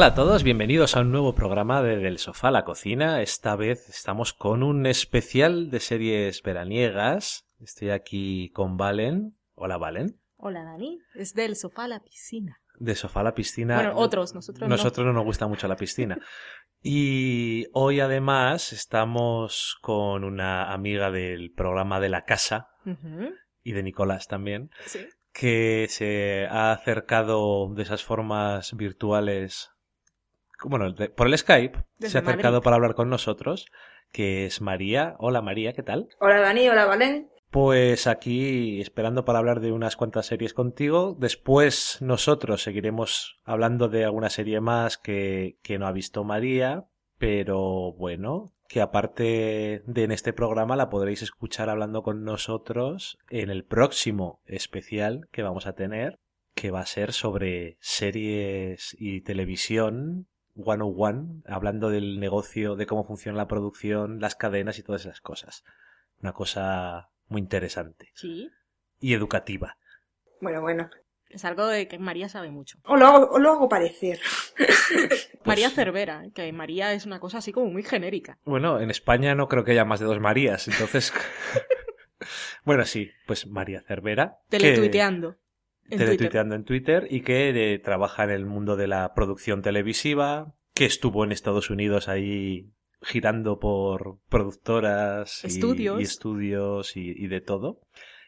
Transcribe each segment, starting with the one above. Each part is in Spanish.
Hola a todos, bienvenidos a un nuevo programa de Del Sofá a la Cocina. Esta vez estamos con un especial de series veraniegas. Estoy aquí con Valen. Hola Valen. Hola Dani, es del sofá a la piscina. De sofá a la piscina. Bueno, otros, nosotros no. Nosotros no nos gusta mucho la piscina. Y hoy además estamos con una amiga del programa de la casa y de Nicolás también, Sí. que se ha acercado de esas formas virtuales, bueno, de- por el Skype, Desde se ha acercado Madrid. para hablar con nosotros, que es María. Hola María, ¿qué tal? Hola Dani, hola Valen. Pues aquí esperando para hablar de unas cuantas series contigo. Después nosotros seguiremos hablando de alguna serie más que, que no ha visto María, pero bueno, que aparte de en este programa la podréis escuchar hablando con nosotros en el próximo especial que vamos a tener, que va a ser sobre series y televisión 101, hablando del negocio, de cómo funciona la producción, las cadenas y todas esas cosas. Una cosa muy interesante Sí. y educativa. Bueno, bueno. Es algo de que María sabe mucho. O lo hago, o lo hago parecer. María Cervera, que María es una cosa así como muy genérica. Bueno, en España no creo que haya más de dos Marías, entonces... bueno, sí, pues María Cervera. Teletuiteando. Teletuiteando en Twitter y que eh, trabaja en el mundo de la producción televisiva, que estuvo en Estados Unidos ahí girando por productoras y- Estudios. y, estudios y, y de todo.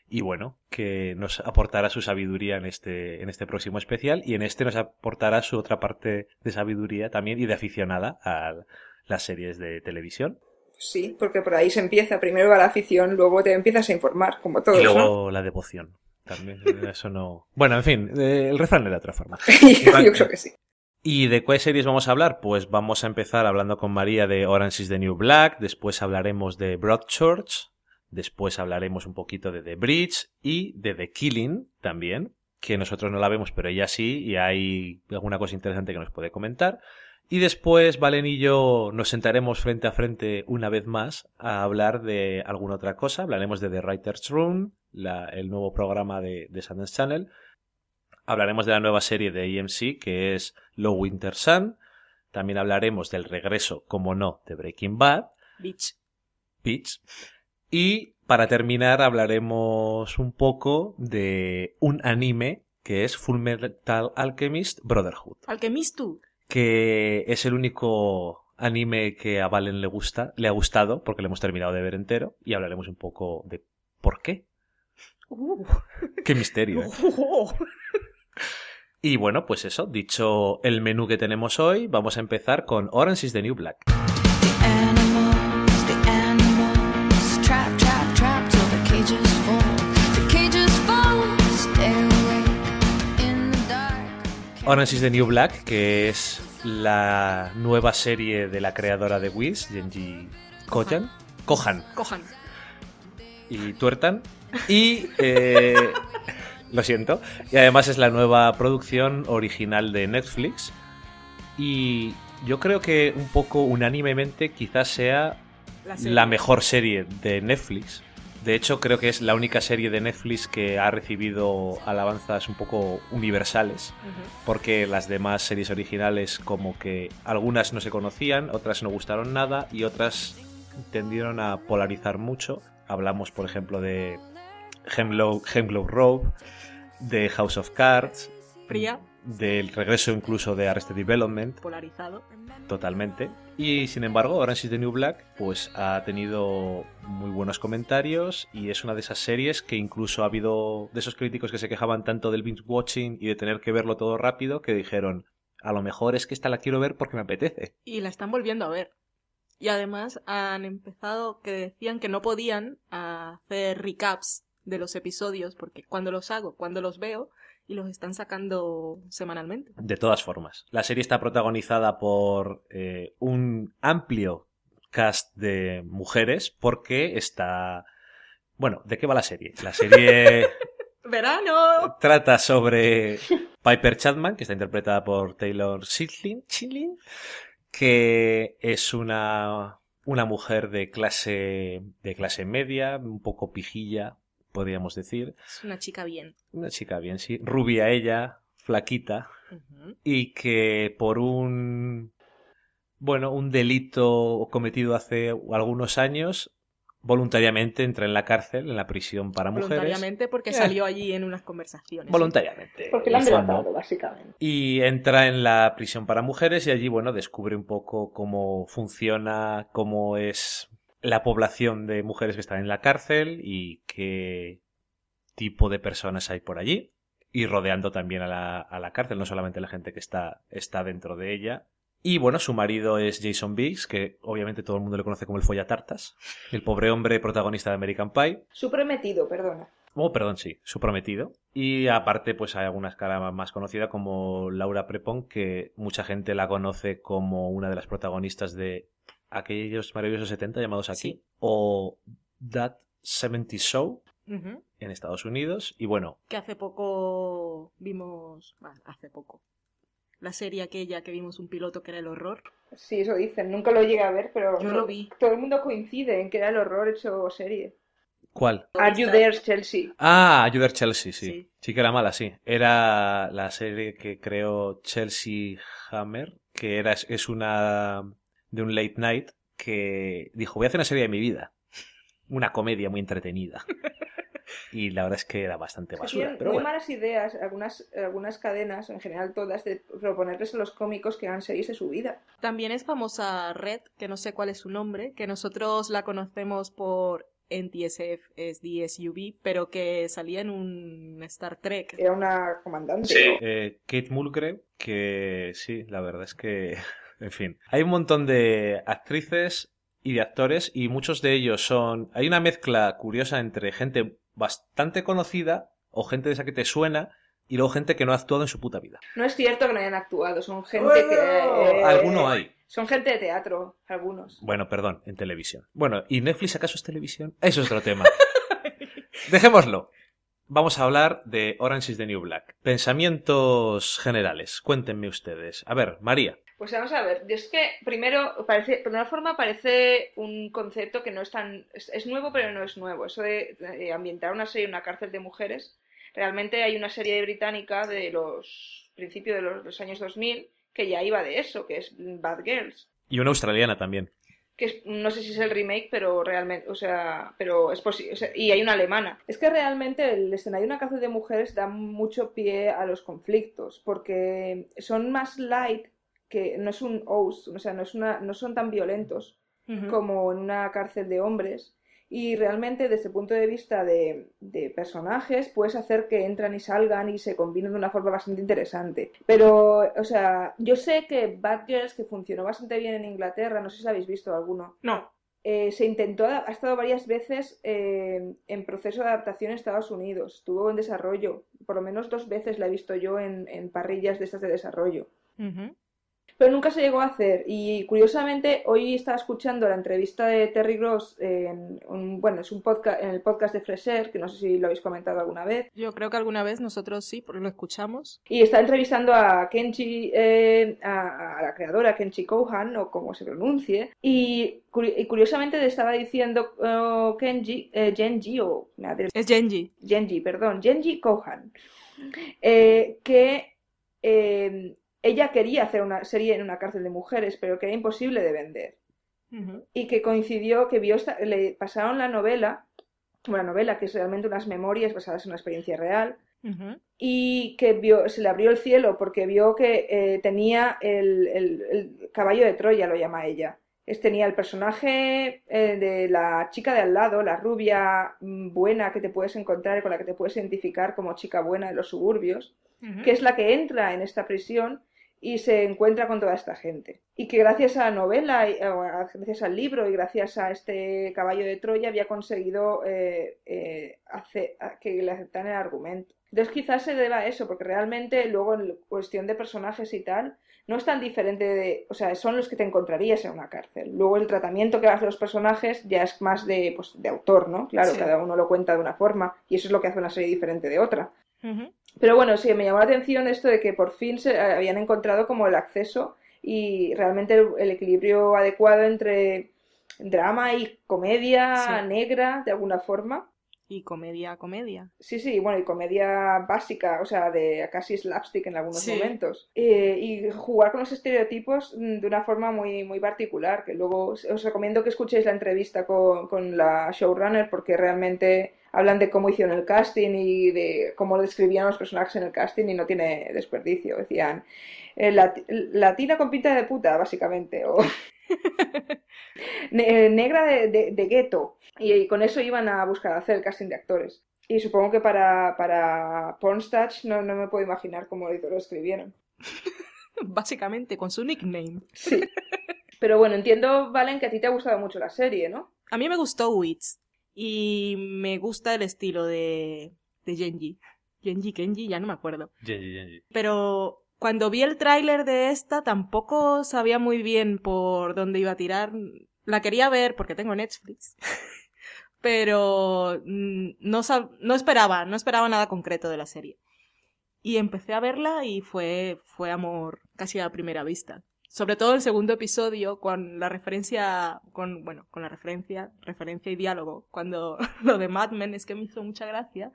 Y bueno, que nos aportará su sabiduría en este, en este próximo especial y en este nos aportará su otra parte de sabiduría también y de aficionada a las series de televisión. Sí, porque por ahí se empieza. Primero va la afición, luego te empiezas a informar, como todos, y ¿no? luego la devoción. También, eso no. Bueno, en fin, eh, el refrán era de otra forma. Yo creo que sí. ¿Y de cuáles series vamos a hablar? Pues vamos a empezar hablando con María de Orange is the New Black, después hablaremos de Broadchurch, después hablaremos un poquito de The Bridge y de The Killing también, que nosotros no la vemos, pero ella sí, y hay alguna cosa interesante que nos puede comentar. Y después Valen y yo nos sentaremos frente a frente una vez más a hablar de alguna otra cosa. Hablaremos de The Writer's Room, la- el nuevo programa de, de Sundance Channel. Hablaremos de la nueva serie de AMC que es Low Winter Sun. También hablaremos del regreso, como no, de Breaking Bad, Bitch. Peach. Y para terminar hablaremos un poco de un anime que es Full Metal Alchemist Brotherhood, Alchemist tú. Que es el único anime que a Valen le gusta, le ha gustado porque lo hemos terminado de ver entero y hablaremos un poco de por qué. Uh. Qué misterio. ¿eh? Y bueno, pues eso, dicho el menú que tenemos hoy, vamos a empezar con Orange is the New Black. Orange is the New Black, que es la nueva serie de la creadora de Wiz, Genji Kohan, Kohan Cojan. y Tuertan. Y eh, lo siento. Y además es la nueva producción original de Netflix. Y yo creo que un poco unánimemente quizás sea la mejor serie de Netflix. De hecho, creo que es la única serie de Netflix que ha recibido alabanzas un poco universales, porque las demás series originales como que algunas no se conocían, otras no gustaron nada y otras tendieron a polarizar mucho. Hablamos, por ejemplo, de Hemlock, Hemlock Rope, de House of Cards, Fría, del regreso incluso de Arrested Development, polarizado. totalmente. Y sin embargo, Orange is the New Black pues ha tenido muy buenos comentarios y es una de esas series que incluso ha habido de esos críticos que se quejaban tanto del binge watching y de tener que verlo todo rápido que dijeron, a lo mejor es que esta la quiero ver porque me apetece. Y la están volviendo a ver. Y además han empezado que decían que no podían hacer recaps de los episodios porque cuando los hago, cuando los veo y los están sacando semanalmente. De todas formas, la serie está protagonizada por eh, un amplio cast de mujeres porque está... Bueno, ¿de qué va la serie? La serie ¡Verano! trata sobre Piper Chapman, que está interpretada por Taylor Shilling, que es una, una mujer de clase, de clase media, un poco pijilla, podríamos decir. Es una chica bien. Una chica bien, sí. Rubia ella, flaquita, y que por un bueno, un delito cometido hace algunos años voluntariamente entra en la cárcel, en la prisión para mujeres. Voluntariamente porque Eh. salió allí en unas conversaciones. Voluntariamente. Porque la han delatado, básicamente. Y entra en la prisión para mujeres y allí, bueno, descubre un poco cómo funciona, cómo es la población de mujeres que están en la cárcel y qué tipo de personas hay por allí. Y rodeando también a la, a la cárcel, no solamente la gente que está, está dentro de ella. Y bueno, su marido es Jason Biggs, que obviamente todo el mundo le conoce como el follatartas. El pobre hombre protagonista de American Pie. Su prometido, perdona. Oh, perdón, sí, su prometido. Y aparte, pues hay alguna escala más conocida como Laura Prepon, que mucha gente la conoce como una de las protagonistas de aquellos maravillosos 70 llamados aquí, Sí. o That 70 Show en Estados Unidos. Y bueno, Que hace poco vimos. Bueno, hace poco. La serie aquella que vimos un piloto que era el horror. Sí, eso dicen. Nunca lo llegué a ver, pero Yo lo vi. todo el mundo coincide en que era el horror hecho serie. ¿cuál? Are You There, Chelsea? Ah, Ayudar Chelsea, sí. Sí. sí. que era mala, sí. Era la serie que creó Chelsea Hammer, que era, es una de un late night que dijo, voy a hacer una serie de mi vida. Una comedia muy entretenida. Y la verdad es que era bastante basura. tienen Pero muy bueno. malas ideas, algunas, algunas cadenas, en general todas, de proponerles a los cómicos que hagan series de su vida. También es famosa Red, que no sé cuál es su nombre, que nosotros la conocemos por NTSF, es DSUV, pero que salía en un Star Trek. Era una comandante. Sí. Eh, Kate Mulgrew, que sí, la verdad es que, en fin, hay un montón de actrices y de actores y muchos de ellos son, hay una mezcla curiosa entre gente bastante conocida o gente de esa que te suena y luego gente que no ha actuado en su puta vida. No es cierto que no hayan actuado, son gente que... eh, Alguno hay. Son gente de teatro, algunos. Bueno, perdón, en televisión. Bueno, ¿y Netflix acaso es televisión? Eso es otro tema. Dejémoslo. Vamos a hablar de Orange is the New Black. Pensamientos generales. Cuéntenme ustedes. A ver, María. Pues vamos a ver, es que primero, parece, por una forma parece un concepto que no es tan... Es, es nuevo pero no es nuevo. Eso de, de ambientar una serie en una cárcel de mujeres. Realmente hay una serie británica de los principios de los, los años 2000 que ya iba de eso, que es Bad Girls. Y una australiana también. que es- no sé si es el remake, pero realmente, o sea, pero es posible, y hay una alemana. Es que realmente el escenario de una cárcel de mujeres da mucho pie a los conflictos, porque son más light, que no es un OUS, o sea, no, es una, no son tan violentos como en una cárcel de hombres. Y realmente desde el punto de vista de, de personajes puedes hacer que entran y salgan y se combinen de una forma bastante interesante. Pero, o sea, yo sé que Bad Girls, que funcionó bastante bien en Inglaterra, no sé si habéis visto alguno, No. eh, se intentó, ha estado varias veces eh, en proceso de adaptación en Estados Unidos, estuvo en desarrollo, por lo menos dos veces la he visto yo en, en parrillas de estas de desarrollo Ujú. Pero nunca se llegó a hacer. Y curiosamente, hoy estaba escuchando la entrevista de Terry Gross en un, bueno, es un podcast, en el podcast de Freser, que no sé si lo habéis comentado alguna vez. Yo creo que alguna vez nosotros sí, porque lo escuchamos. Y está entrevistando a Kenji, eh, a, a la creadora Kenji Kohan, o como se pronuncie. Y, y curiosamente le estaba diciendo oh, Kenji, eh, Genji, o madre Es Genji. Genji, perdón, Genji Kohan, eh, que eh, ella quería hacer una serie en una cárcel de mujeres, pero que era imposible de vender. Y que coincidió que vio esta- le pasaron la novela, una novela que es realmente unas memorias basadas en una experiencia real, y que vio, se le abrió el cielo porque vio que eh, tenía el, el- el caballo de Troya, lo llama ella. Es, tenía el personaje eh, de la chica de al lado, la rubia mm, buena que te puedes encontrar y con la que te puedes identificar como chica buena de los suburbios, que es la que entra en esta prisión y se encuentra con toda esta gente. Y que gracias a la novela, gracias al libro y gracias a este caballo de Troya había conseguido eh, eh, hace- a- que le aceptaran el argumento. Entonces quizás se deba a eso, porque realmente luego en cuestión de personajes y tal, no es tan diferente de, o sea, son los que te encontrarías en una cárcel. Luego el tratamiento que hace los personajes ya es más de, pues, de autor, ¿no? Claro, Sí. cada uno lo cuenta de una forma y eso es lo que hace una serie diferente de otra. Ujú. Pero bueno, sí, me llamó la atención esto de que por fin se habían encontrado como el acceso y realmente el, el equilibrio adecuado entre drama y comedia Sí. negra, de alguna forma. Y comedia, comedia. Sí, sí, bueno, y comedia básica, o sea, de casi slapstick en algunos Sí. momentos. Eh, y jugar con los estereotipos mm, de una forma muy, muy particular, que luego os recomiendo que escuchéis la entrevista con, con la showrunner porque realmente hablan de cómo hicieron el casting y de cómo describían los personajes en el casting y no tiene desperdicio. Decían, eh, lati- latina con pinta de puta, básicamente, o ne- negra de, de, de gueto. Y, y con eso iban a buscar hacer el casting de actores. Y supongo que para, para Pornstar no, no me puedo imaginar cómo lo escribieron. Básicamente, con su nickname. Sí. Pero bueno, entiendo, Valen, que a ti te ha gustado mucho la serie, ¿no? A mí me gustó Wits. Y me gusta el estilo de, de Genji. Genji, Kenji, ya no me acuerdo. Genji, Genji. Pero cuando vi el tráiler de esta tampoco sabía muy bien por dónde iba a tirar. La quería ver porque tengo Netflix. Pero no, no esperaba, no esperaba nada concreto de la serie. Y empecé a verla y fue, fue amor casi a primera vista. Sobre todo el segundo episodio, con la referencia, con, bueno, con la referencia, referencia y diálogo, cuando lo de Mad Men es que me hizo mucha gracia,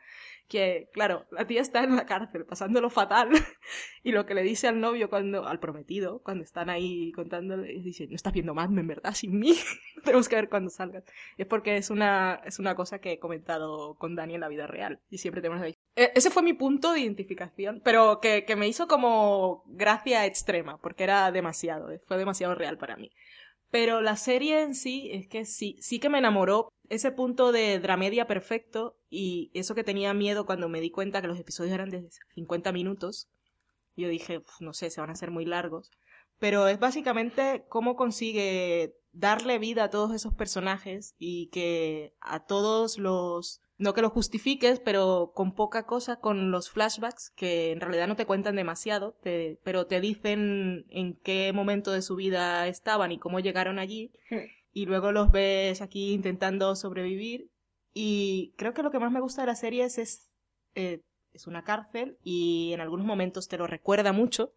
que, claro, la tía está en la cárcel pasándolo fatal, y lo que le dice al novio cuando, al prometido, cuando están ahí contándole, y dice, no estás viendo Mad Men, ¿verdad? Sin mí. Tenemos que ver cuando salgas. Es porque es una, es una cosa que he comentado con Dani en la vida real. Y siempre tenemos. E- Ese fue mi punto de identificación, pero que, que me hizo como gracia extrema, porque era demasiado, eh, fue demasiado real para mí. Pero la serie en sí, es que sí, sí que me enamoró. Ese punto de dramedia perfecto y eso que tenía miedo cuando me di cuenta que los episodios eran de 50 minutos. Yo dije, "Uf, no sé, se van a hacer muy largos. Pero es básicamente cómo consigue darle vida a todos esos personajes y que a todos los... No que los justifiques, pero con poca cosa, con los flashbacks, que en realidad no te cuentan demasiado, te- pero te dicen en qué momento de su vida estaban y cómo llegaron allí. Hmm. Y luego los ves aquí intentando sobrevivir. Y creo que lo que más me gusta de la serie es, es, eh, es una cárcel y en algunos momentos te lo recuerda mucho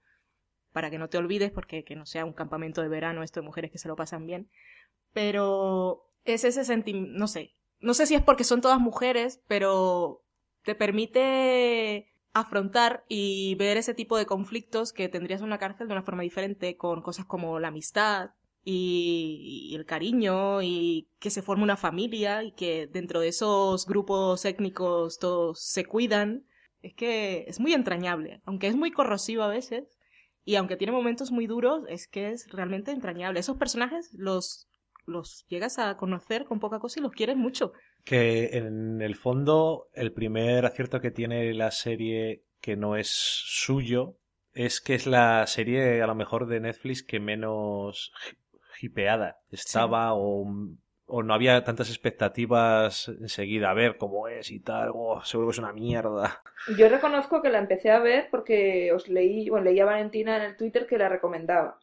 para que no te olvides, porque que no sea un campamento de verano esto de mujeres que se lo pasan bien. Pero es ese sentimiento, no sé, no sé si es porque son todas mujeres, pero te permite afrontar y ver ese tipo de conflictos que tendrías en una cárcel de una forma diferente, con cosas como la amistad y, el cariño y que se forme una familia y que dentro de esos grupos étnicos todos se cuidan. Es que es muy entrañable, aunque es muy corrosivo a veces, y aunque tiene momentos muy duros, es que es realmente entrañable. Esos personajes los, los llegas a conocer con poca cosa y los quieres mucho. Que en el fondo, el primer acierto que tiene la serie que no es suyo es que es la serie a lo mejor de Netflix que menos hi- hipeada estaba o, o no había tantas expectativas enseguida a ver cómo es y tal, oh, seguro que es una mierda. Yo reconozco que la empecé a ver porque os leí, bueno, leí a Valentina en el Twitter que la recomendaba.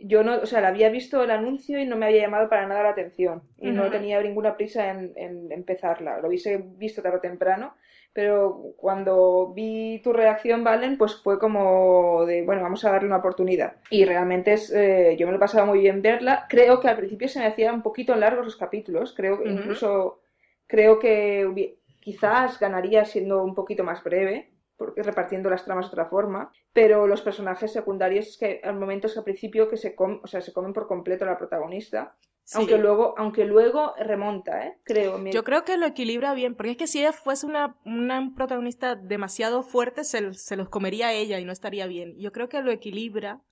Yo no, o sea, la había visto el anuncio y no me había llamado para nada la atención. Y no tenía ninguna prisa en, en empezarla. Lo hubiese visto tarde o temprano. Pero cuando vi tu reacción, Valen, pues fue como de, bueno, vamos a darle una oportunidad. Y realmente es, eh, yo me lo pasaba muy bien verla. Creo que al principio se me hacían un poquito largos los capítulos. Creo que Ujú. incluso, creo que quizás ganaría siendo un poquito más breve, repartiendo las tramas de otra forma, pero los personajes secundarios es que hay momentos al principio que se, com- o sea, se comen por completo a la protagonista, Sí. aunque luego, aunque luego remonta, ¿eh? Creo. mi- Yo creo que lo equilibra bien, porque es que si ella fuese una, una protagonista demasiado fuerte, se, se los comería a ella y no estaría bien. Yo creo que lo equilibra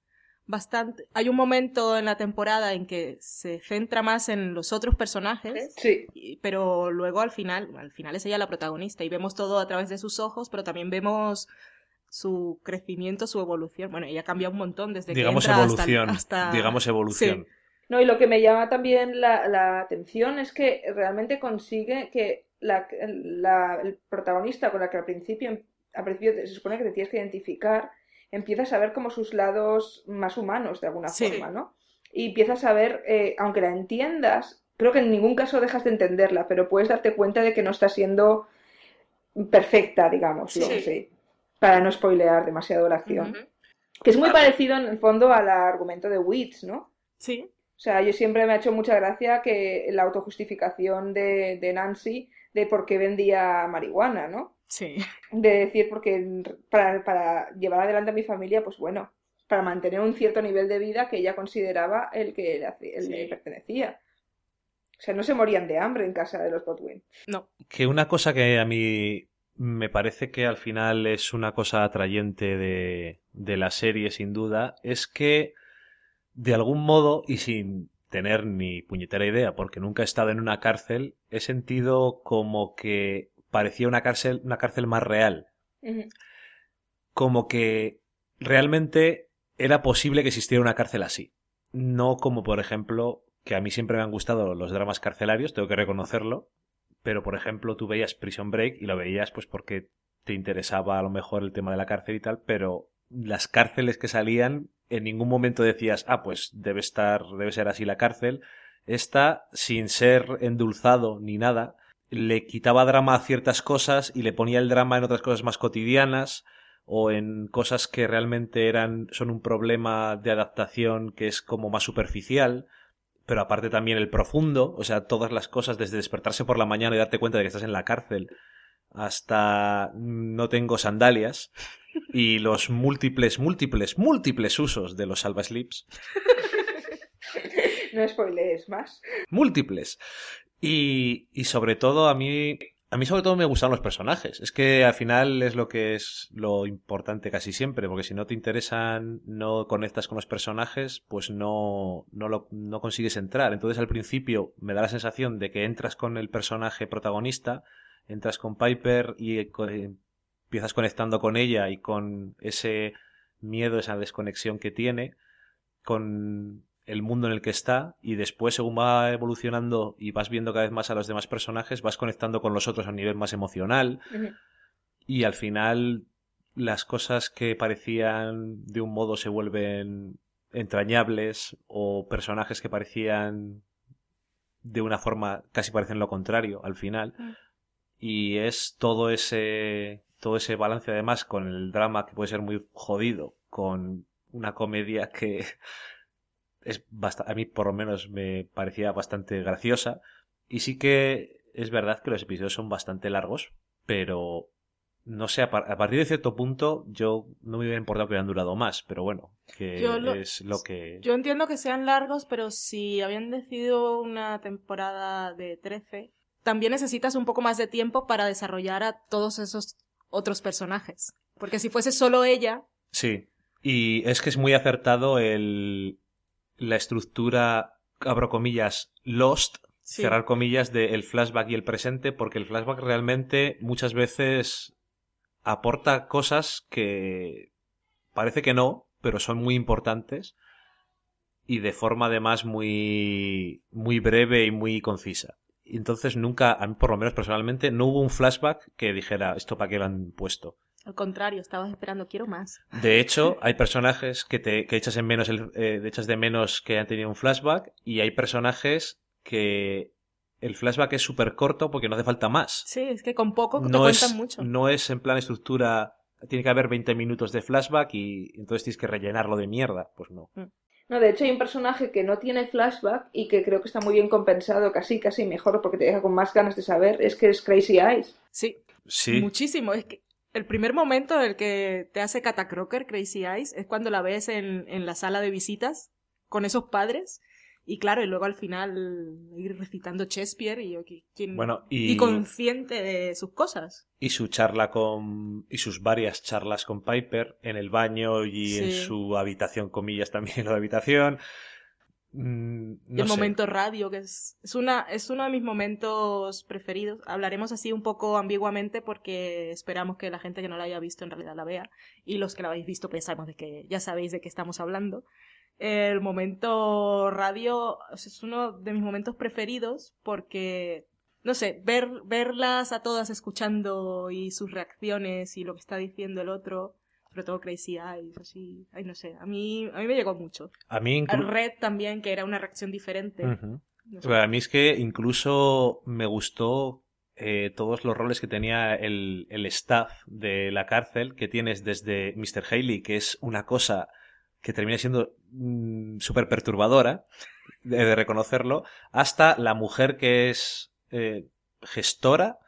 bastante. Hay un momento en la temporada en que se centra más en los otros personajes, Sí, y- pero luego al final, al final es ella la protagonista y vemos todo a través de sus ojos, pero también vemos su crecimiento, su evolución. Bueno, ella cambia un montón desde digamos que entra evolución, hasta, digamos evolución. No, y lo que me llama también la, la atención es que realmente consigue que la, la- el protagonista con la que al principio, al principio se supone que te tienes que identificar, empiezas a ver como sus lados más humanos de alguna Sí. forma, ¿no? Y empiezas a ver, eh, aunque la entiendas, creo que en ningún caso dejas de entenderla, pero puedes darte cuenta de que no está siendo perfecta, digamos, Sí. sí, para no spoilear demasiado la acción. Que es muy parecido en el fondo al argumento de Wits, ¿no? Sí, O sea, yo siempre me ha hecho mucha gracia que la autojustificación de, de Nancy de por qué vendía marihuana, ¿no? Sí. De decir, porque para, para llevar adelante a mi familia, pues bueno, para mantener un cierto nivel de vida que ella consideraba el que le, el le Sí. pertenecía. O sea, no se morían de hambre en casa de los Godwin. No. Que una cosa que a mí me parece que al final es una cosa atrayente de, de la serie, sin duda, es que de algún modo, y sin tener ni puñetera idea, porque nunca he estado en una cárcel, he sentido como que parecía una cárcel, una cárcel más real. Como que realmente era posible que existiera una cárcel así. No como, por ejemplo, que a mí siempre me han gustado los dramas carcelarios, tengo que reconocerlo, pero por ejemplo tú veías Prison Break y lo veías pues porque te interesaba a lo mejor el tema de la cárcel y tal, pero las cárceles que salían en ningún momento decías, ah, pues debe estar, debe ser así la cárcel. Esta, sin ser endulzado ni nada, le quitaba drama a ciertas cosas y le ponía el drama en otras cosas más cotidianas o en cosas que realmente eran son un problema de adaptación que es como más superficial pero aparte también el profundo, o sea, todas las cosas desde despertarse por la mañana y darte cuenta de que estás en la cárcel hasta no tengo sandalias y los múltiples, múltiples, múltiples usos de los salvaslips, No spoilees más. múltiples. Y, y sobre todo a mí, a mí sobre todo me gustan los personajes. Es que al final es lo que es lo importante casi siempre, porque si no te interesan, no conectas con los personajes, pues no, no, lo, no consigues entrar. Entonces al principio me da la sensación de que entras con el personaje protagonista, entras con Piper y eh, eh, empiezas conectando con ella y con ese miedo, esa desconexión que tiene, con el mundo en el que está y después según va evolucionando y vas viendo cada vez más a los demás personajes, vas conectando con los otros a un nivel más emocional. Y al final las cosas que parecían de un modo se vuelven entrañables o personajes que parecían de una forma casi parecen lo contrario al final. Mm. y es todo ese todo ese balance además con el drama que puede ser muy jodido con una comedia que es a mí por lo menos me parecía bastante graciosa y sí que es verdad que los episodios son bastante largos pero no sé a, par- a partir de cierto punto yo no me hubiera importado que hubieran durado más pero bueno que lo- es lo que Yo entiendo que sean largos, pero si habían decidido una temporada de 13, también necesitas un poco más de tiempo para desarrollar a todos esos otros personajes. Porque si fuese solo ella, Sí, y es que es muy acertado el, la estructura, abro comillas, lost, Sí. cerrar comillas, del flashback y el presente, porque el flashback realmente muchas veces aporta cosas que parece que no, pero son muy importantes y de forma además muy, muy breve y muy concisa. Entonces nunca, a mí por lo menos personalmente, no hubo un flashback que dijera esto para qué lo han puesto. Al contrario, estabas esperando, quiero más. De hecho, hay personajes que te que echas en menos el, eh, echas de menos que han tenido un flashback y hay personajes que el flashback es súper corto porque no hace falta más. Sí, es que con poco te No cuentan es, mucho. no es en plan estructura, tiene que haber 20 minutos de flashback y entonces tienes que rellenarlo de mierda. Pues no. No, de hecho hay un personaje que no tiene flashback y que creo que está muy bien compensado, casi casi mejor porque te deja con más ganas de saber, es que es Crazy Eyes. Sí, Sí, muchísimo. Es que el primer momento en el que te hace Catacroker, Crazy Eyes, es cuando la ves en, en la sala de visitas con esos padres. Y claro, y luego al final ir recitando Shakespeare y, bueno, y y, consciente de sus cosas. y su charla con. y sus varias charlas con Piper en el baño y en su habitación, comillas también en la habitación. Mm, no el sé. momento radio, que es, es, una, es uno de mis momentos preferidos. Hablaremos así un poco ambiguamente porque esperamos que la gente que no la haya visto en realidad la vea. Y los que la habéis visto pensamos de que ya sabéis de qué estamos hablando. El momento radio es uno de mis momentos preferidos porque, no sé, ver, verlas a todas escuchando y sus reacciones y lo que está diciendo el otro, sobre todo Crazy Eyes, así, ay no sé, a mí, a mí me llegó mucho. A mí Al inclu- Red también, que era una reacción diferente. Ujú. No sé. Pero A mí es que incluso me gustó eh, todos los roles que tenía el, el staff de la cárcel, que tienes desde Mr. Haley, que es una cosa que termina siendo mm, súper perturbadora, de, de reconocerlo, hasta la mujer que es eh, gestora,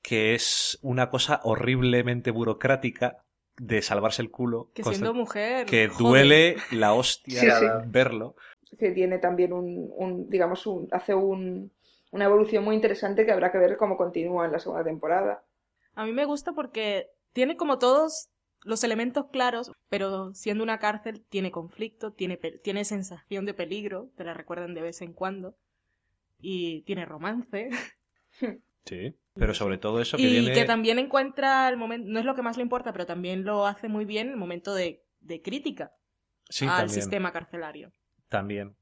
que es una cosa horriblemente burocrática de salvarse el culo. Que siendo mujer. que duele la hostia Sí, sí. verlo. que tiene también un, un, digamos, un, hace un, una evolución muy interesante que habrá que ver cómo continúa en la segunda temporada. A mí me gusta porque tiene como todos los elementos claros, pero siendo una cárcel tiene conflicto, tiene, tiene sensación de peligro, te la recuerdan de vez en cuando, y tiene romance, Sí. Pero sobre todo eso que y viene... que también encuentra el momento, no es lo que más le importa, pero también lo hace muy bien el momento de, de crítica Sí, al también. sistema carcelario. También.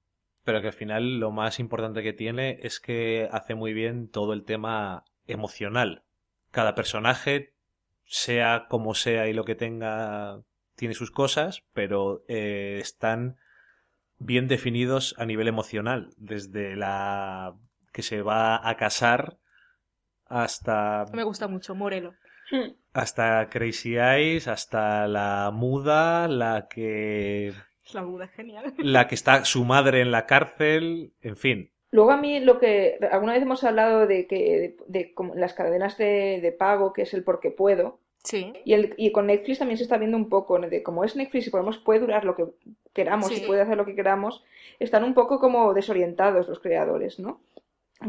Pero que al final lo más importante que tiene es que hace muy bien todo el tema emocional. Cada personaje, sea como sea y lo que tenga, tiene sus cosas, pero eh, están bien definidos a nivel emocional. Desde la que se va a casar hasta, Me gusta mucho, Morelo. hasta Crazy Eyes, hasta la muda, la que La duda es genial. la que está su madre en la cárcel, en fin. Luego a mí lo que alguna vez hemos hablado de que de, de como las cadenas de, de pago, que es el porque puedo, Sí, y, el, y con Netflix también se está viendo un poco, de como es Netflix y podemos, puede durar lo que queramos Sí. y puede hacer lo que queramos, están un poco como desorientados los creadores, ¿no?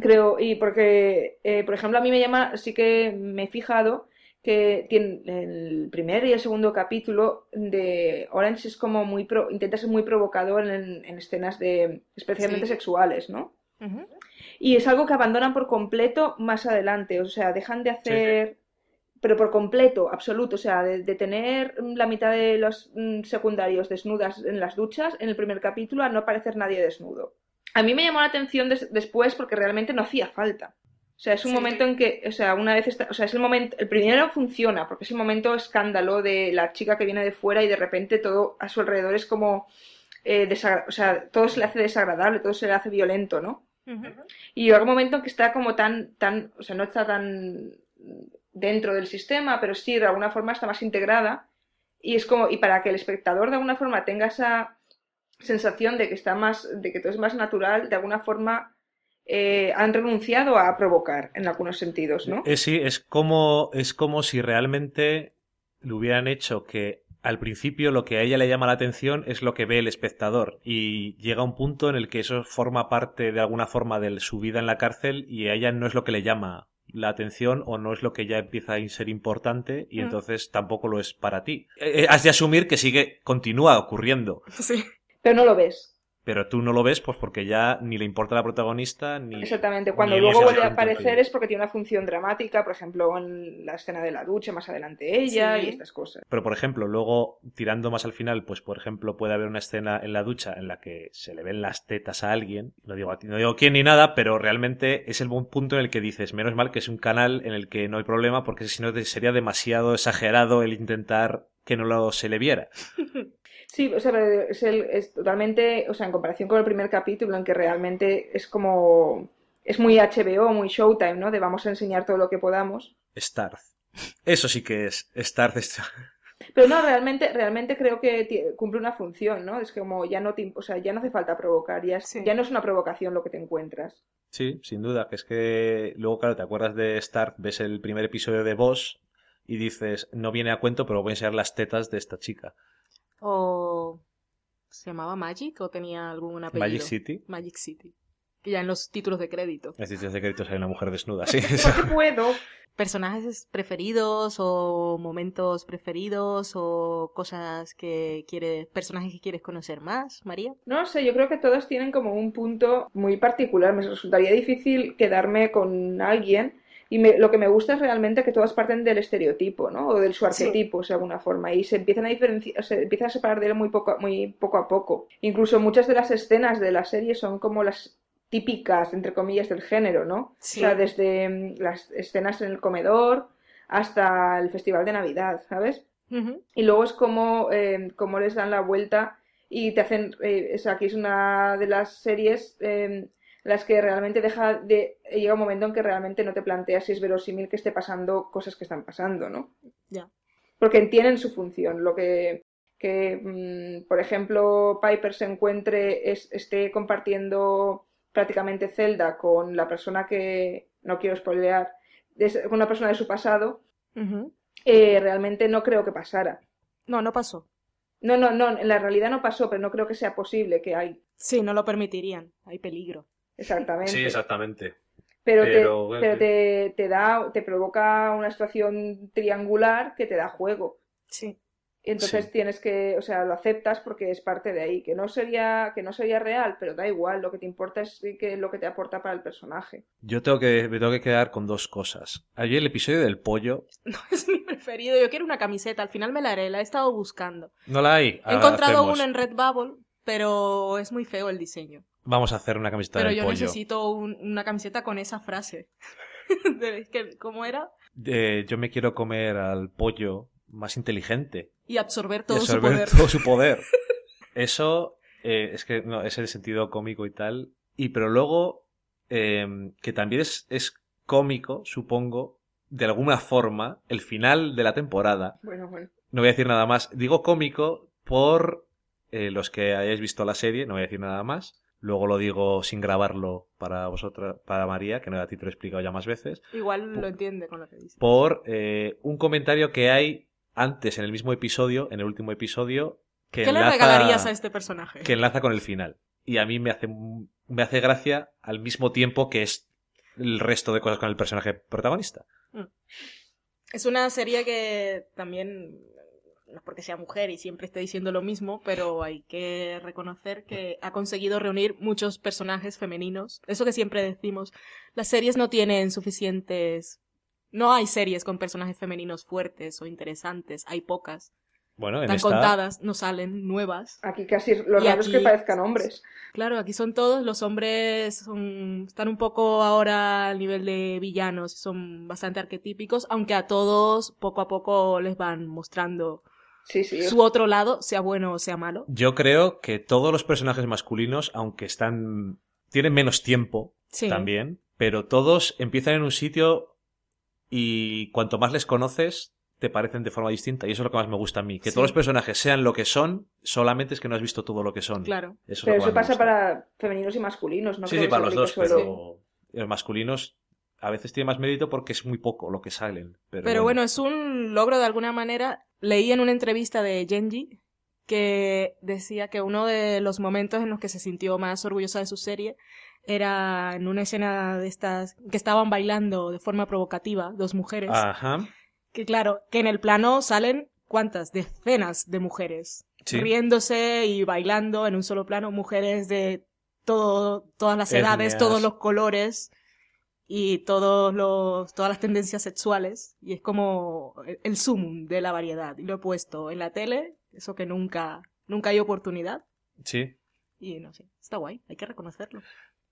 Creo, y porque, eh, por ejemplo, a mí me llama, sí que me he fijado que tiene el primer y el segundo capítulo de Orange es como muy, pro- intenta ser muy provocador en, en escenas de, especialmente Sí. sexuales, ¿no? Y es algo que abandonan por completo más adelante, o sea, dejan de hacer, pero por completo, absoluto, o sea, de, de tener la mitad de los mm, secundarios desnudas en las duchas en el primer capítulo a no aparecer nadie desnudo. A mí me llamó la atención des- después porque realmente no hacía falta. O sea, es un Sí. momento en que, o sea, una vez está, o sea, es el momento, el primero funciona porque es el momento escándalo de la chica que viene de fuera y de repente todo a su alrededor es como, eh, o sea, todo se le hace desagradable, todo se le hace violento, ¿no? Ujú. Y llega un momento en que está como tan, tan, o sea, no está tan dentro del sistema, pero sí de alguna forma está más integrada. Y es como, y para que el espectador de alguna forma tenga esa sensación de que está más, de que todo es más natural, de alguna forma eh, han renunciado a provocar en algunos sentidos, ¿no? Es, sí, es como, es como si realmente le hubieran hecho que al principio lo que a ella le llama la atención es lo que ve el espectador y llega un punto en el que eso forma parte de alguna forma de su vida en la cárcel y a ella no es lo que le llama la atención o no es lo que ya empieza a ser importante y Mm. entonces tampoco lo es para ti. Eh, eh, has de asumir que sigue, continúa ocurriendo, Sí. Pero no lo ves. pero tú no lo ves pues porque ya ni le importa la protagonista ni... Exactamente. Cuando ni luego vuelve a aparecer es porque tiene una función dramática, por ejemplo, en la escena de la ducha, más adelante ella Sí. y estas cosas. Pero, por ejemplo, luego, tirando más al final, pues, por ejemplo, puede haber una escena en la ducha en la que se le ven las tetas a alguien. No digo, a ti- no digo quién ni nada, pero realmente es el buen punto en el que dices, menos mal que es un canal en el que no hay problema, porque si no sería demasiado exagerado el intentar que no lo, se le viera. Sí, o sea, pero es, el- es totalmente, o sea, en comparación con el primer capítulo en que realmente es como, es muy HBO, muy Showtime, ¿no? De vamos a enseñar todo lo que podamos. Starz. Eso sí que es Starz. es- Pero no, realmente, realmente creo que cumple una función, ¿no? Es como ya no te, o sea, ya no hace falta provocar, ya, es- Sí. ya no es una provocación lo que te encuentras. Sí, sin duda, que es que luego, claro, te acuerdas de Starz, ves el primer episodio de Boss y dices, no viene a cuento, pero voy a enseñar las tetas de esta chica. O se llamaba Magic o tenía algún apellido. Magic City. Magic City. Que ya en los títulos de crédito. En títulos de créditos hay una mujer desnuda, sí. Porque puedo. Personajes preferidos o momentos preferidos o cosas que quieres, personajes que quieres conocer más, María. No sé, yo creo que todos tienen como un punto muy particular. Me resultaría difícil quedarme con alguien y me- lo que me gusta es realmente que todas parten del estereotipo, ¿no? O del su arquetipo, de alguna forma, y se empiezan a diferenciar, se empiezan a separar de él muy poco, muy poco a poco. Incluso muchas de las escenas de la serie son como las típicas, entre comillas, del género, ¿no? Sí. O sea, desde mm, las escenas en el comedor hasta el festival de Navidad, ¿sabes? Y luego es como, eh, como les dan la vuelta y te hacen, eh, es, aquí es una de las series eh, las que realmente deja de, llega un momento en que realmente no te planteas si es verosímil que esté pasando cosas que están pasando, ¿no? Ya. Porque tienen su función, lo que, que, mm, por ejemplo, Piper se encuentre, es- esté compartiendo prácticamente celda con la persona que, no quiero spoilear, con una persona de su pasado, eh, realmente no creo que pasara. No, no pasó. No, no, no, en la realidad no pasó, pero no creo que sea posible que hay. Sí, no lo permitirían. Hay peligro. Exactamente. Sí, exactamente. Pero, Pero, te, bueno, pero te, te da, te provoca una situación triangular que te da juego. Sí. Y entonces Sí. tienes que, o sea, lo aceptas porque es parte de ahí. Que no sería, que no sería real, pero da igual. Lo que te importa es que lo que te aporta para el personaje. Yo tengo que, me tengo que quedar con dos cosas. Ayer el episodio del pollo, No es mi preferido. Yo quiero una camiseta. Al final me la haré. La he estado buscando. ¿no la hay? He encontrado Hacemos. uno en Redbubble, pero es muy feo el diseño. Vamos a hacer una camiseta Pero del yo pollo. necesito un- una camiseta con esa frase. De- que- ¿Cómo era? Yo me quiero comer al pollo más inteligente. Y absorber y todo su poder. todo su poder. Eso eh, es que no, es el sentido cómico y tal. Y pero luego, eh, que también es, es cómico, supongo, de alguna forma, el final de la temporada. Bueno, bueno. No voy a decir nada más. Digo cómico por eh, los que hayáis visto la serie, no voy a decir nada más. Luego lo digo sin grabarlo para vosotras, para María, que no a ti te lo he explicado ya más veces. Igual lo entiende con lo que dice. Por eh, un comentario que hay antes en el mismo episodio, en el último episodio, que ¿Qué le regalarías a este personaje? que enlaza con el final. Y a mí me hace, me hace gracia al mismo tiempo que es el resto de cosas con el personaje protagonista. Es una serie que también, no es porque sea mujer y siempre esté diciendo lo mismo, pero hay que reconocer que ha conseguido reunir muchos personajes femeninos. Eso que siempre decimos, las series no tienen suficientes... No hay series con personajes femeninos fuertes o interesantes, hay pocas. Bueno, en Tan esta, contadas, no salen nuevas. Aquí casi lo Y raro es que aquí- parezcan hombres. Claro, aquí son todos, los hombres son, están un poco ahora al nivel de villanos, son bastante arquetípicos, aunque a todos poco a poco les van mostrando Sí, sí. su otro lado, sea bueno o sea malo. yo creo que todos los personajes masculinos, aunque están tienen menos tiempo Sí. también, pero todos empiezan en un sitio y cuanto más les conoces, te parecen de forma distinta. Y eso es lo que más me gusta a mí. Que Sí. todos los personajes sean lo que son, solamente es que no has visto todo lo que son. Claro. Eso es Pero eso pasa para femeninos y masculinos, ¿no? sí, creo sí, que para los dos, solo- pero los masculinos a veces tiene más mérito porque es muy poco lo que salen. Pero, Pero bueno, es un logro de alguna manera. Leí en una entrevista de Genji que decía que uno de los momentos en los que se sintió más orgullosa de su serie era en una escena de estas que estaban bailando de forma provocativa dos mujeres. Ajá. Que claro, que en el plano salen cuántas decenas de mujeres Sí. riéndose y bailando en un solo plano, mujeres de todo, todas las edades, Etnias. todos los colores y todos los, todas las tendencias sexuales. Y es como el, el sumum de la variedad. Y lo he puesto en la tele, eso que nunca, nunca hay oportunidad. Sí. Y no sé, está guay, hay que reconocerlo.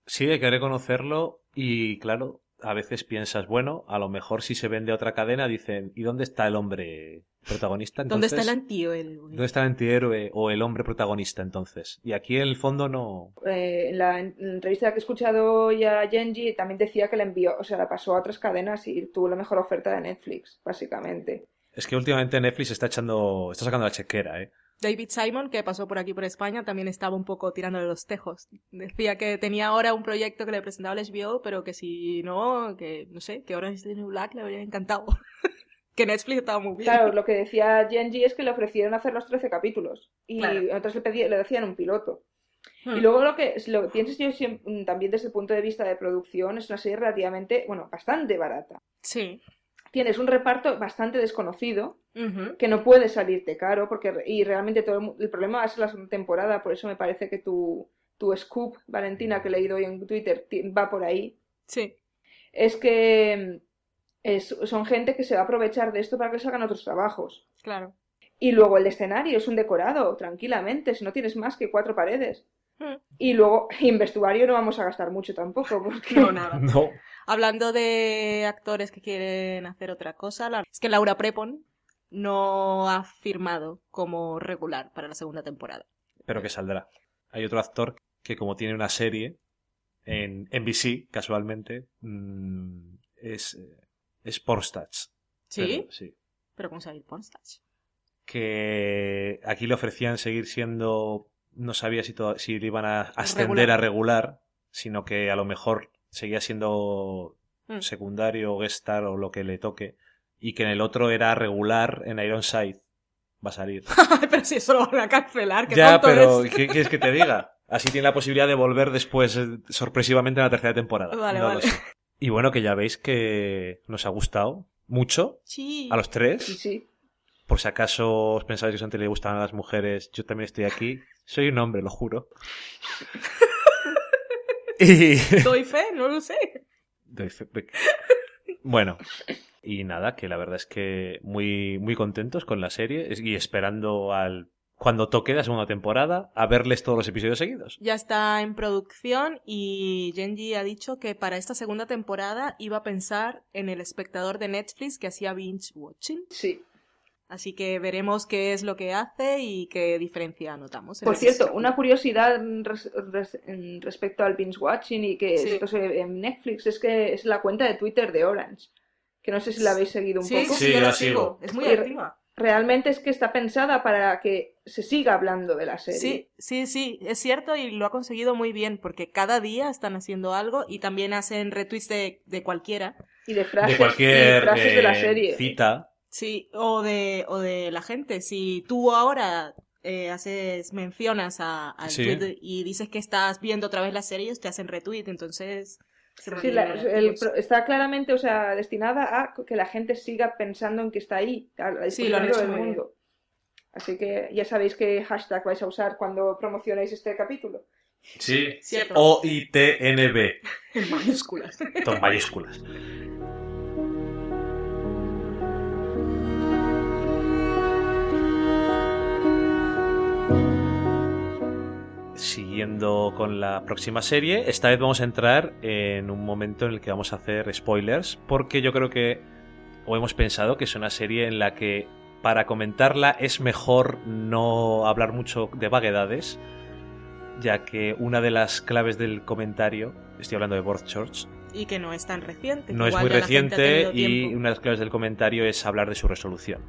Sí, hay que reconocerlo y claro, a veces piensas, bueno, a lo mejor si se vende a otra cadena dicen, ¿y dónde está el hombre protagonista? ¿Dónde está el Entonces, antihéroe? ¿Dónde está el antihéroe o el hombre protagonista entonces? Y aquí en el fondo no... Eh, en, la, en la entrevista que he escuchado ya a Genji también decía que la envió, o sea, la pasó a otras cadenas y tuvo la mejor oferta de Netflix, básicamente. Es que últimamente Netflix está echando, está sacando la chequera, ¿eh? David Simon, que pasó por aquí por España, también estaba un poco tirándole los tejos. Decía que tenía ahora un proyecto que le presentaba al HBO, pero que si no, que no sé, que is the New Black le habría encantado. que Netflix estaba muy bien. Claro, lo que decía Genji es que le ofrecieron hacer los 13 capítulos y Claro. otros le, pedí- le decían un piloto. Hmm. Y luego lo que, lo que pienso yo siem- también desde el punto de vista de producción es una serie relativamente, bueno, bastante barata. Sí. Tienes un reparto bastante desconocido que no puede salirte caro porque y realmente todo el, el problema es la segunda temporada, por eso me parece que tu, tu scoop, Valentina, que he leído hoy en Twitter, va por ahí. Sí. Es que mm, es- son gente que se va a aprovechar de esto para que salgan otros trabajos. Claro. Y luego el escenario es un decorado, tranquilamente, si no tienes más que cuatro paredes. Hmm. Y luego en vestuario no vamos a gastar mucho tampoco, porque No, nada. No. Hablando de actores que quieren hacer otra cosa, la- es que Laura Prepon no ha firmado como regular para la segunda temporada. Pero que saldrá. Hay otro actor que como tiene una serie en NBC, casualmente, mm, es, eh, es Pornstats. ¿Sí? Pero- sí. Pero ¿cómo Pornstage? que aquí le ofrecían seguir siendo, no sabía si, to- si le iban a ascender Regular. a regular, sino que a lo mejor seguía siendo Mm. secundario o guest star o lo que le toque, y que en el otro era regular en Ironside. Va a salir. pero si eso lo van a cancelar, qué ya, tonto pero es. ¿qué quieres que te diga? Así tiene la posibilidad de volver después, eh, sorpresivamente, en la tercera temporada. Vale, No. Y bueno, que ya veis que nos ha gustado mucho Sí. a los tres. Sí, sí. Por si acaso os pensáis que solamente le gustan a las mujeres, yo también estoy aquí. Soy un hombre, lo juro. y... Doy fe, no lo sé. Doy fe- Bueno, y nada, que la verdad es que muy, muy contentos con la serie y esperando al cuando toque la segunda temporada a verles todos los episodios seguidos. Ya está en producción y Genji ha dicho que para esta segunda temporada iba a pensar en el espectador de Netflix que hacía binge watching. Sí. Así que veremos qué es lo que hace y qué diferencia notamos. Por cierto, una curiosidad res- res- respecto al binge watching y que Sí. esto se ve en Netflix es que es la cuenta de Twitter de Orange. Que no sé si la habéis seguido un Sí, poco. sí, Sí, yo la sigo. sigo. Es muy Sí, activa. Realmente es que está pensada para que se siga hablando de la serie. Sí, sí, sí, es cierto y lo ha conseguido muy bien porque cada día están haciendo algo y también hacen retweets de, de cualquiera. Y de frases, de cualquier y frases de la eh, serie. cita. Sí, o de, o de la gente. Si tú ahora eh, haces, mencionas a, al Sí. tweet y dices que estás viendo otra vez la serie, ellos te hacen retweet, entonces... Sí, la- el está claramente, o sea, destinada a que la gente siga pensando en que está ahí, a la Sí, lo han hecho todo el muy bien. mundo. Así que ya sabéis qué hashtag vais a usar cuando promocionéis este capítulo. Sí. Cierto. O I T N B. En mayúsculas. Con mayúsculas. Siguiendo con la próxima serie, esta vez vamos a entrar en un momento en el que vamos a hacer spoilers, porque yo creo que, o hemos pensado que es una serie en la que para comentarla es mejor no hablar mucho de vaguedades, ya que una de las claves del comentario, estoy hablando de Broadchurch, Y que no es tan reciente. no es muy reciente y tiempo. una de las claves del comentario es hablar de su resolución.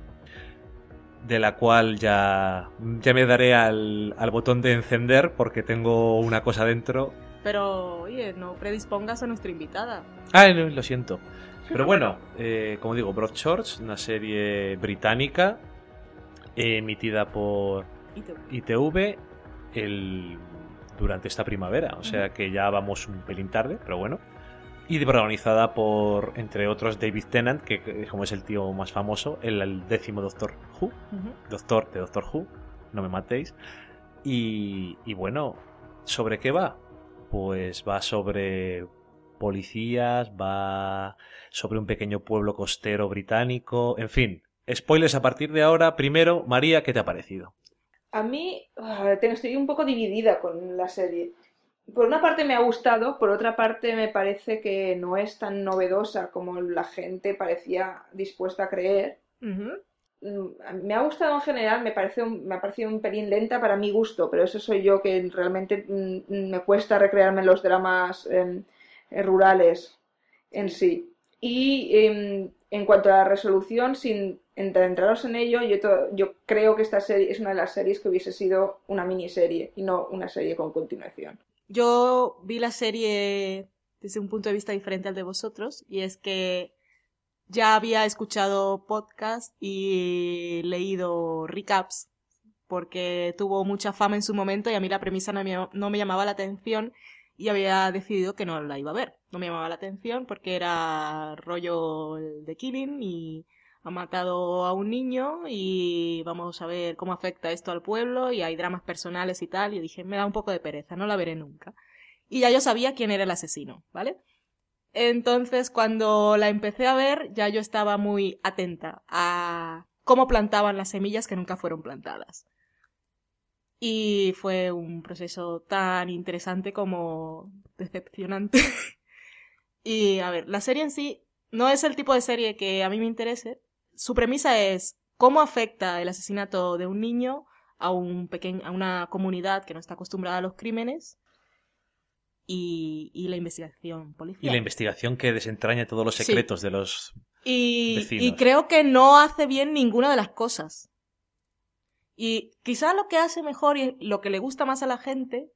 De la cual ya, ya me daré al, al botón de encender porque tengo una cosa dentro. Pero, oye, no predispongas a nuestra invitada. Ah, no, lo siento. Pero bueno, eh, como digo, Broadchurch, una serie británica eh, emitida por ITV el, durante esta primavera. O sea que ya vamos un pelín tarde, pero bueno. Y protagonizada por, entre otros, David Tennant, que como es el tío más famoso, el, el décimo Doctor Who. Doctor de Doctor Who, no me matéis. Y, y bueno, ¿sobre qué va? Pues va sobre policías, va sobre un pequeño pueblo costero británico, en fin. Spoilers a partir de ahora. Primero, María, ¿qué te ha parecido? A mí ah, estoy un poco dividida con la serie. Por una parte me ha gustado, por otra parte me parece que no es tan novedosa como la gente parecía dispuesta a creer. Ujú. Mm, Me ha gustado en general, me parece un- me ha parecido un pelín lenta para mi gusto, pero eso soy yo que realmente mm, me cuesta recrearme en los dramas em, eh, rurales en sí. Y em, en cuanto a la resolución, sin entraros en ello, yo, yo creo que esta serie es una de las series que hubiese sido una miniserie y no una serie con continuación. Yo vi la serie desde un punto de vista diferente al de vosotros, y es que ya había escuchado podcast y leído recaps, porque tuvo mucha fama en su momento y a mí la premisa no me, no me llamaba la atención y había decidido que no la iba a ver. No me llamaba la atención porque era rollo de Killing y ha matado a un niño y vamos a ver cómo afecta esto al pueblo y hay dramas personales y tal. Y dije, me da un poco de pereza, no la veré nunca. Y ya yo sabía quién era el asesino, ¿vale? Entonces, cuando la empecé a ver, ya yo estaba muy atenta a cómo plantaban las semillas que nunca fueron plantadas. Y fue un proceso tan interesante como decepcionante. y a ver, la serie en sí no es el tipo de serie que a mí me interese. Su premisa es cómo afecta el asesinato de un niño a, un pequeño, a una comunidad que no está acostumbrada a los crímenes y, y la investigación policial. Y la investigación que desentraña todos los Sí. secretos de los... Y, Vecinos. y creo que no hace bien ninguna de las cosas. Y quizá lo que hace mejor y lo que le gusta más a la gente,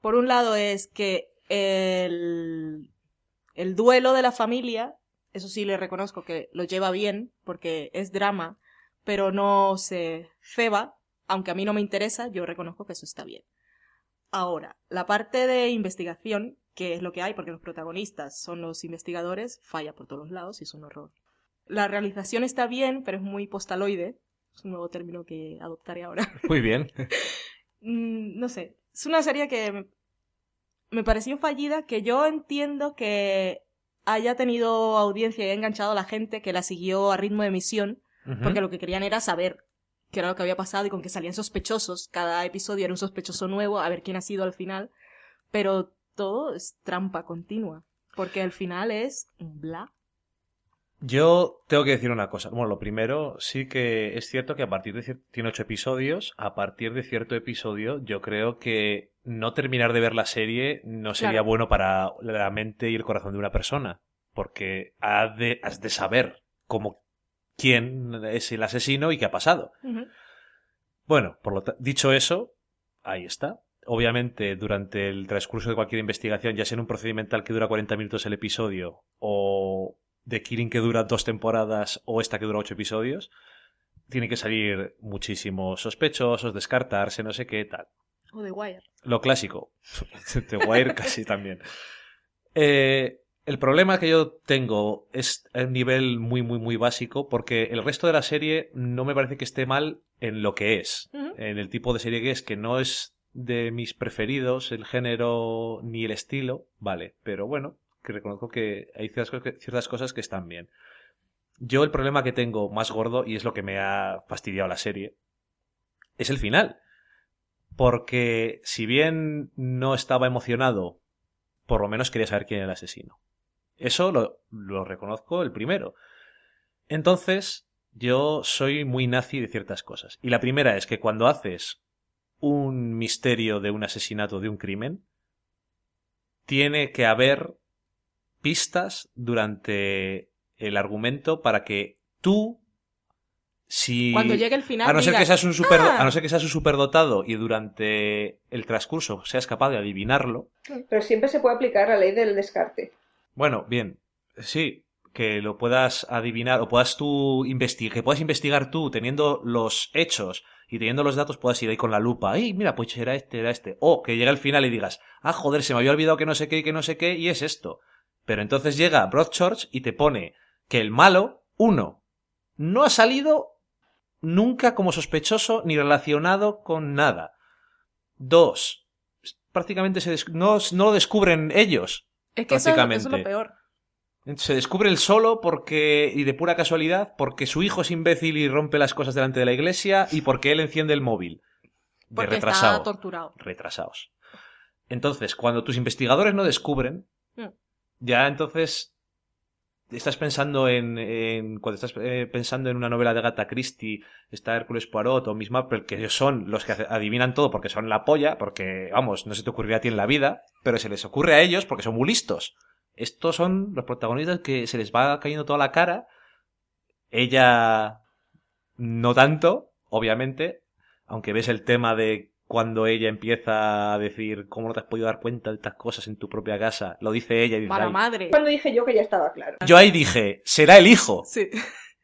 por un lado es que el, el duelo de la familia, eso sí le reconozco que lo lleva bien, porque es drama, pero no se ceba, aunque a mí no me interesa, yo reconozco que eso está bien. Ahora, la parte de investigación, que es lo que hay, porque los protagonistas son los investigadores, falla por todos lados y es un horror. La realización está bien, pero es muy postaloide. Es un nuevo término que adoptaré ahora. Muy bien. Mm, no sé. Es una serie que me, me pareció fallida, que yo entiendo que haya tenido audiencia y haya enganchado a la gente que la siguió a ritmo de emisión, porque lo que querían era saber qué era lo que había pasado y con que salían sospechosos. Cada episodio era un sospechoso nuevo, a ver quién ha sido al final. Pero todo es trampa continua, porque al final es bla. Yo tengo que decir una cosa. Bueno, lo primero, sí que es cierto que a partir de tiene ocho episodios. A partir de cierto episodio, yo creo que no terminar de ver la serie no sería Claro. bueno para la mente y el corazón de una persona. Porque has de, has de saber cómo quién es el asesino y qué ha pasado. Bueno, por lo dicho eso, ahí está. Obviamente, durante el transcurso de cualquier investigación, ya sea en un procedimental que dura 40 minutos el episodio, o de Killing que dura dos temporadas, o esta que dura ocho episodios, tiene que salir muchísimos sospechosos, descartarse, no sé qué, tal. O The Wire. Lo clásico. The Wire casi también. Eh, el problema que yo tengo es a un nivel muy, muy, muy básico, porque el resto de la serie no me parece que esté mal en lo que es. En el tipo de serie que es, que no es de mis preferidos, el género ni el estilo, vale. Pero bueno, que reconozco que hay ciertas cosas que están bien. Yo el problema que tengo más gordo, y es lo que me ha fastidiado la serie, es el final. Porque si bien no estaba emocionado, por lo menos quería saber quién era el asesino. Eso lo, lo reconozco el primero. Entonces, yo soy muy nazi de ciertas cosas. Y la primera es que cuando haces un misterio de un asesinato, de un crimen, tiene que haber pistas durante el argumento para que tú, si... Cuando llegue el final, A no, ser que seas un super, "Ah". a no ser que seas un superdotado y durante el transcurso seas capaz de adivinarlo. Pero siempre se puede aplicar la ley del descarte. Bueno, bien, sí, que lo puedas adivinar o puedas tú investigar, que puedas investigar tú teniendo los hechos y teniendo los datos, puedas ir ahí con la lupa. ¡Ay, mira, pues era este, era este! O que llegue al final y digas, ah, joder, se me había olvidado que no sé qué y que no sé qué y es esto. Pero entonces llega Broadchurch y te pone que el malo, uno, no ha salido nunca como sospechoso ni relacionado con nada. Dos, prácticamente se no, no lo descubren ellos. Es que eso, es- eso es prácticamente. lo peor. Se descubre él solo porque, y de pura casualidad, porque su hijo es imbécil y rompe las cosas delante de la iglesia y porque él enciende el móvil. De Porque retrasado. está torturado. Retrasados. Entonces, cuando tus investigadores no descubren, Mm. ya entonces estás pensando en, cuando estás eh, pensando en una novela de Agatha Christie, está Hércules Poirot o Miss Marple, que son los que adivinan todo porque son la polla, porque, vamos, no se te ocurriría a ti en la vida, pero se les ocurre a ellos porque son muy listos. Estos son los protagonistas que se les va cayendo toda la cara. Ella no tanto, obviamente, aunque ves el tema de cuando ella empieza a decir cómo no te has podido dar cuenta de estas cosas en tu propia casa, lo dice ella y dice, "Ay". madre. Cuando dije yo que ya estaba claro. yo ahí dije, será el hijo. Sí.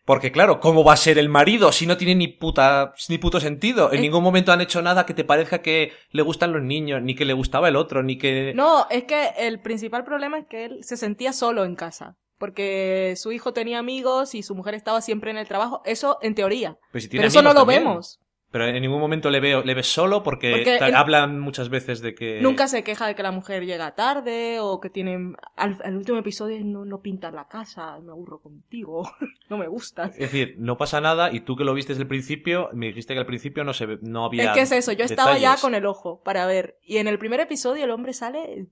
Porque claro, ¿cómo va a ser el marido si no tiene ni puta, ni puto sentido? En Es- ningún momento han hecho nada que te parezca que le gustan los niños, ni que le gustaba el otro, ni que... No, es que el principal problema es que él se sentía solo en casa. Porque su hijo tenía amigos y su mujer estaba siempre en el trabajo. Eso en teoría. Pero, si tiene Pero eso no lo también. vemos. Pero en ningún momento le veo, le ves solo porque, hablan muchas veces de que... Nunca se queja de que la mujer llega tarde o que tienen... Al, al último episodio no, no pintan la casa, me aburro contigo, no me gusta. Es decir, no pasa nada y tú que lo viste desde el principio, me dijiste que al principio no se no había Es que es eso, yo estaba ya con el ojo para ver. Y en el primer episodio el hombre sale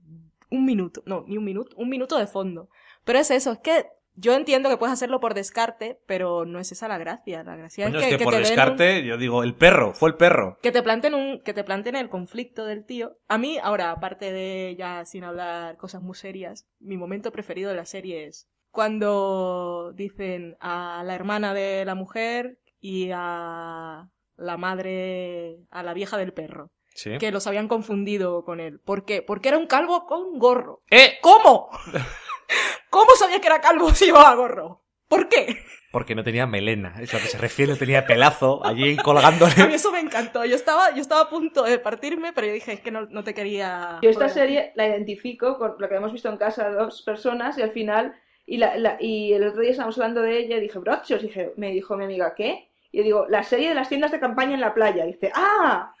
un minuto, no, ni un minuto, un minuto de fondo. Pero es eso, es que yo entiendo que puedes hacerlo por descarte, pero no es esa la gracia. La gracia es es que, que, que por te un- descarte, yo digo, el perro, fue el perro. que te planten un, que te planten el conflicto del tío. A mí, ahora, aparte de ya sin hablar cosas muy serias, mi momento preferido de la serie es cuando dicen a la hermana de la mujer y a, la madre, a la vieja del perro, Sí. que los habían confundido con él. ¿Por qué? Porque era un calvo con gorro. ¡Eh! ¿Cómo? ¿Cómo sabía que era calvo si llevaba gorro? ¿Por qué? Porque no tenía melena. Es a lo que se refiere, no tenía pelazo allí colgándole. A mí eso me encantó. Yo estaba, yo estaba a punto de partirme, pero yo dije, es que no, no te quería... Yo esta serie la identifico con lo que hemos visto en casa dos personas y al final, y, la, la- y el otro día estábamos hablando de ella y dije, Brochos, dije, me dijo mi amiga, ¿qué? Y yo digo, la serie de las tiendas de campaña en la playa. Y dice, ¡ah!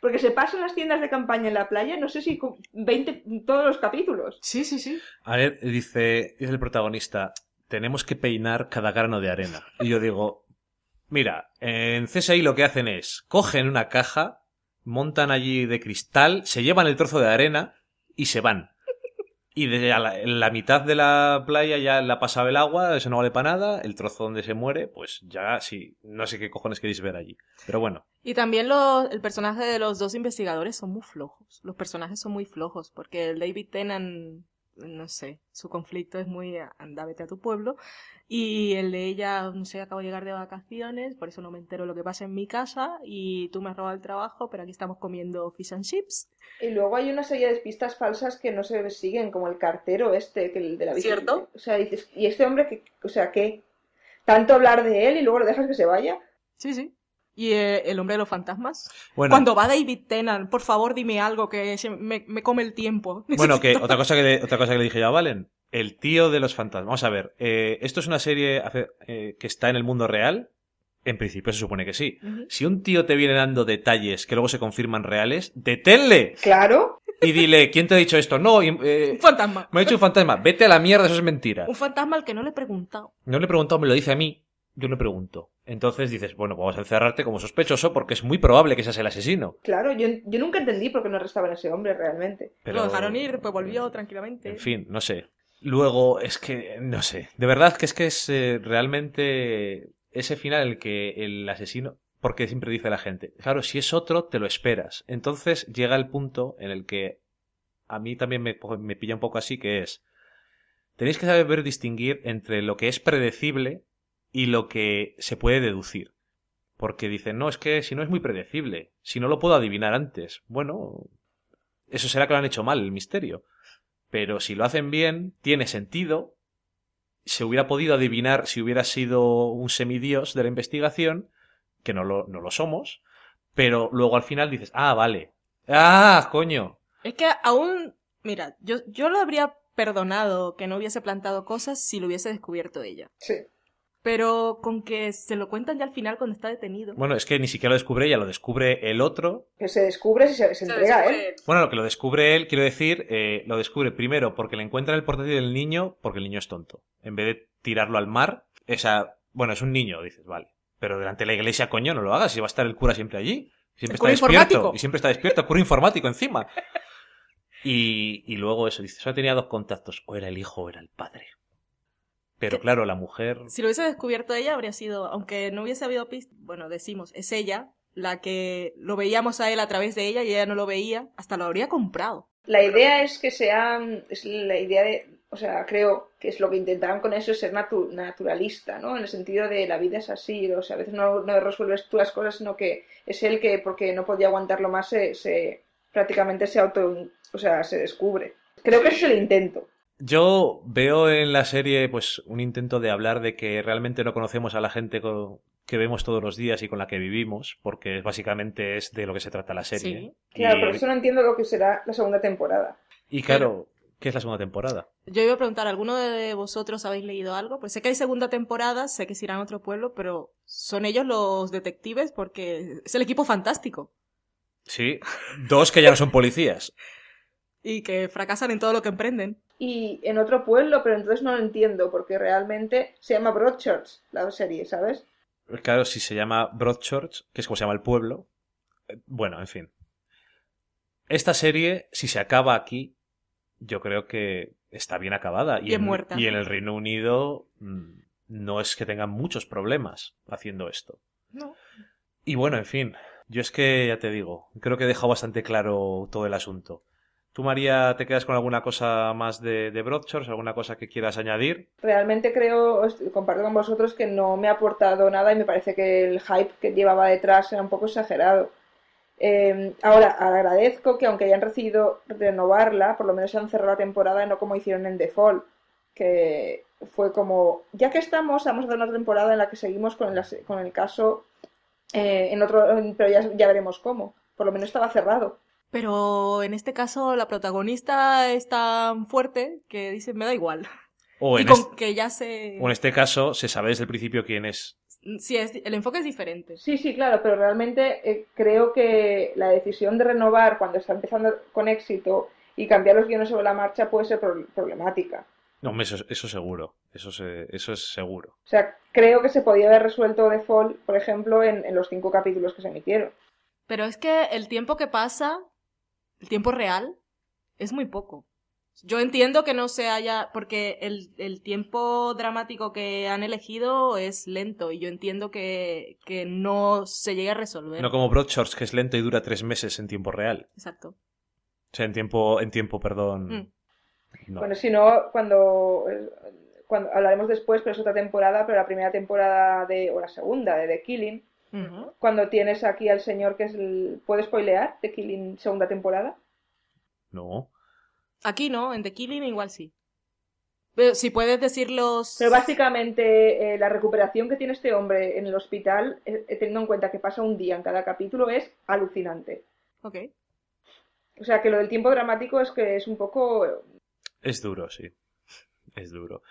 Porque se pasan las tiendas de campaña en la playa, no sé si con 20, todos los capítulos. Sí, sí, sí. A ver, dice, dice el protagonista, tenemos que peinar cada grano de arena. Y yo digo, mira, en CSI lo que hacen es, cogen una caja, montan allí de cristal, se llevan el trozo de arena y se van. Y de a la, mitad de la playa ya la ha pasado el agua, eso no vale para nada, el trozo donde se muere, pues ya sí, no sé qué cojones queréis ver allí. Pero bueno, Y también los, el personaje de los dos investigadores son muy flojos. Los personajes son muy flojos, porque el David Tennant, no sé, su conflicto es muy anda, vete a tu pueblo. Y el de ella, no sé, acabo de llegar de vacaciones, por eso no me entero lo que pasa en mi casa. Y tú me has robado el trabajo, pero aquí estamos comiendo fish and chips. Y luego hay una serie de pistas falsas que no se siguen, como el cartero este, que el de la bicicleta. ¿Cierto? O sea, dices, ¿y este hombre qué? O sea, ¿qué? Tanto hablar de él y luego lo dejas que se vaya. Sí, sí. Y eh, el hombre de los fantasmas. bueno. Cuando va David Tennant, por favor dime algo que se me, me come el tiempo. Bueno, que otra cosa que le, otra cosa que le dije yo a Valen, el tío de los fantasmas. Vamos a ver, eh, esto es una serie hace- eh, que está en el mundo real. En principio se supone que sí. Si un tío te viene dando detalles que luego se confirman reales, deténle Claro. y dile, ¿quién te ha dicho esto? No, eh, Un fantasma. me ha dicho un fantasma. Vete a la mierda, eso es mentira. Un fantasma al que no le he preguntado. No le he preguntado, me lo dice a mí. Yo le pregunto. Entonces dices, bueno, pues vamos a encerrarte como sospechoso porque es muy probable que seas el asesino. Claro, yo, yo nunca entendí por qué no arrestaban a ese hombre realmente. Pero- Lo dejaron ir, después volvió tranquilamente. En fin, no sé. Luego, es que, no sé. De verdad que es que es eh, realmente ese final en el que el asesino. Porque siempre dice la gente, claro, si es otro, te lo esperas. Entonces llega el punto en el que a mí también me, me pilla un poco así, que es. Tenéis que saber distinguir entre lo que es predecible y lo que se puede deducir. Porque dicen, no, es que si no es muy predecible, si no lo puedo adivinar antes. Bueno, eso será que lo han hecho mal, el misterio. Pero si lo hacen bien, tiene sentido. Se hubiera podido adivinar si hubiera sido un semidios de la investigación, que no lo, no lo somos. Pero luego al final dices, ah, vale. Ah, coño. Es que aún, mira, yo, yo lo habría perdonado que no hubiese plantado cosas si lo hubiese descubierto ella. Sí. Pero con que se lo cuentan ya al final cuando está detenido. Bueno, es que ni siquiera lo descubre ella, lo descubre el otro. Que se descubre si se, se entrega a él. Bueno, lo que lo descubre él, quiero decir, eh, lo descubre primero porque le encuentra el portátil del niño, porque el niño es tonto. En vez de tirarlo al mar, esa, bueno, es un niño, dices, vale. Pero delante de la iglesia, coño, no lo hagas, si va a estar el cura siempre allí. Siempre El está despierto. Y siempre está despierto, cura informático encima. Y, y luego eso, dice, solo tenía dos contactos, o era el hijo o era el padre. Pero claro, la mujer. Si lo hubiese descubierto ella, habría sido, aunque no hubiese habido pista, bueno, decimos, es ella la que lo veíamos a él a través de ella y ella no lo veía, hasta lo habría comprado. La idea es que sean, es la idea de, o sea, creo que es lo que intentaban con eso, es ser natu- naturalista, ¿no? En el sentido de la vida es así, o sea, a veces no, no resuelves tú las cosas, sino que es él que, porque no podía aguantarlo más, se, se prácticamente se auto, o sea, se descubre. Creo que ese es el intento. Yo veo en la serie pues un intento de hablar de que realmente no conocemos a la gente que vemos todos los días y con la que vivimos, porque básicamente es de lo que se trata la serie. Sí. Claro, y, por eso no entiendo lo que será la segunda temporada. y claro, ¿qué es la segunda temporada? Yo iba a preguntar, ¿alguno de vosotros habéis leído algo? Pues sé que hay segunda temporada, sé que se irán a otro pueblo, pero ¿son ellos los detectives? Porque es el equipo fantástico. Sí, dos que ya no son policías. Y que fracasan en todo lo que emprenden. Y en otro pueblo, pero entonces no lo entiendo, porque realmente se llama Broadchurch la serie, ¿sabes? Claro, si se llama Broadchurch, que es como se llama el pueblo. eh, Bueno, en fin. Esta serie, si se acaba aquí, yo creo que está bien acabada. Y, Bien en, muerta. y en el Reino Unido mm, no es que tengan muchos problemas haciendo esto. No. Y bueno, en fin, yo es que ya te digo, creo que he dejado bastante claro todo el asunto. ¿Tú, María, te quedas con alguna cosa más de, de? ¿Alguna cosa que quieras añadir? Realmente creo, comparto con vosotros, que no me ha aportado nada y me parece que el hype que llevaba detrás era un poco exagerado. Eh, ahora, agradezco que aunque hayan decidido renovarla, por lo menos han cerrado la temporada y no como hicieron en Fall, que fue como, ya que estamos, vamos a dar una temporada en la que seguimos con el, caso, eh, en otro, pero ya veremos cómo. Por lo menos estaba cerrado. Pero en este caso la protagonista es tan fuerte que dice, me da igual. O y en, con este, que ya se... o en este caso, se sabe desde el principio quién es. Sí, es- el enfoque es diferente. Sí, sí, claro, pero realmente eh, creo que la decisión de renovar cuando está empezando con éxito y cambiar los guiones sobre la marcha puede ser pro- problemática. No, eso, eso seguro. Eso, se- eso es seguro. O sea, creo que se podía haber resuelto The Fall, por ejemplo, en, en los cinco capítulos que se emitieron. Pero es que el tiempo que pasa, el tiempo real, es muy poco. Yo entiendo que no se haya, porque el, el tiempo dramático que han elegido es lento y yo entiendo que, que no se llegue a resolver. No como Broadchurch, que es lento y dura tres meses en tiempo real. Exacto. O sea, en tiempo, en tiempo, perdón. Mm. No. Bueno, si no, cuando, cuando hablaremos después, pero es otra temporada, pero la primera temporada de, o la segunda de The Killing, Cuando tienes aquí al señor que es el... ¿Puedo spoilear? The Killing segunda temporada. No. Aquí no, en The Killing igual sí. Pero si puedes decir los... Pero básicamente eh, la recuperación que tiene este hombre en el hospital, eh, eh, teniendo en cuenta que pasa un día en cada capítulo, es alucinante. Ok. O sea que lo del tiempo dramático es que es un poco... Es duro, sí. Es duro.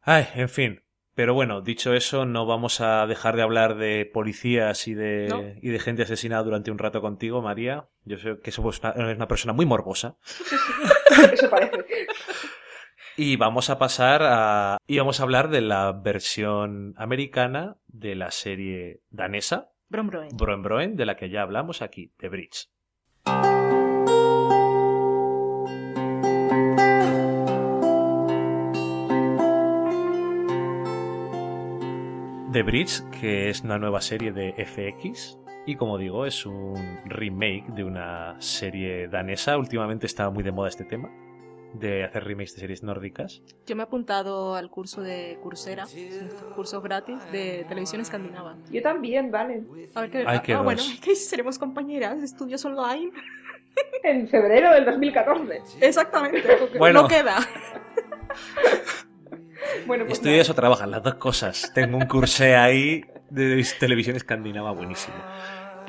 Ay, en fin. Pero bueno, dicho eso, no vamos a dejar de hablar de policías y de, No. y de gente asesinada durante un rato contigo, María. Yo sé que una, eres una persona muy morbosa. Eso parece. Y vamos a pasar a. Y vamos a hablar de la versión americana de la serie danesa, Brom Broen. Broen Broen, de la que ya hablamos aquí, The Bridge. The Bridge, que es una nueva serie de FX. Y como digo, es un remake de una serie danesa. Últimamente está muy de moda este tema. De hacer remakes de series nórdicas. Yo me he apuntado al curso de Coursera, cursos gratis de televisión escandinava. Yo también, vale. A ver qué... Ay, ah, qué bueno, dos. que seremos compañeras, estudios online. En febrero del 2014. Exactamente. Bueno. No queda. Bueno, pues Estudias o trabajas, las dos cosas. Tengo un cursé ahí de televisión escandinava buenísimo.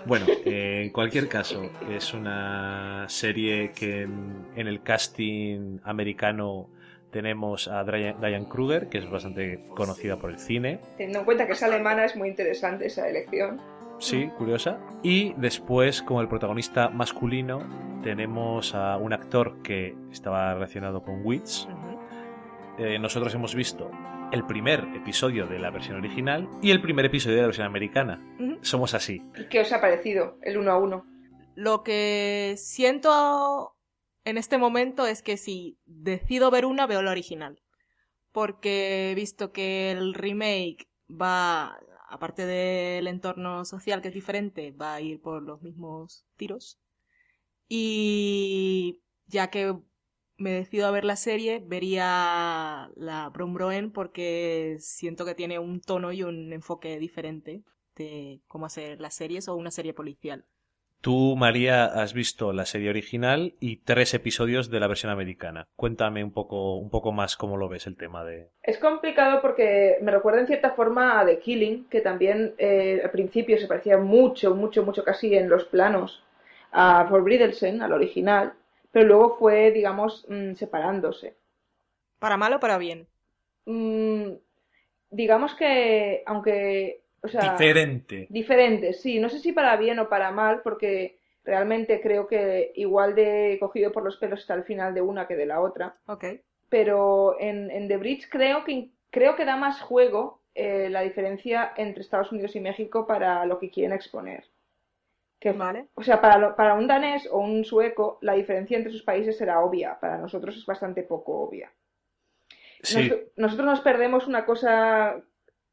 Bueno, eh, en cualquier caso, es una serie que en, en el casting americano tenemos a Diane, Kruger, que es bastante conocida por el cine. Teniendo en cuenta que es alemana, es muy interesante esa elección. Sí, curiosa. Y después, como el protagonista masculino, tenemos a un actor que estaba relacionado con Wits. Ujú. Eh, nosotros hemos visto el primer episodio de la versión original y el primer episodio de la versión americana. Somos así. ¿Y qué os ha parecido el uno a uno? Lo que siento en este momento es que si decido ver una, veo la original. Porque he visto que el remake va, aparte del entorno social que es diferente, va a ir por los mismos tiros. Y ya que me decido a ver la serie, vería la Brom Broen porque siento que tiene un tono y un enfoque diferente de cómo hacer las series o una serie policial. Tú, María, has visto la serie original y tres episodios de la versión americana. Cuéntame un poco, un poco más cómo lo ves el tema de. Es complicado porque me recuerda en cierta forma a The Killing, que también eh, al principio se parecía mucho, mucho, mucho casi en los planos a For Bridelsen, al original, pero luego fue, digamos, mm, separándose. ¿Para mal o para bien? Mm, digamos que, aunque, o sea, Diferente. diferente, sí, no sé si para bien o para mal, porque realmente creo que igual de cogido por los pelos está al final de una que de la otra. Ok. pero en, en The Bridge creo que, creo que da más juego eh, la diferencia entre Estados Unidos y México para lo que quieren exponer. Que, Vale. O sea, para, lo- para un danés o un sueco, la diferencia entre sus países será obvia. Para nosotros es bastante poco obvia. Sí. Nos- nosotros nos perdemos una cosa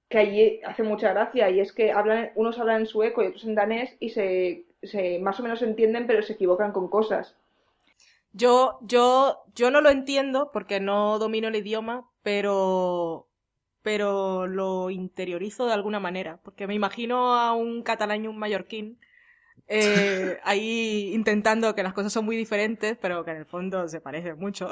que allí hace mucha gracia y es que hablan, unos hablan en sueco y otros en danés y se, se más o menos entienden pero se equivocan con cosas. Yo, yo, yo no lo entiendo porque no domino el idioma, pero, pero lo interiorizo de alguna manera. Porque me imagino a un catalán y un mallorquín eh, ahí intentando que las cosas son muy diferentes, pero que en el fondo se parecen mucho.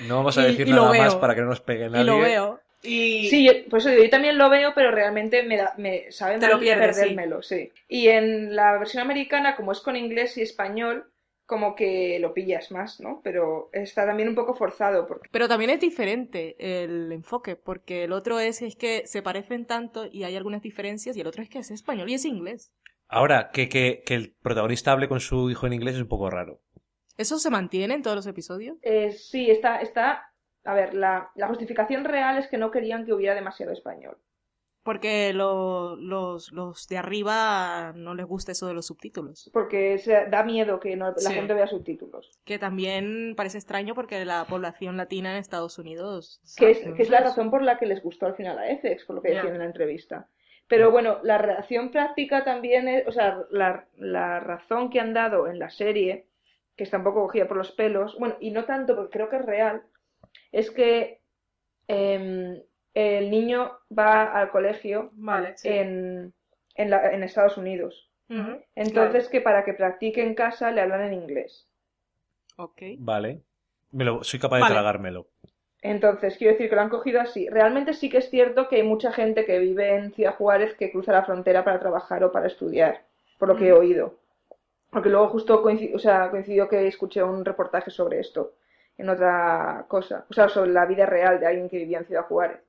No vamos a Y- decir y nada más para que no nos pegue nadie. y lo veo. Y Sí, yo, por eso digo, yo también lo veo, pero realmente me, da, me sabe Te lo mal pierdes, perdérmelo, sí. Y en la versión americana, como es con inglés y español, como que lo pillas más, ¿no? Pero está también un poco forzado, porque Pero también es diferente el enfoque, porque el otro es, es que se parecen tanto y hay algunas diferencias, y el otro es que es español y es inglés. Ahora, que, que, que el protagonista hable con su hijo en inglés es un poco raro. ¿Eso se mantiene en todos los episodios? eh, sí, está, está... A ver, la, la justificación real es que no querían que hubiera demasiado español. Porque lo- los, los de arriba no les gusta eso de los subtítulos. Porque se, da miedo que no- la Sí. gente vea subtítulos. Que también parece extraño porque la población latina en Estados Unidos. Que es, que es la razón por la que les gustó al final a FX, por lo que decían en la entrevista. Pero bueno, la reacción práctica también es, o sea, la, la razón que han dado en la serie, que está un poco cogida por los pelos, bueno, y no tanto porque creo que es real, es que em, el niño va al colegio Vale, sí. en, en, la- en Estados Unidos. Entonces, que para que practique en casa le hablan en inglés. Ok. Vale. Me lo, soy capaz de Vale. tragármelo. Entonces, quiero decir que lo han cogido así. Realmente sí que es cierto que hay mucha gente que vive en Ciudad Juárez que cruza la frontera para trabajar o para estudiar, por lo que he Mm. oído. Porque luego justo coincidió, o sea, coincidió que escuché un reportaje sobre esto en otra cosa, o sea, sobre la vida real de alguien que vivía en Ciudad Juárez.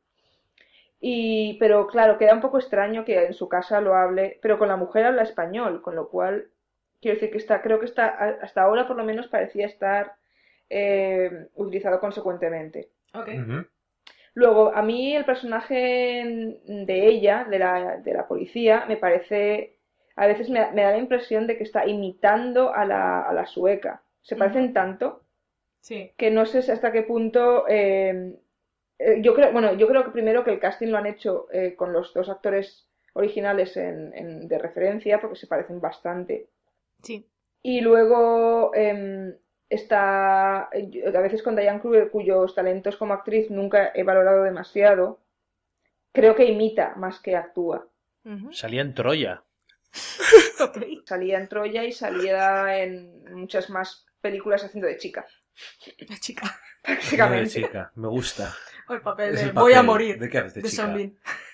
Y, pero claro, queda un poco extraño que en su casa lo hable, pero con la mujer habla español, con lo cual quiero decir que está, creo que está, hasta ahora por lo menos parecía estar eh, utilizado consecuentemente. Luego, a mí el personaje de ella, de la, de la policía, me parece, a veces me, me da la impresión de que está imitando a la, a la sueca. Se parecen tanto Sí. que no sé hasta qué punto, eh, eh, yo creo, bueno, yo creo que primero que el casting lo han hecho eh, con los dos actores originales en- en- de referencia, porque se parecen bastante. Sí. Y luego em, está a veces con Diane Kruger, cuyos talentos como actriz nunca he valorado demasiado, creo que imita más que actúa. Salía en Troya. Salía en Troya y salía en muchas más películas haciendo de chica, La chica. De prácticamente. chica. Me gusta. O el papel de el Voy a morir. ¿De qué haces de de chica?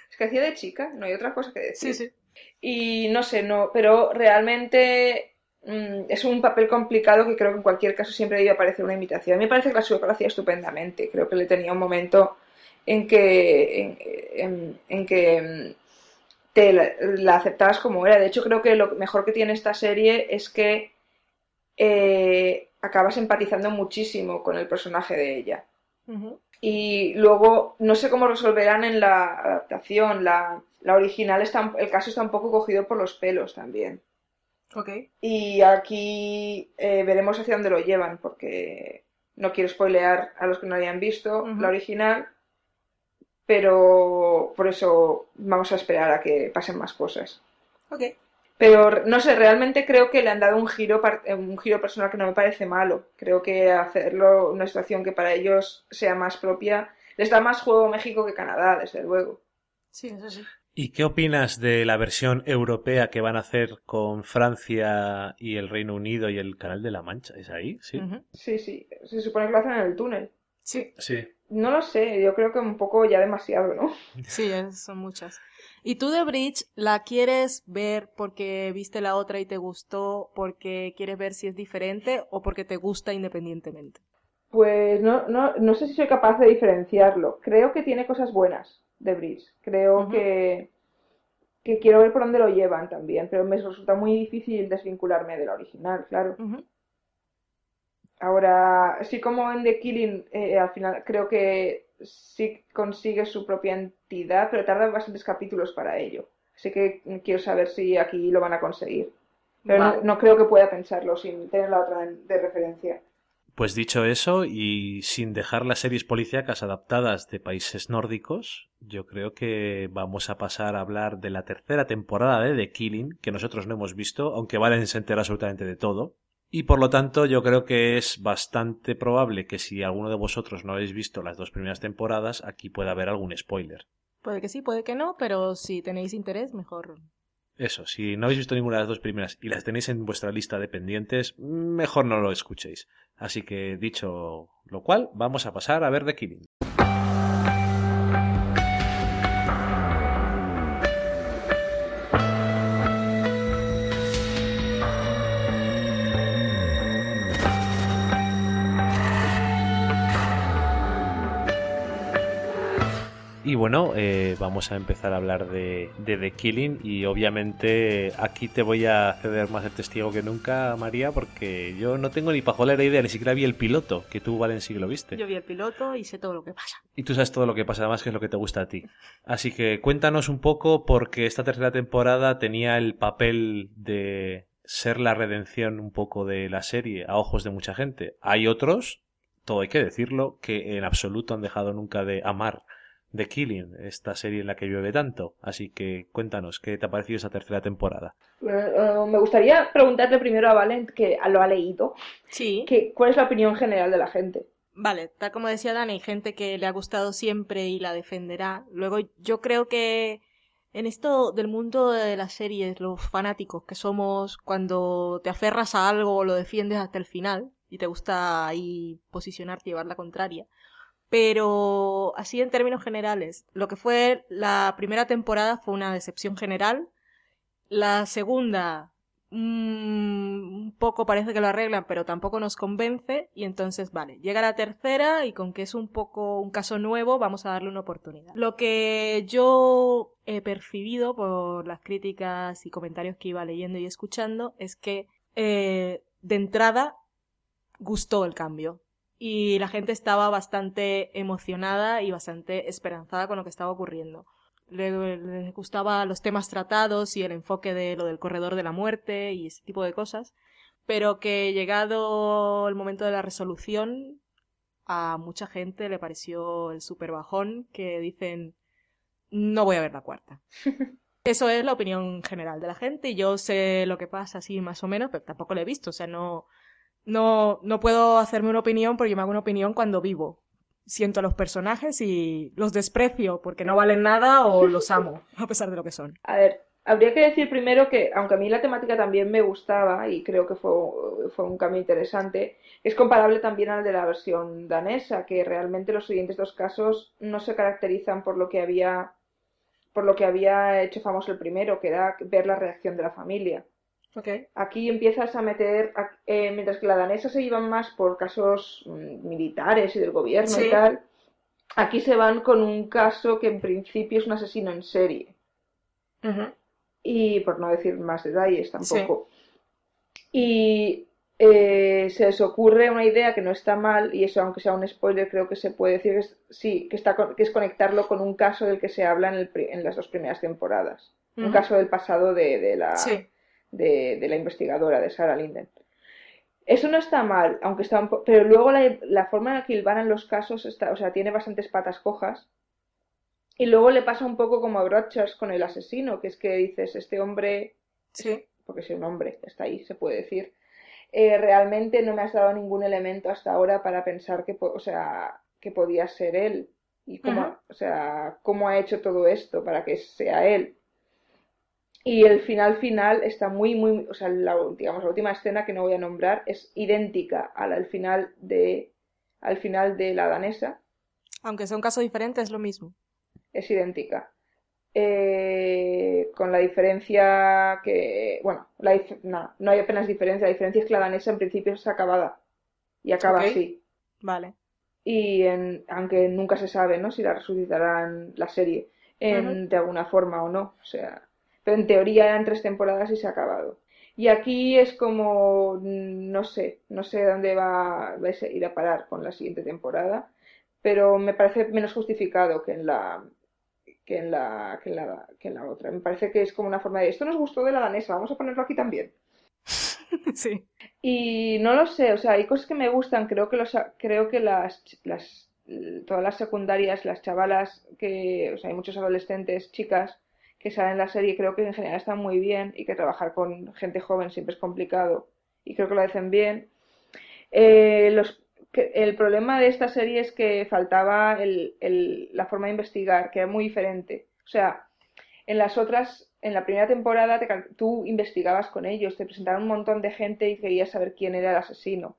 Es que hacía de chica, no hay otra cosa que decir. Sí, sí. Y no sé, no, pero realmente mm, es un papel complicado que creo que en cualquier caso siempre debe aparecer una imitación. A mí me parece que la sueca lo hacía estupendamente. Creo que le tenía un momento en que, en, en- en que mm, te la, la aceptabas como era. De hecho, creo que lo mejor que tiene esta serie es que eh, acabas empatizando muchísimo con el personaje de ella. Y luego, no sé cómo resolverán en la adaptación. La, la original está, el caso está un poco cogido por los pelos también. Ok. Y aquí eh, veremos hacia dónde lo llevan, porque no quiero spoilear a los que no hayan visto la original, pero por eso vamos a esperar a que pasen más cosas. Ok. Pero no sé, realmente creo que le han dado un giro, eh, un giro personal que no me parece malo. Creo que hacerlo una situación que para ellos sea más propia les da más juego México que Canadá, desde luego. Sí, eso sí. ¿Y qué opinas de la versión europea que van a hacer con Francia y el Reino Unido y el Canal de la Mancha? ¿Es ahí? Sí. Sí, sí, se supone que lo hacen en el túnel. Sí, Sí. No lo sé, yo creo que un poco ya demasiado, ¿no? sí, son muchas. ¿Y tú de Bridge la quieres ver porque viste la otra y te gustó, porque quieres ver si es diferente o porque te gusta independientemente? Pues no, no, no sé si soy capaz de diferenciarlo. Creo que tiene cosas buenas de Bridge. Creo que, que quiero ver por dónde lo llevan también, pero me resulta muy difícil desvincularme de la original, claro. Ahora, así como en The Killing, eh, al final creo que sí consigue su propia entidad, pero tarda bastantes capítulos para ello. Así que quiero saber si aquí lo van a conseguir. Pero no, no creo que pueda pensarlo sin tener la otra de, de referencia. Pues dicho eso, y sin dejar las series policíacas adaptadas de países nórdicos, yo creo que vamos a pasar a hablar de la tercera temporada de The Killing, que nosotros no hemos visto, aunque Valen se entera absolutamente de todo. Y por lo tanto, yo creo que es bastante probable que si alguno de vosotros no habéis visto las dos primeras temporadas, aquí pueda haber algún spoiler. Puede que sí, puede que no, pero si tenéis interés, mejor. Eso, si no habéis visto ninguna de las dos primeras y las tenéis en vuestra lista de pendientes, mejor no lo escuchéis. Así que, dicho lo cual, vamos a pasar a ver The Killing. Y bueno, eh, vamos a empezar a hablar de, de The Killing y obviamente aquí te voy a ceder más el testigo que nunca, María, porque yo no tengo ni pajolera idea, ni siquiera vi el piloto, que tú, Valen, sí que lo viste. Yo vi el piloto y sé todo lo que pasa. Y tú sabes todo lo que pasa, además que es lo que te gusta a ti. Así que cuéntanos un poco, porque esta tercera temporada tenía el papel de ser la redención un poco de la serie a ojos de mucha gente. Hay otros, todo hay que decirlo, que en absoluto han dejado nunca de amar The Killing, esta serie en la que llueve tanto. Así que cuéntanos, ¿qué te ha parecido esa tercera temporada? Bueno, eh, me gustaría preguntarle primero a Valent, que lo ha leído, Sí. que, ¿cuál es la opinión general de la gente? Vale, tal como decía Dani, hay gente que le ha gustado siempre y la defenderá. Luego yo creo que en esto del mundo de las series, los fanáticos que somos, cuando te aferras a algo lo defiendes hasta el final y te gusta ahí posicionarte y llevar la contraria. Pero así en términos generales, lo que fue la primera temporada fue una decepción general. La segunda, mm, un poco parece que lo arreglan, pero tampoco nos convence. Y entonces, vale, llega la tercera y con que es un poco un caso nuevo, vamos a darle una oportunidad. Lo que yo he percibido por las críticas y comentarios que iba leyendo y escuchando es que eh, de entrada gustó el cambio. Y la gente estaba bastante emocionada y bastante esperanzada con lo que estaba ocurriendo. Le- les gustaba los temas tratados y el enfoque de lo del corredor de la muerte y ese tipo de cosas, pero que llegado el momento de la resolución, a mucha gente le pareció el super bajón que dicen no voy a ver la cuarta. Eso es la opinión general de la gente y yo sé lo que pasa así más o menos, pero tampoco lo he visto, o sea, no, no, no puedo hacerme una opinión porque yo me hago una opinión cuando vivo. Siento a los personajes y los desprecio porque no valen nada o los amo, a pesar de lo que son. A ver, habría que decir primero que, aunque a mí la temática también me gustaba y creo que fue, fue un cambio interesante, es comparable también al de la versión danesa, que realmente los siguientes dos casos no se caracterizan por lo que había, por lo que había hecho famoso el primero, que era ver la reacción de la familia. Aquí empiezas a meter, eh, mientras que la danesa se iban más por casos mm, militares y del gobierno Sí. y tal, aquí se van con un caso que en principio es un asesino en serie y por no decir más detalles tampoco. Y eh, se les ocurre una idea que no está mal, y eso, aunque sea un spoiler, creo que se puede decir que es, sí, que, está, con- que es conectarlo con un caso del que se habla en, el en las dos primeras temporadas. Un caso del pasado de, de la, Sí. De, de la investigadora, de Sarah Linden. Eso no está mal, aunque está un po- pero luego la, la forma en la que hilvanan los casos está, o sea, tiene bastantes patas cojas. Y luego le pasa un poco como a Broadchurch con el asesino, que es que dices, este hombre Sí. porque soy un hombre, está ahí, se puede decir. Eh, realmente no me has dado ningún elemento hasta ahora para pensar que, o sea, que podía ser él. Y cómo, o sea, cómo ha hecho todo esto para que sea él. Y el final final está muy, muy, o sea, la, digamos, la última escena que no voy a nombrar es idéntica al final de, al final de la danesa Aunque sea un caso diferente, es lo mismo. es idéntica. Eh, con la diferencia que, bueno, la dif- no, no hay apenas diferencia. La diferencia es que la danesa en principio es acabada y acaba Ok. así. Vale. Y en, aunque nunca se sabe, ¿no? Si la resucitarán la serie en, de alguna forma o no. O sea, pero en teoría eran tres temporadas y se ha acabado. Y aquí es como, mm, no sé, no sé dónde va, va a ir a parar con la siguiente temporada, pero me parece menos justificado que en la, que en la, que en la, que en la otra. Me parece que es como una forma de, esto nos gustó de la danesa, vamos a ponerlo aquí también. sí. Y no lo sé, o sea, hay cosas que me gustan, creo que los, creo que las, las, todas las secundarias, las chavalas que, o sea, hay muchos adolescentes, chicas, que salen en la serie, creo que en general están muy bien y que trabajar con gente joven siempre es complicado y creo que lo hacen bien. Eh, los, que- el problema de esta serie es que faltaba el- el- la forma de investigar, que era muy diferente. O sea, en las otras, en la primera temporada te tú investigabas con ellos, te presentaron un montón de gente y querías saber quién era el asesino.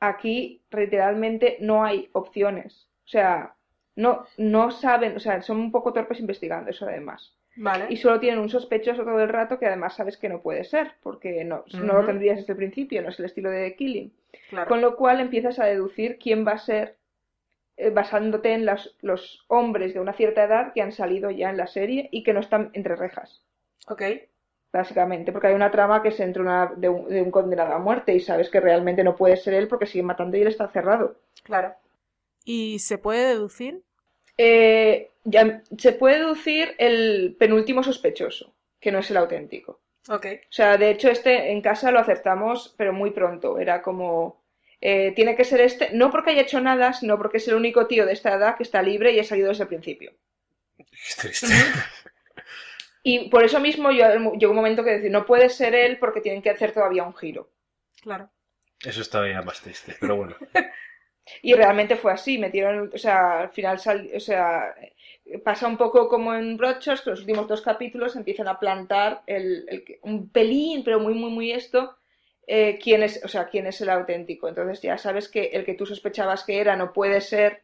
Aquí literalmente no hay opciones. O sea, no, no saben, o sea, son un poco torpes investigando eso además. Vale. Y solo tienen un sospechoso todo el rato que además sabes que no puede ser, porque no, no lo tendrías desde el principio, no es el estilo de Killing. Claro. Con lo cual empiezas a deducir quién va a ser eh, basándote en las- los hombres de una cierta edad que han salido ya en la serie y que no están entre rejas, Ok. básicamente, porque hay una trama que es entre una, de, un, de un condenado a muerte y sabes que realmente no puede ser él porque sigue matando y él está cerrado. Claro. ¿Y se puede deducir? Eh, ya, se puede deducir el penúltimo sospechoso, que no es el auténtico. Ok. O sea, de hecho, este en casa lo acertamos, pero muy pronto. Era como, eh, tiene que ser este, no porque haya hecho nada, sino porque es el único tío de esta edad que está libre y ha salido desde el principio. Es triste. Y por eso mismo yo, llegó un momento que decir, no puede ser él porque tienen que hacer todavía un giro. Claro. Eso está todavía más triste, pero bueno. Y realmente fue así, metieron, o sea, al final, sal- o sea, pasa un poco como en Broadchurch, que los últimos dos capítulos empiezan a plantar el, el que- un pelín, pero muy, muy, muy esto, eh, quién es, o sea, quién es el auténtico. Entonces ya sabes que el que tú sospechabas que era no puede ser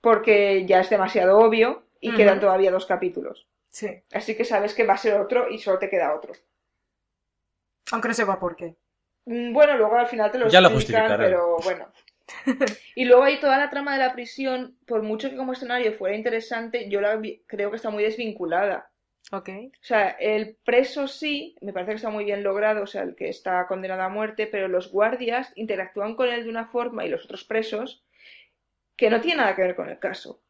porque ya es demasiado obvio y quedan todavía dos capítulos. Sí. Así que sabes que va a ser otro y solo te queda otro. Aunque no sepa por qué. Mm, Bueno, luego al final te lo Ya explican, pero bueno. Y luego hay toda la trama de la prisión, por mucho que como escenario fuera interesante, yo la creo que está muy desvinculada. Ok. O sea, el preso sí, me parece que está muy bien logrado, o sea, el que está condenado a muerte, pero los guardias interactúan con él de una forma y los otros presos que no tiene nada que ver con el caso.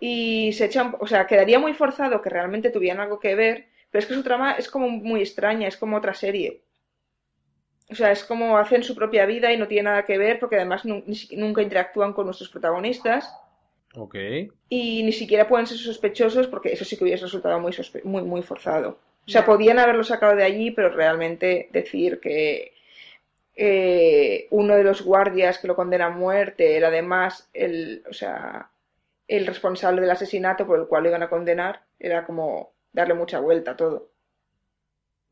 Y se echan, o sea, quedaría muy forzado que realmente tuvieran algo que ver, pero es que su trama es como muy extraña, es como otra serie. O sea, es como hacen su propia vida y no tiene nada que ver porque además nunca interactúan con nuestros protagonistas Ok. y ni siquiera pueden ser sospechosos porque eso sí que hubiese resultado muy, sospe- muy, muy forzado. O sea, podían haberlo sacado de allí, pero realmente decir que eh, uno de los guardias que lo condena a muerte era además el, o sea, el responsable del asesinato por el cual lo iban a condenar, era como darle mucha vuelta a todo.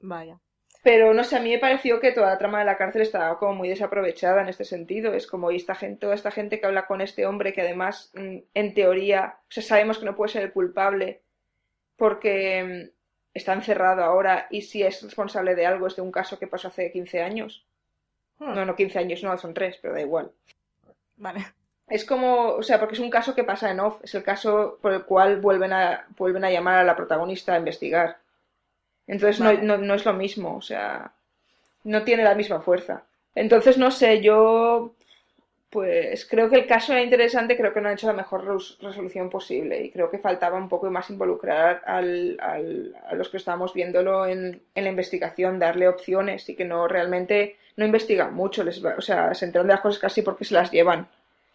Vaya. Pero no sé, a mí me pareció que toda la trama de la cárcel estaba como muy desaprovechada en este sentido. Es como, y esta gente, toda esta gente que habla con este hombre que además, mm, en teoría, o sea, sabemos que no puede ser el culpable porque mm, está encerrado ahora y si es responsable de algo es de un caso que pasó hace 15 años. Hmm. No, no 15 años, no, son 3, pero da igual. Vale. Es como, o sea, porque es un caso que pasa en off, es el caso por el cual vuelven a, vuelven a llamar a la protagonista a investigar. Entonces no, Vale. no, no es lo mismo, o sea, no tiene la misma fuerza. Entonces, no sé, yo pues creo que el caso era interesante, creo que no han hecho la mejor res- resolución posible y creo que faltaba un poco más involucrar al, al- a los que estábamos viéndolo en, en la investigación, darle opciones y que no realmente no investigan mucho, les va- o sea, se enteran de las cosas casi porque se las llevan.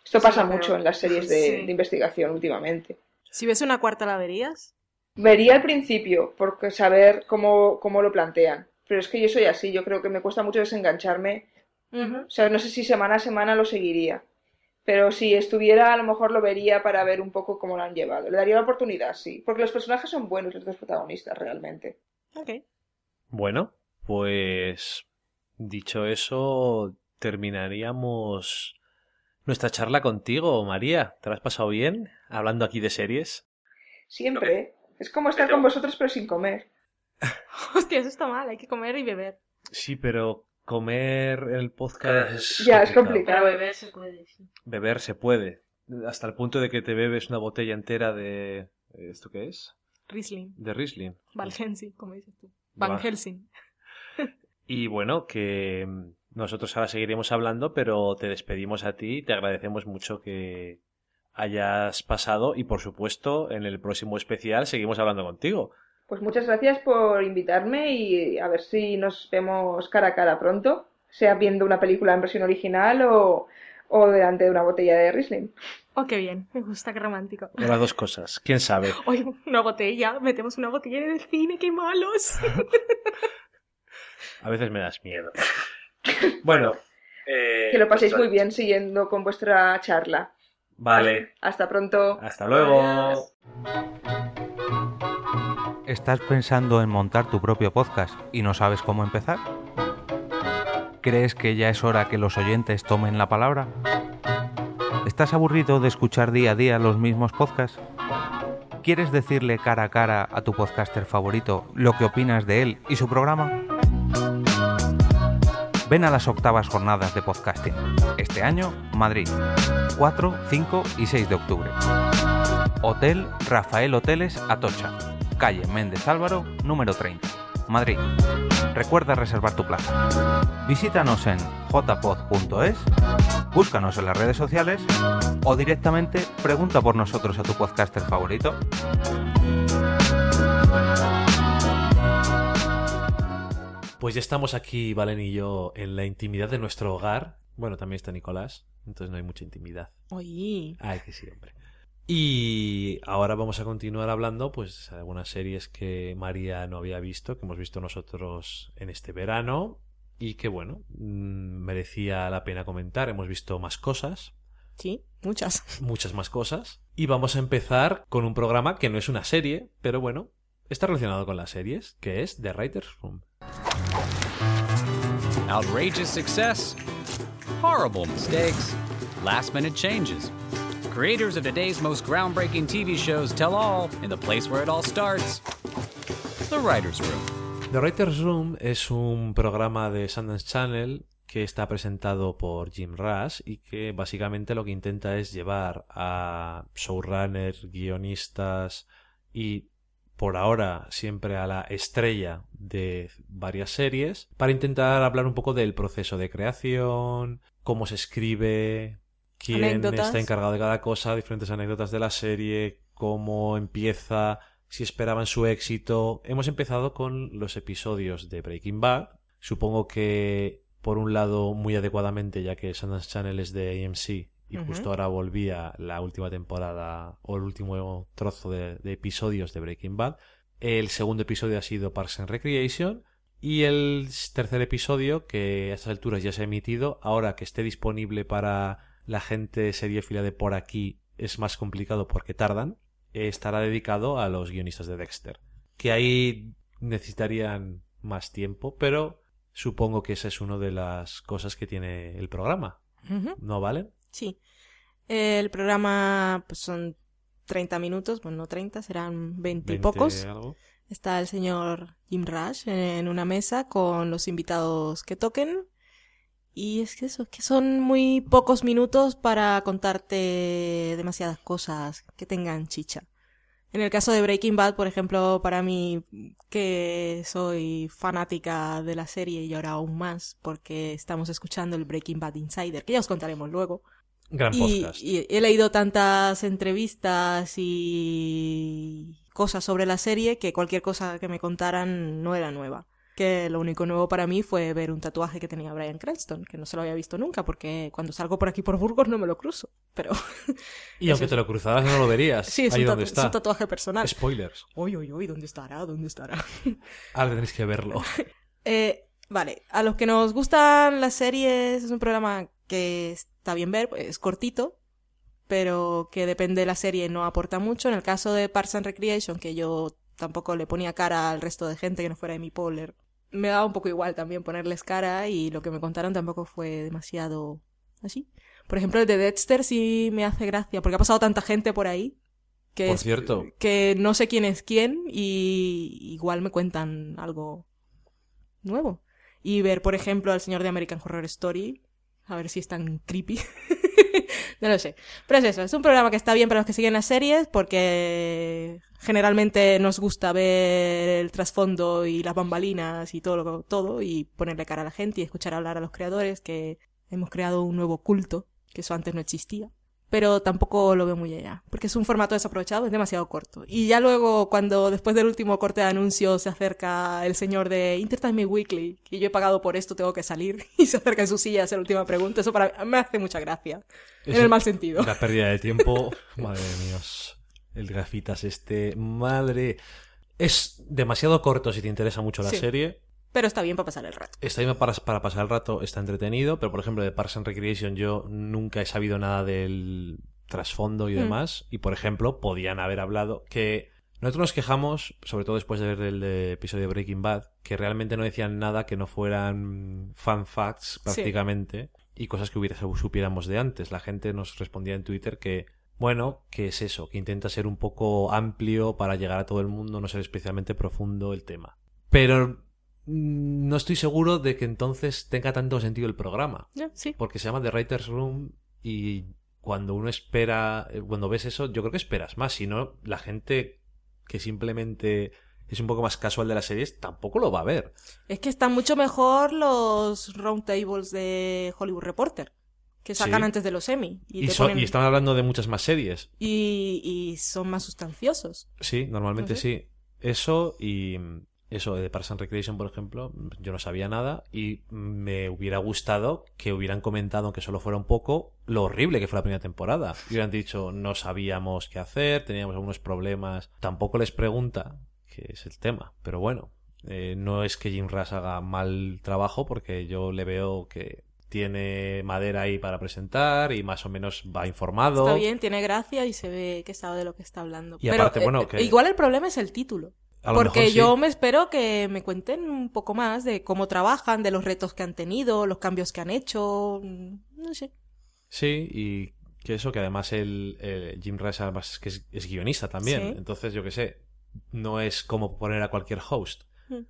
Esto Sí, pasa pero- mucho en las series de, sí. de investigación últimamente. Si ves una cuarta, ¿la verías? Vería al principio, porque saber cómo, cómo lo plantean. Pero es que yo soy así, yo creo que me cuesta mucho desengancharme. O sea, no sé si semana a semana lo seguiría. Pero si estuviera, a lo mejor lo vería para ver un poco cómo lo han llevado. Le daría la oportunidad, sí. Porque los personajes son buenos, los dos protagonistas, realmente. Ok. Bueno, pues dicho eso, terminaríamos nuestra charla contigo, María. ¿Te has pasado bien hablando aquí de series? Siempre. ¿Eh? Es como estar con vosotros, pero sin comer. Hostia, eso está mal, hay que comer y beber. Sí, pero comer el podcast es Ya, es complicado. Pero beber se puede, sí. Beber se puede, hasta el punto de que te bebes una botella entera de... ¿Esto qué es? Riesling. De Riesling. Van Helsing, como dices tú. Van Helsing. Y bueno, que mm, nosotros ahora seguiremos hablando, pero te despedimos a ti, te agradecemos mucho que hayas pasado y por supuesto en el próximo especial seguimos hablando contigo. Pues muchas gracias por invitarme y a ver si nos vemos cara a cara pronto, sea viendo una película en versión original o, o delante de una botella de Riesling. Oh, qué bien. Me gusta, qué romántico. O las dos cosas, quién sabe. Oye, una botella. Metemos una botella en el cine, qué malos. A veces me das miedo. Bueno. eh, Que lo paséis pues, muy bien siguiendo con vuestra charla. Vale. Hasta pronto. Hasta luego. Adiós. ¿Estás pensando en montar tu propio podcast y no sabes cómo empezar? ¿Crees que ya es hora que los oyentes tomen la palabra? ¿Estás aburrido de escuchar día a día los mismos podcasts? ¿Quieres decirle cara a cara a tu podcaster favorito lo que opinas de él y su programa? Ven a las octavas jornadas de podcasting. Este año, Madrid. 4, 5 y 6 de octubre. Hotel Rafael Hoteles Atocha. Calle Méndez Álvaro, número 30. Madrid. Recuerda reservar tu plaza. Visítanos en jpod.es, búscanos en las redes sociales o directamente pregunta por nosotros a tu podcaster favorito. Pues ya estamos aquí, Valen y yo, en la intimidad de nuestro hogar. Bueno, también está Nicolás, entonces no hay mucha intimidad. Oye, Ay, que sí, hombre. Y ahora vamos a continuar hablando, pues, de algunas series que María no había visto, que hemos visto nosotros en este verano y que, bueno, mm, merecía la pena comentar. Hemos visto más cosas, sí, muchas. muchas más cosas. Y vamos a empezar con un programa que no es una serie, pero bueno, está relacionado con las series, que es The Writer's Room. Outrageous success, horrible mistakes, last minute changes. Creators of today's most groundbreaking TV shows tell all in the place where it all starts the Writer's Room. The Writer's Room es un programa de Sundance Channel que está presentado por Jim Rush y que básicamente lo que intenta es llevar a showrunners, guionistas y por ahora siempre a la estrella de varias series para intentar hablar un poco del proceso de creación, cómo se escribe, quién Anécdotas. está encargado de cada cosa, diferentes anécdotas de la serie, cómo empieza, si esperaban su éxito. Hemos empezado con los episodios de Breaking Bad. Supongo que, por un lado, muy adecuadamente, ya que Sundance Channel es de AMC y justo ahora volvía la última temporada o el último trozo de, de episodios de Breaking Bad. El segundo episodio ha sido Parks and Recreation. Y el tercer episodio, que a estas alturas ya se ha emitido, ahora que esté disponible para la gente seriéfila de por aquí, es más complicado porque tardan, estará dedicado a los guionistas de Dexter. Que ahí necesitarían más tiempo, pero supongo que esa es una de las cosas que tiene el programa. ¿No vale? Sí. El programa pues, son 30 minutos, bueno, no 30, serán 20 y 20 pocos. algo. Está el señor Jim Rush en una mesa con los invitados que toquen. Y es que eso, que son muy pocos minutos para contarte demasiadas cosas que tengan chicha. En el caso de Breaking Bad, por ejemplo, para mí, que soy fanática de la serie y ahora aún más, porque estamos escuchando el Breaking Bad Insider, que ya os contaremos luego. Gran Y, podcast. y he leído tantas entrevistas y cosas sobre la serie que cualquier cosa que me contaran no era nueva. Que lo único nuevo para mí fue ver un tatuaje que tenía Brian Cranston, que no se lo había visto nunca, porque cuando salgo por aquí por Burgos no me lo cruzo. Pero Y aunque te lo cruzaras no lo verías. sí, es, Ahí un, donde tatu- es está. un tatuaje personal. Spoilers. Uy, uy, uy, ¿dónde estará? ¿Dónde estará? Ahora tenéis que verlo. Eh, vale, a los que nos gustan las series, es un programa que está bien ver, es cortito, pero que depende de la serie no aporta mucho. En el caso de Parks and Recreation, que yo tampoco le ponía cara al resto de gente que no fuera de mi Poller, me daba un poco igual también ponerles cara y lo que me contaron tampoco fue demasiado así. Por ejemplo, el de Dexter sí me hace gracia, porque ha pasado tanta gente por ahí. Que Por es- cierto. que no sé quién es quién y igual me cuentan algo nuevo. Y ver, por ejemplo, al señor de American Horror Story, a ver si es tan creepy. no lo sé. Pero es eso, es un programa que está bien para los que siguen las series porque generalmente nos gusta ver el trasfondo y las bambalinas y todo todo y ponerle cara a la gente y escuchar hablar a los creadores que hemos creado un nuevo culto, que eso antes no existía pero tampoco lo veo muy allá, porque es un formato desaprovechado, es demasiado corto. Y ya luego, cuando después del último corte de anuncios se acerca el señor de Entertainment Weekly, que yo he pagado por esto, tengo que salir, y se acerca en su silla a hacer la última pregunta, eso para mí me hace mucha gracia, en el mal sentido. La pérdida de tiempo. Madre mía. El gafitas este. Madre. Es demasiado corto si te interesa mucho la Sí. serie. Pero está bien para pasar el rato. Está bien para, para pasar el rato, está entretenido, pero por ejemplo de Parks and Recreation yo nunca he sabido nada del trasfondo y Mm. demás. Y por ejemplo, podían haber hablado que nosotros nos quejamos, sobre todo después de ver el episodio de Breaking Bad, que realmente no decían nada que no fueran fan facts prácticamente y cosas que hubiera, supiéramos de antes. La gente nos respondía en Twitter que, bueno, que es eso, que intenta ser un poco amplio para llegar a todo el mundo, no ser especialmente profundo el tema. Pero no estoy seguro de que entonces tenga tanto sentido el programa, Sí. porque se llama The Writer's Room y cuando uno espera, eh, cuando ves eso, yo creo que esperas más, si no, la gente que simplemente es un poco más casual de las series tampoco lo va a ver. Es que están mucho mejor los roundtables de Hollywood Reporter, que sacan Sí. antes de los Emmy. Y, Y, te so- ponen- y están hablando de muchas más series. y, y son más sustanciosos. Sí, normalmente sí. Eso y mm, eso de Parks and Recreation, por ejemplo, yo no sabía nada y me hubiera gustado que hubieran comentado, aunque solo fuera un poco, lo horrible que fue la primera temporada. Y hubieran dicho, no sabíamos qué hacer, teníamos algunos problemas. Tampoco les pregunta, que es el tema. Pero bueno, eh, no es que Jim Rass haga mal trabajo porque yo le veo que tiene madera ahí para presentar y más o menos va informado. Está bien, tiene gracia y se ve que sabe de lo que está hablando. Y Pero aparte, eh, bueno, eh, que- igual el problema es el título. Porque mejor sí. yo me espero que me cuenten un poco más de cómo trabajan, de los retos que han tenido, los cambios que han hecho. No sé. Sí, y que eso, que además el, el Jim Rice además es que es, es guionista también. Sí. Entonces, yo qué sé, no es como poner a cualquier host. Mm.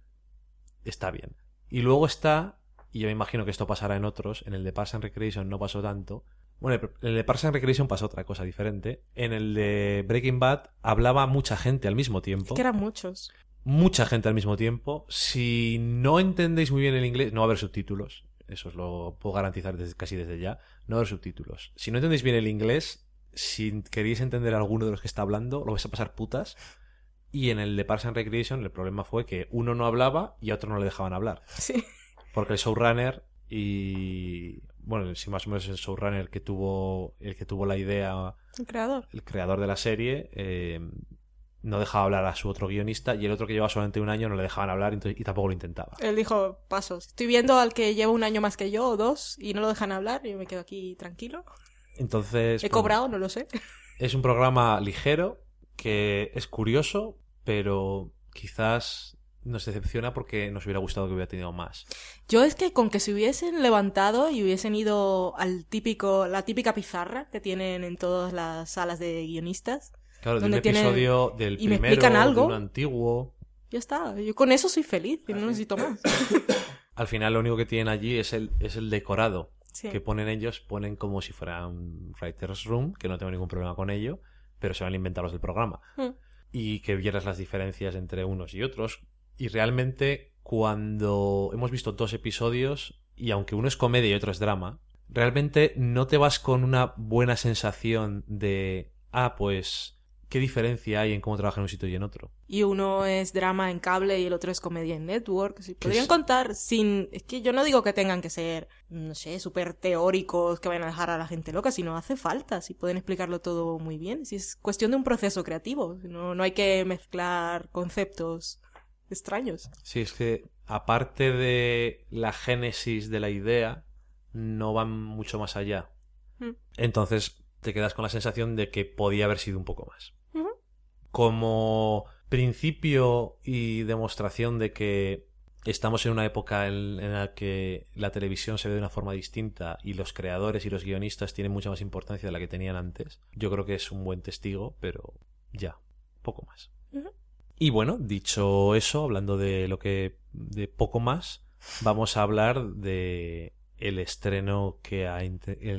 Está bien. Y luego está, y yo me imagino que esto pasará en otros, en el de Parks and Recreation no pasó tanto. Bueno, en el de Parks and Recreation pasó otra cosa diferente. En el de Breaking Bad hablaba mucha gente al mismo tiempo Es que eran muchos. mucha gente al mismo tiempo. Si no entendéis muy bien el inglés, no va a haber subtítulos. Eso os lo puedo garantizar desde, casi desde ya. No va a haber subtítulos. Si no entendéis bien el inglés, si queréis entender a alguno de los que está hablando, lo vais a pasar putas. Y en el de Parks and Recreation el problema fue que uno no hablaba y a otro no le dejaban hablar. Sí. Porque el showrunner y... Bueno, si más o menos el showrunner que tuvo, el que tuvo la idea El creador. el creador de la serie eh, no dejaba hablar a su otro guionista y el otro que lleva solamente un año no le dejaban hablar entonces- y tampoco lo intentaba. Él dijo, pasos. Estoy viendo al que lleva un año más que yo o dos y no lo dejan hablar y yo me quedo aquí tranquilo. Entonces, He bueno, cobrado, no lo sé. es un programa ligero que es curioso, pero quizás nos decepciona porque nos hubiera gustado que hubiera tenido más. Yo es que con que se hubiesen levantado y hubiesen ido al típico, la típica pizarra que tienen en todas las salas de guionistas, Claro, de un Donde tienen- episodio del y me primero, explican algo. de un antiguo. ya está. Yo con eso soy feliz y no necesito más. Al final lo único que tienen allí es el, es el decorado. Sí. que ponen ellos, ponen como si fuera un writer's room, que no tengo ningún problema con ello, pero se van a inventar los del programa. Mm. Y que vieras las diferencias entre unos y otros. Y realmente, cuando hemos visto dos episodios, y aunque uno es comedia y otro es drama, realmente no te vas con una buena sensación de, ah, pues, ¿qué diferencia hay en cómo trabaja en un sitio y en otro? Y uno es drama en cable y el otro es comedia en network. Si podrían es- contar sin... Es que yo no digo que tengan que ser, no sé, súper teóricos que vayan a dejar a la gente loca, sino hace falta. Si pueden explicarlo todo muy bien. Si es cuestión de un proceso creativo. No, no hay que mezclar conceptos extraños. Sí, es que aparte de la génesis de la idea, no van mucho más allá. Mm. Entonces te quedas con la sensación de que podía haber sido un poco más. Como principio y demostración de que estamos en una época en, en la que la televisión se ve de una forma distinta y los creadores y los guionistas tienen mucha más importancia de la que tenían antes, yo creo que es un buen testigo, pero ya, poco más. Y bueno, dicho eso, hablando de lo que de poco más, vamos a hablar de el estreno que ha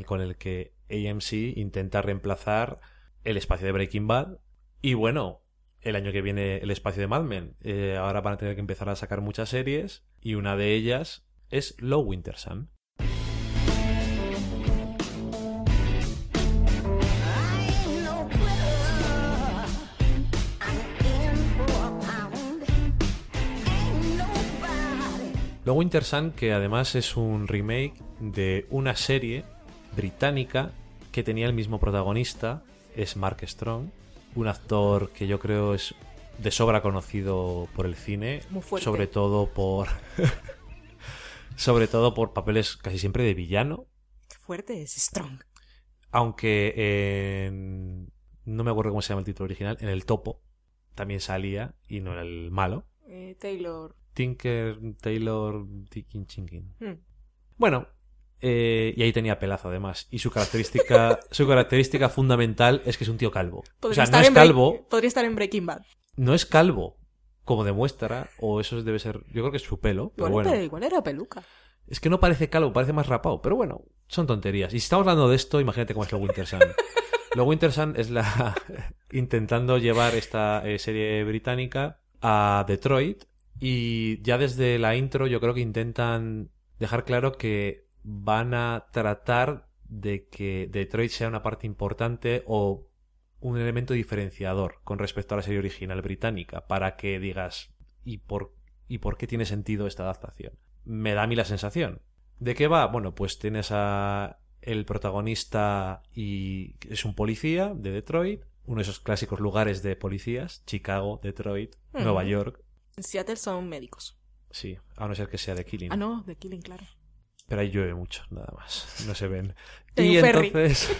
con el que AMC intenta reemplazar el espacio de Breaking Bad y bueno, el año que viene el espacio de Mad Men. Eh, ahora van a tener que empezar a sacar muchas series y una de ellas es Low Winter Sun. Low Winter Sun, que además es un remake de una serie británica que tenía el mismo protagonista, es Mark Strong, un actor que yo creo es de sobra conocido por el cine, Muy sobre todo por sobre todo por papeles casi siempre de villano, Qué fuerte es Strong. aunque en- no me acuerdo cómo se llama el título original, en el topo también salía y no era el malo. Eh, Taylor. Tinker Taylor Ticking Chinking. Hmm. Bueno, eh, y ahí tenía pelazo además. Y su característica, su característica fundamental es que es un tío calvo. O sea, no es Break- calvo, podría estar en Breaking Bad. no es calvo, como demuestra, o eso debe ser, yo creo que es su pelo, pero Igual, bueno. igual era peluca. Es que no parece calvo, parece más rapado, pero bueno, son tonterías. Y si estamos hablando de esto, imagínate cómo es lo Winter Sun. lo Winter Sun es la intentando llevar esta eh, serie británica a Detroit y ya desde la intro yo creo que intentan dejar claro que van a tratar de que Detroit sea una parte importante o un elemento diferenciador con respecto a la serie original británica para que digas ¿y por, ¿y por qué tiene sentido esta adaptación? Me da a mí la sensación. ¿De qué va? Bueno, pues tienes a el protagonista y es un policía de Detroit, uno de esos clásicos lugares de policías, Chicago, Detroit. Nueva York. En Seattle son médicos. Sí, a no ser que sea de Killing. Ah, no, de Killing, claro. Pero ahí llueve mucho, nada más. No se ven. Y entonces.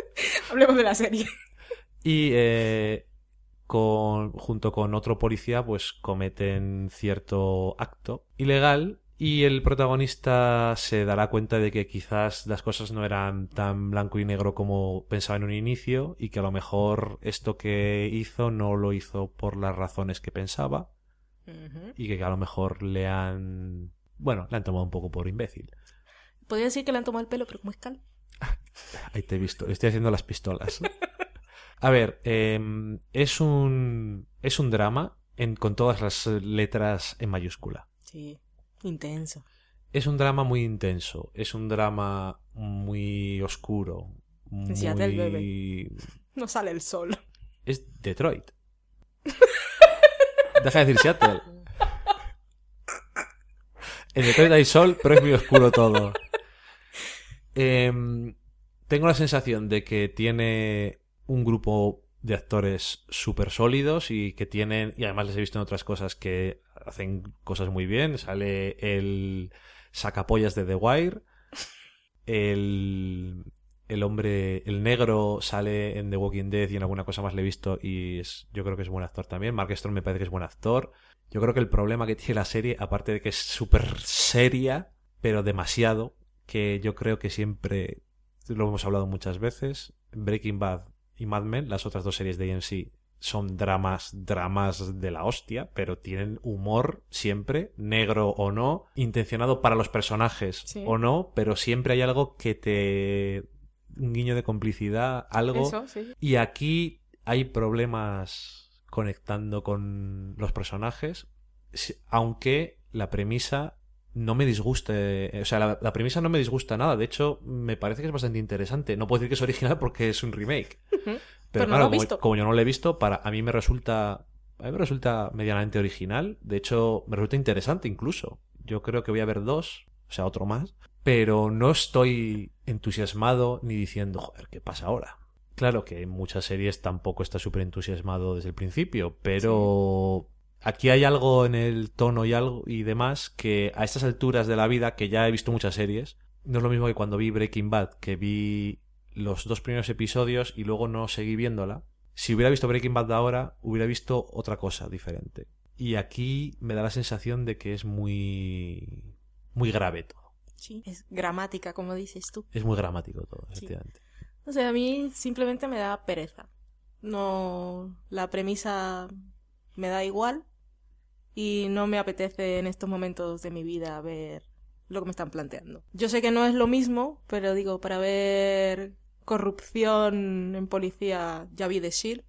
Hablemos de la serie. Y eh, con, junto con otro policía, pues cometen cierto acto ilegal. Y el protagonista se dará cuenta de que quizás las cosas no eran tan blanco y negro como pensaba en un inicio. Y que a lo mejor esto que hizo no lo hizo por las razones que pensaba. Ujú. Y que a lo mejor le han. Bueno, le han tomado un poco por imbécil. Podría decir que le han tomado el pelo, pero como es cal. Ahí te he visto, estoy haciendo las pistolas. A ver, eh, es un es un drama en, con todas las eh, letras en mayúscula. Sí, intenso. Es un drama muy intenso, es un drama muy oscuro, muy... Seattle llueve. No sale el sol. Es Detroit. Deja de decir Seattle. En Detroit hay sol, pero es muy oscuro todo. Em, tengo la sensación de que tiene un grupo de actores súper sólidos y que tienen, y además les he visto en otras cosas que hacen cosas muy bien. Sale el sacapollas de The Wire, el, el hombre, el negro sale en The Walking Dead y en alguna cosa más le he visto y es, yo creo que es buen actor también. Mark Strong me parece que es buen actor. Yo creo que el problema que tiene la serie, aparte de que es súper seria, pero demasiado, que yo creo que siempre, lo hemos hablado muchas veces, Breaking Bad y Mad Men, las otras dos series de AMC, son dramas, dramas de la hostia, pero tienen humor siempre, negro o no, intencionado para los personajes Sí. o no, pero siempre hay algo que te... un guiño de complicidad, algo... Eso, sí. Y aquí hay problemas conectando con los personajes, aunque la premisa no me disguste. O sea, la, la premisa no me disgusta nada. De hecho, me parece que es bastante interesante. No puedo decir que es original porque es un remake. Pero, Pero no claro, lo he como, visto. como yo no lo he visto, para a mí me resulta. A mí me resulta medianamente original. De hecho, me resulta interesante incluso. Yo creo que voy a ver dos, o sea, otro más. Pero no estoy entusiasmado ni diciendo, joder, ¿qué pasa ahora? Claro que en muchas series tampoco está súper entusiasmado desde el principio, pero aquí hay algo en el tono y algo y demás que a estas alturas de la vida, que ya he visto muchas series, no es lo mismo que cuando vi Breaking Bad, que vi los dos primeros episodios y luego no seguí viéndola. Si hubiera visto Breaking Bad de ahora, hubiera visto otra cosa diferente. Y aquí me da la sensación de que es muy muy grave todo. Sí. Es gramática, como dices tú. Es muy gramático todo, Sí. efectivamente. O sea, a mí simplemente me da pereza. No, la premisa me da igual y no me apetece en estos momentos de mi vida ver lo que me están planteando. Yo sé que no es lo mismo, pero digo, para ver corrupción en policía ya vi The Shield,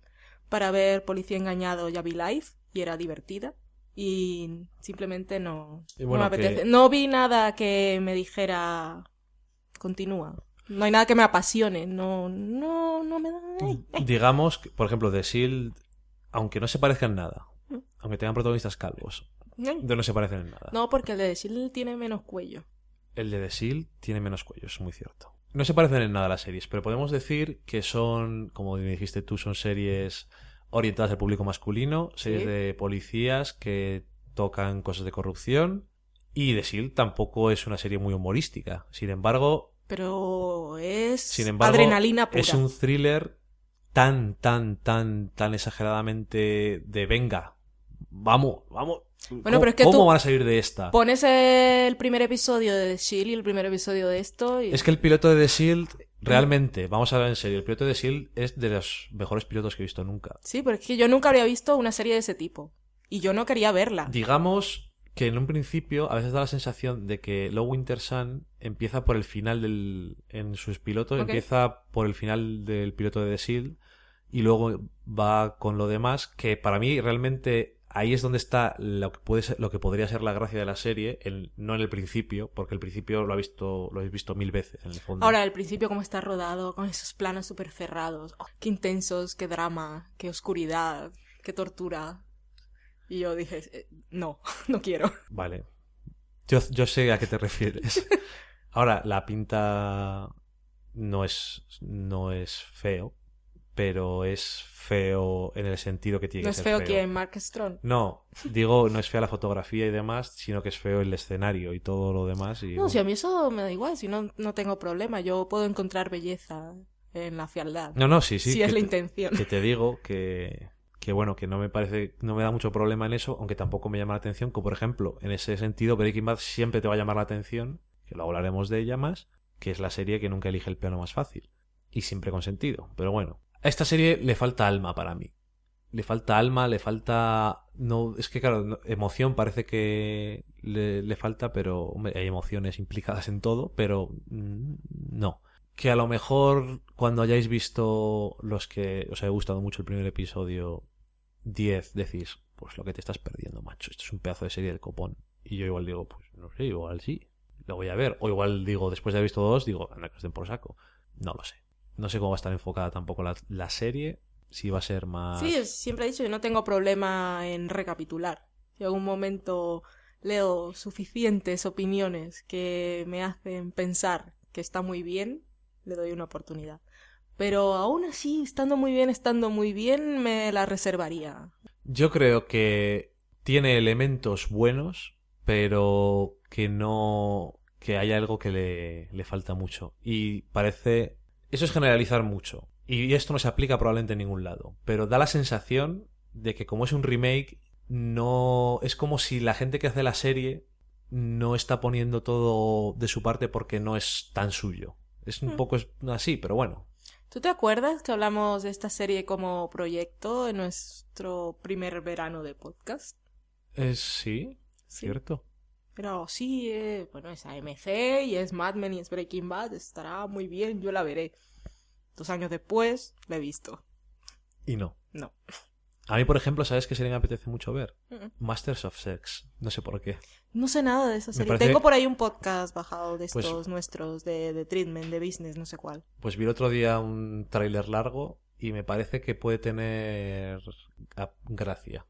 para ver policía engañado ya vi Life y era divertida y simplemente no, Y no me apetece. que- No vi nada que me dijera continúa. No hay nada que me apasione, no, no, no me da. ay, ay. Digamos, que, por ejemplo, The Shield, aunque no se parezcan en nada, aunque tengan protagonistas calvos, Ay. no se parecen en nada. No, porque el de Shield tiene menos cuello. El de The Shield tiene menos cuello, es muy cierto. No se parecen en nada las series, pero podemos decir que son, como me dijiste tú, son series orientadas al público masculino, series Sí. de policías que tocan cosas de corrupción. Y The Shield tampoco es una serie muy humorística. Sin embargo, Pero es sin embargo, adrenalina pura. es un thriller tan, tan, tan, tan exageradamente de venga, vamos, vamos. Bueno, ¿Cómo, pero es que ¿cómo tú- van a salir de esta? Pones el primer episodio de The Shield y el primer episodio de esto y... Es que el piloto de The Shield, realmente, vamos a hablar en serio, el piloto de The Shield es de los mejores pilotos que he visto nunca. Sí, pero es que yo nunca había visto una serie de ese tipo. Y yo no quería verla. Digamos que en un principio a veces da la sensación de que Low Winter Sun empieza por el final del. En sus pilotos, empieza por el final del piloto de The Shield y luego va con lo demás, que para mí realmente ahí es donde está lo que puede ser, lo que podría ser la gracia de la serie, el- no en el principio, porque el principio lo ha visto, lo habéis visto mil veces en el fondo. Ahora, al principio, cómo está rodado, con esos planos súper cerrados. Oh, qué intensos, qué drama, qué oscuridad, qué tortura. Y yo dije, eh, no, no quiero. Vale. Yo, yo sé a qué te refieres. Ahora, la pinta no es, no es feo, pero es feo en el sentido que tiene No que es ser feo feo. que Mark Strong. No, digo, no es fea la fotografía y demás, sino que es feo el escenario y todo lo demás. Y, No, si a mí eso me da igual, si no, no tengo problema. Yo puedo encontrar belleza en la fealdad. no, no, sí, sí. si que es la te- intención. que te digo que, que bueno, que no me parece, no me da mucho problema en eso, aunque tampoco me llama la atención, como por ejemplo, en ese sentido, Breaking Bad siempre te va a llamar la atención, que luego hablaremos de ella más, que es la serie que nunca elige el piano más fácil. Y siempre con sentido. Pero bueno, a esta serie le falta alma para mí. Le falta alma, le falta... No, es que claro, emoción parece que le, le falta, pero hombre, hay emociones implicadas en todo, pero mm, no que a lo mejor cuando hayáis visto los que os haya gustado mucho el primer episodio 10 decís, pues lo que te estás perdiendo, macho, esto es un pedazo de serie del copón. Y yo igual digo, pues no sé, igual sí, lo voy a ver. O igual digo, después de haber visto dos, digo, anda que os den por saco. No lo sé. No sé cómo va a estar enfocada tampoco la, la serie, si va a ser más... Sí, siempre he dicho, yo no tengo problema en recapitular. Si en algún momento leo suficientes opiniones que me hacen pensar que está muy bien, le doy una oportunidad. Pero aún así, estando muy bien, estando muy bien, me la reservaría. Yo creo que tiene elementos buenos, pero que no. que hay algo que le, le falta mucho. Y parece. Eso es generalizar mucho. Y esto no se aplica probablemente en ningún lado. Pero da la sensación de que, como es un remake, no. Es como si la gente que hace la serie no está poniendo todo de su parte porque no es tan suyo. Es un Hmm. poco así, pero bueno. ¿Tú te acuerdas que hablamos de esta serie como proyecto en nuestro primer verano de podcast? Sí, Sí. cierto. Pero sí, eh, bueno, es AMC y es Mad Men y es Breaking Bad, estará muy bien, yo la veré. Dos años después, la he visto. Y no. No. A mí, por ejemplo, ¿sabes qué serie me apetece mucho ver? Masters of Sex. No sé por qué. No sé nada de esa serie. parece- Tengo por ahí un podcast bajado de Pues- estos nuestros, de, de treatment, de business, no sé cuál. Pues vi el otro día un tráiler largo y me parece que puede tener ah, gracia.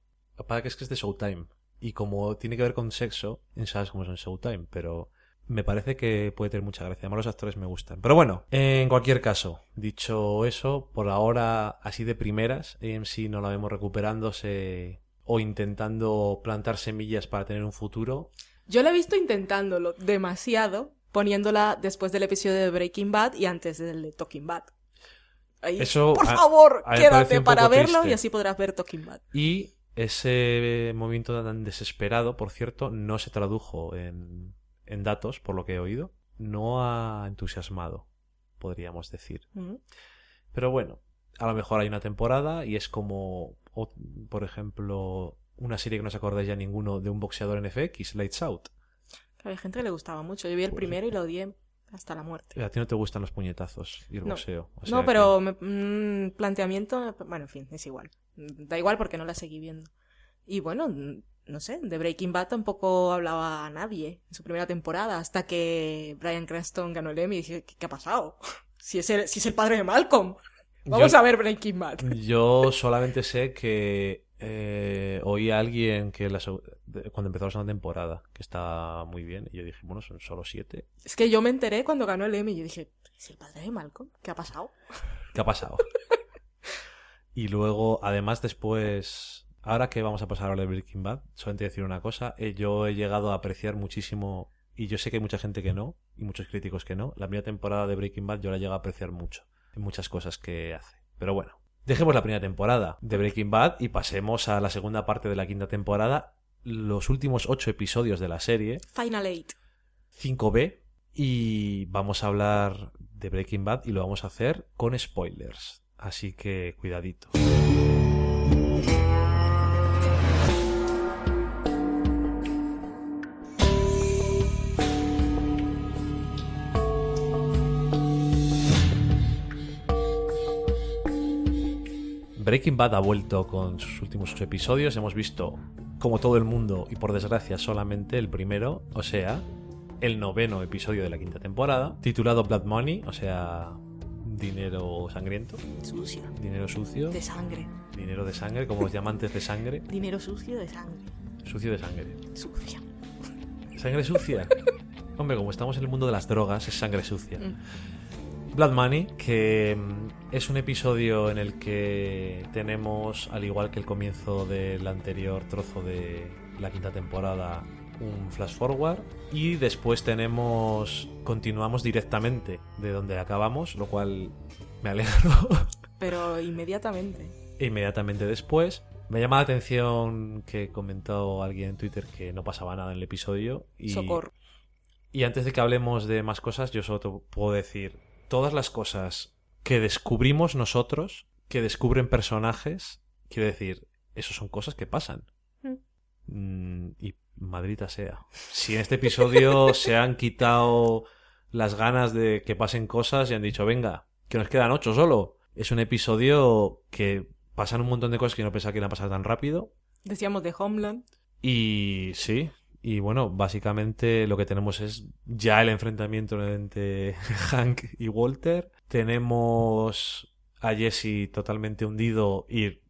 Para que es que es de Showtime. Y como tiene que ver con sexo, sabes cómo es en Showtime, pero me parece que puede tener mucha gracia. Además, los actores me gustan. Pero bueno, en cualquier caso, dicho eso, por ahora, así de primeras, AMC no la vemos recuperándose o intentando plantar semillas para tener un futuro. Yo la he visto intentándolo demasiado, poniéndola después del episodio de Breaking Bad y antes del de Talking Bad. Ahí, Eso por favor, a quédate para verlo triste. y así podrás ver Talking Bad. Y ese movimiento tan desesperado, por cierto, no se tradujo en, en datos, por lo que he oído. No ha entusiasmado, podríamos decir. Pero bueno, a lo mejor hay una temporada y es como, por ejemplo, una serie que no os acordáis ya ninguno de un boxeador en FX, Lights Out. Había gente que le gustaba mucho. Yo vi el Pues- primero y lo odié hasta la muerte. A ti no te gustan los puñetazos y el No. boxeo. o sea No, que- pero me- mm, planteamiento, bueno, en fin, es igual. Da igual porque no la seguí viendo. Y bueno, mm, no sé, de Breaking Bad tampoco hablaba a nadie en su primera temporada, hasta que Brian Cranston ganó el Emmy y dije, ¿qué, qué ha pasado? Si es, el, si es el padre de Malcolm. Vamos Yo- a ver Breaking Bad. Yo solamente sé que eh, oí a alguien que la cuando empezó la segunda temporada, que está muy bien, y yo dije, bueno, son solo siete. Es que yo me enteré cuando ganó el Emmy y yo dije, ¿es el padre de Malcolm? ¿Qué ha pasado? ¿Qué ha pasado? Y luego, además, después, ahora que vamos a pasar a hablar de Breaking Bad, solamente decir una cosa, eh, yo he llegado a apreciar muchísimo, y yo sé que hay mucha gente que no, y muchos críticos que no, la primera temporada de Breaking Bad yo la llego a apreciar mucho, en muchas cosas que hace. Pero bueno, dejemos la primera temporada de Breaking Bad y pasemos a la segunda parte de la quinta temporada, los últimos ocho episodios de la serie, Final Eight. 5B, y vamos a hablar de Breaking Bad y lo vamos a hacer con spoilers. Así que cuidadito. Breaking Bad ha vuelto con sus últimos episodios. Hemos visto, como todo el mundo, y por desgracia solamente el primero, o sea, el noveno episodio de la quinta temporada, titulado Blood Money, o sea, dinero sangriento, Sucio. dinero sucio, De sangre. dinero de sangre, como los diamantes de sangre, Dinero sucio de sangre. sucio de sangre. Sucia. ¿Sangre sucia? Hombre, como estamos en el mundo de las drogas, es sangre sucia. Mm. Blood Money, que mm, es un episodio en el que tenemos, al igual que el comienzo del anterior trozo de la quinta temporada, un flash forward y después tenemos, continuamos directamente de donde acabamos, lo cual me alegro. Pero inmediatamente. Inmediatamente después me llama la atención que comentó alguien en Twitter que no pasaba nada en el episodio y Socorro. y antes de que hablemos de más cosas, yo solo te puedo decir, todas las cosas que descubrimos nosotros, que descubren personajes, quiero decir, eso son cosas que pasan. Mm, y Madrid sea. Si en este episodio se han quitado las ganas de que pasen cosas y han dicho, venga, que nos quedan ocho solo. Es un episodio que pasan un montón de cosas que no pensaba que iban a pasar tan rápido. Decíamos de Homeland. Y sí, y bueno, básicamente lo que tenemos es ya el enfrentamiento entre Hank y Walter. Tenemos a Jesse totalmente hundido y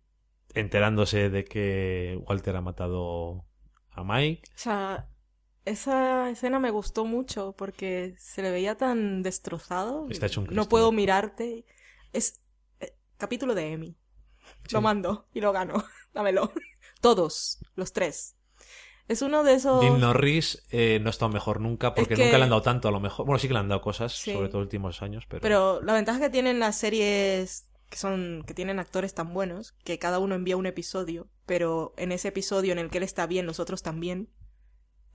enterándose de que Walter ha matado a Mike. O sea, esa escena me gustó mucho porque se le veía tan destrozado. Está hecho un No puedo mirarte. Es eh, capítulo de Emmy. Sí. Lo mando y lo gano. Dámelo. Todos, los tres. Es uno de esos... Dean Norris eh, no ha estado mejor nunca porque que- nunca le han dado tanto a lo mejor. Bueno, sí que le han dado cosas, Sí. sobre todo últimos años, pero... Pero la ventaja que tienen las series que son que tienen actores tan buenos que cada uno envía un episodio, pero en ese episodio en el que él está bien, los otros también,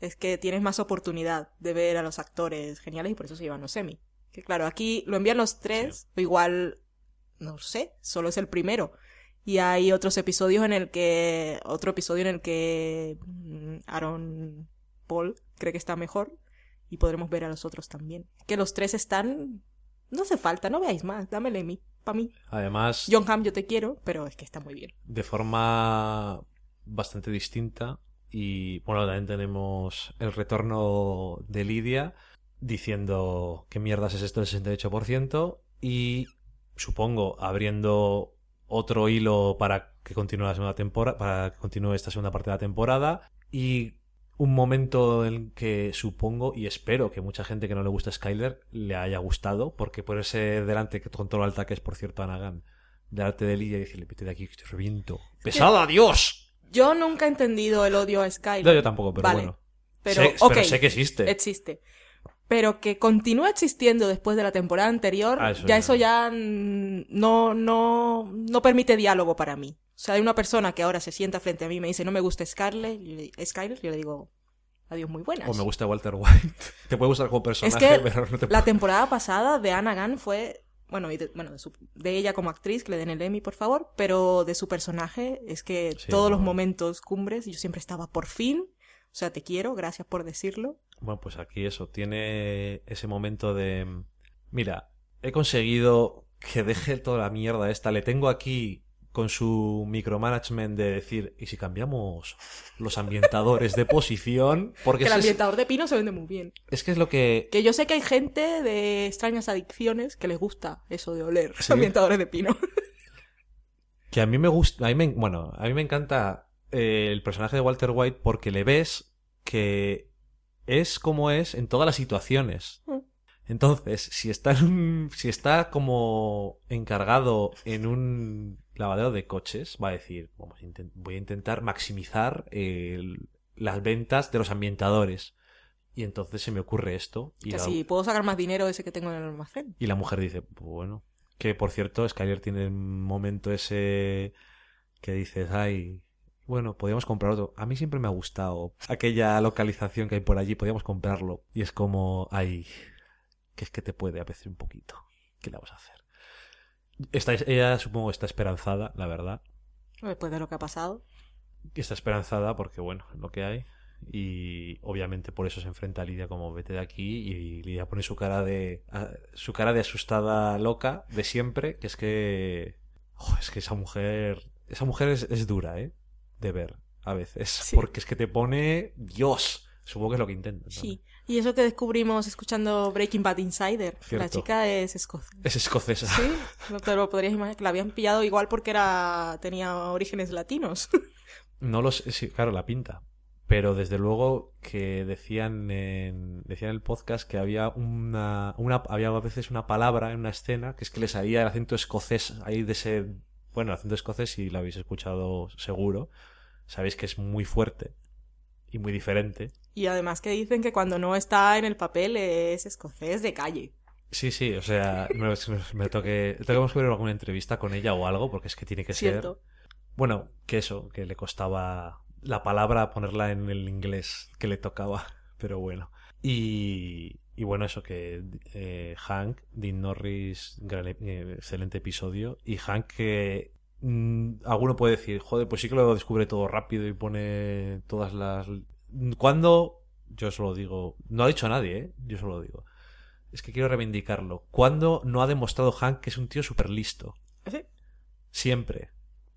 es que tienes más oportunidad de ver a los actores geniales y por eso se llevan los Emmy. Que claro, aquí lo envían los tres, o igual, no sé, solo es el primero. Y hay otros episodios en el que, otro episodio en el que mm, Aaron Paul cree que está mejor y podremos ver a los otros también. Que los tres están, no hace falta, no veáis más, dame el Emmy, para mí. Además, John Hamm, yo te quiero, pero es que está muy bien. de forma bastante distinta. Y bueno, también tenemos el retorno de Lidia diciendo qué mierdas es esto del 68%. Y supongo abriendo otro hilo para que continúe la segunda temporada, para que continúe esta segunda parte de la temporada. Y un momento en que supongo y espero que mucha gente que no le gusta Skyler le haya gustado, porque por ese delante que con todo el ataque es, por cierto, a Nagan, delante de Lidia y decirle, vete de aquí que te reviento. ¡Pesada, Dios! Yo nunca he entendido el odio a Skyler. No, yo tampoco, pero Vale, bueno. Pero, sé, ok, pero sé que existe. existe. Pero que continúe existiendo después de la temporada anterior, Ah, eso ya eso ya no, no, no permite diálogo para mí. O sea, hay una persona que ahora se sienta frente a mí y me dice, no me gusta Scarlett, Skyler, yo le digo, adiós, muy buenas. O me gusta Walter White. Te puede gustar como personaje, Es que pero no te La temporada pasada de Anna Gunn fue, bueno, y de, bueno, de, su- de ella como actriz, que le den el Emmy, por favor, pero de su personaje es que Sí, todos los momentos cumbres, yo siempre estaba por fin, o sea, te quiero, gracias por decirlo. Bueno, pues aquí eso, tiene ese momento de... Mira, he conseguido que deje toda la mierda esta. Le tengo aquí con su micromanagement de decir, ¿y si cambiamos los ambientadores de posición? Porque Que el es, ambientador de Pino se vende muy bien. es que es lo que... Que yo sé que hay gente de extrañas adicciones que les gusta eso de oler Sí. ambientadores de Pino. Que a mí me gusta... A mí me, bueno, a mí me encanta eh, el personaje de Walter White porque le ves que es como es en todas las situaciones. Mm. Entonces, si está, en un- si está como encargado en un lavadero de coches va a decir, vamos, voy a intentar maximizar el- las ventas de los ambientadores. Y entonces se me ocurre esto. Y Que la, si puedo sacar más dinero ese que tengo en el almacén. y la mujer dice, "Pues bueno. Que por cierto, Skyler tiene un momento ese que dices, ay, bueno, podríamos comprar otro. A mí siempre me ha gustado aquella localización que hay por allí, podríamos comprarlo. Y es como, ay, que es que te puede apetecer un poquito. ¿Qué le vamos a hacer? Está, ella supongo está esperanzada, la verdad. Después de lo que ha pasado. Está esperanzada porque, bueno, es lo que hay. Y obviamente por eso se enfrenta a Lidia como vete de aquí y Lidia pone su cara de su cara de asustada loca de siempre, que es que jo, es que esa mujer esa mujer es, es dura, ¿eh? De ver a veces, Sí. porque es que te pone Dios. Supongo que es lo que intentan. ¿no? Sí. Y eso que descubrimos escuchando Breaking Bad Insider. La chica es escocesa. Es escocesa. Sí, no te lo podrías imaginar. Que la habían pillado igual porque era tenía orígenes latinos. No lo sé, sí, claro, la pinta. Pero desde luego que decían en, decían en el podcast que había una, una, había a veces una palabra en una escena que es que le salía el acento escocés ahí de ese, bueno, el acento escocés si lo habéis escuchado seguro, sabéis que es muy fuerte y muy diferente. Y además que dicen que cuando no está en el papel es escocés de calle. Sí, sí, o sea, me, me toque, tenemos que ver alguna entrevista con ella o algo porque es que tiene que ser Cierto. Bueno, que eso, que le costaba la palabra ponerla en el inglés que le tocaba, pero bueno. Y, y bueno, eso que eh, Hank, Dean Norris, gran, eh, excelente episodio. Y Hank que mm, alguno puede decir, joder, pues sí que lo descubre todo rápido y pone todas las... ¿Cuándo? Yo solo digo, no ha dicho a nadie, ¿eh? Yo solo digo. Es que quiero reivindicarlo. ¿Cuándo no ha demostrado Hank que es un tío súper listo? Sí. Siempre.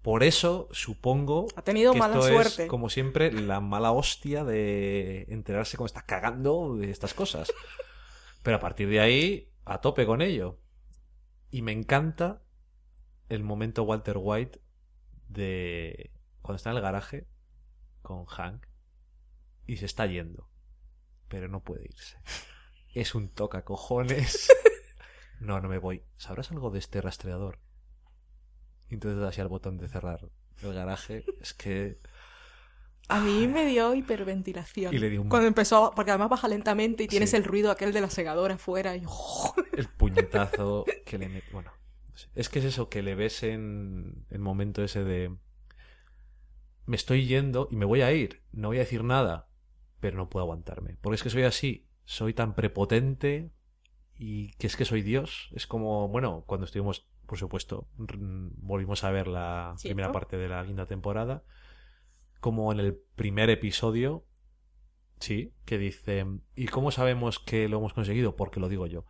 Por eso supongo Ha tenido que mala esto suerte. es, como siempre, la mala hostia de enterarse cómo está cagando de estas cosas. Pero a partir de ahí, a tope con ello. Y me encanta el momento Walter White de cuando está en el garaje con Hank y se está yendo, pero no puede irse. Es un toca cojones. No, no me voy. ¿Sabrás algo de este rastreador? Entonces das así al botón de cerrar el garaje. Es que A mí me dio hiperventilación. Y le dio un- Cuando empezó, porque además baja lentamente y tienes Sí. el ruido aquel de la segadora afuera. Y, el puñetazo que le mete. Bueno, es que es eso que le ves en el momento ese de. Me estoy yendo y me voy a ir. No voy a decir nada, pero no puedo aguantarme. Porque es que soy así. Soy tan prepotente y que es que soy Dios. Es como, bueno, cuando estuvimos, por supuesto, volvimos a ver la ¿Cierto? primera parte de la quinta temporada. Como en el primer episodio, sí, que dice, ¿y cómo sabemos que lo hemos conseguido? Porque lo digo yo.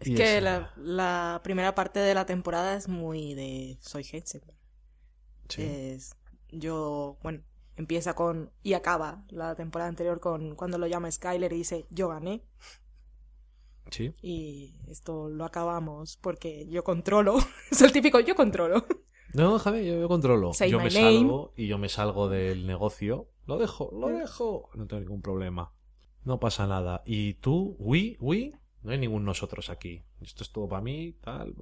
Es Y que la primera parte de la temporada es muy de soy Heisenberg. Sí. Es yo, bueno, empieza con y acaba la temporada anterior con cuando lo llama Skyler y dice yo gané Sí. y esto lo acabamos porque yo controlo. es el típico yo controlo. No, Javi, yo, yo controlo. Say yo me name. salgo y yo me salgo del negocio. Lo dejo, lo dejo. No tengo ningún problema. No pasa nada. ¿Y tú? ¿We? ¿We? No hay ningún nosotros aquí. Esto es todo para mí, tal.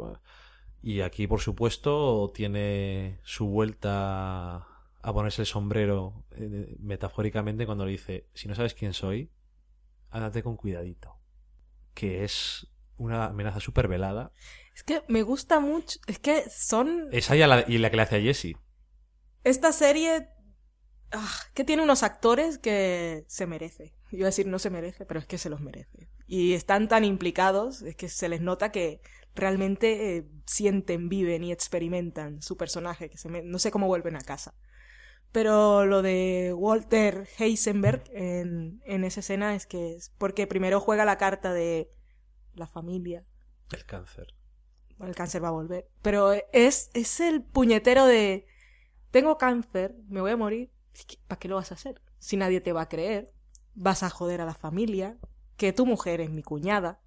Y aquí, por supuesto, tiene su vuelta a ponerse el sombrero eh, metafóricamente cuando le dice, si no sabes quién soy, ándate con cuidadito. Que es una amenaza súper velada. Es que me gusta mucho, es que son Esa y la, y la que le hace a Jesse. esta serie ah, que tiene unos actores que se merece. Iba a decir no se merece, pero es que se los merece. Y están tan implicados, es que se les nota que realmente eh, sienten, viven y experimentan su personaje, que se me- no sé cómo vuelven a casa. Pero lo de Walter Heisenberg en, en esa escena es que es porque primero juega la carta de la familia, El cáncer. El cáncer va a volver. Pero es, es el puñetero de tengo cáncer, me voy a morir. ¿Para qué lo vas a hacer? Si nadie te va a creer, vas a joder a la familia, que tu mujer es mi cuñada.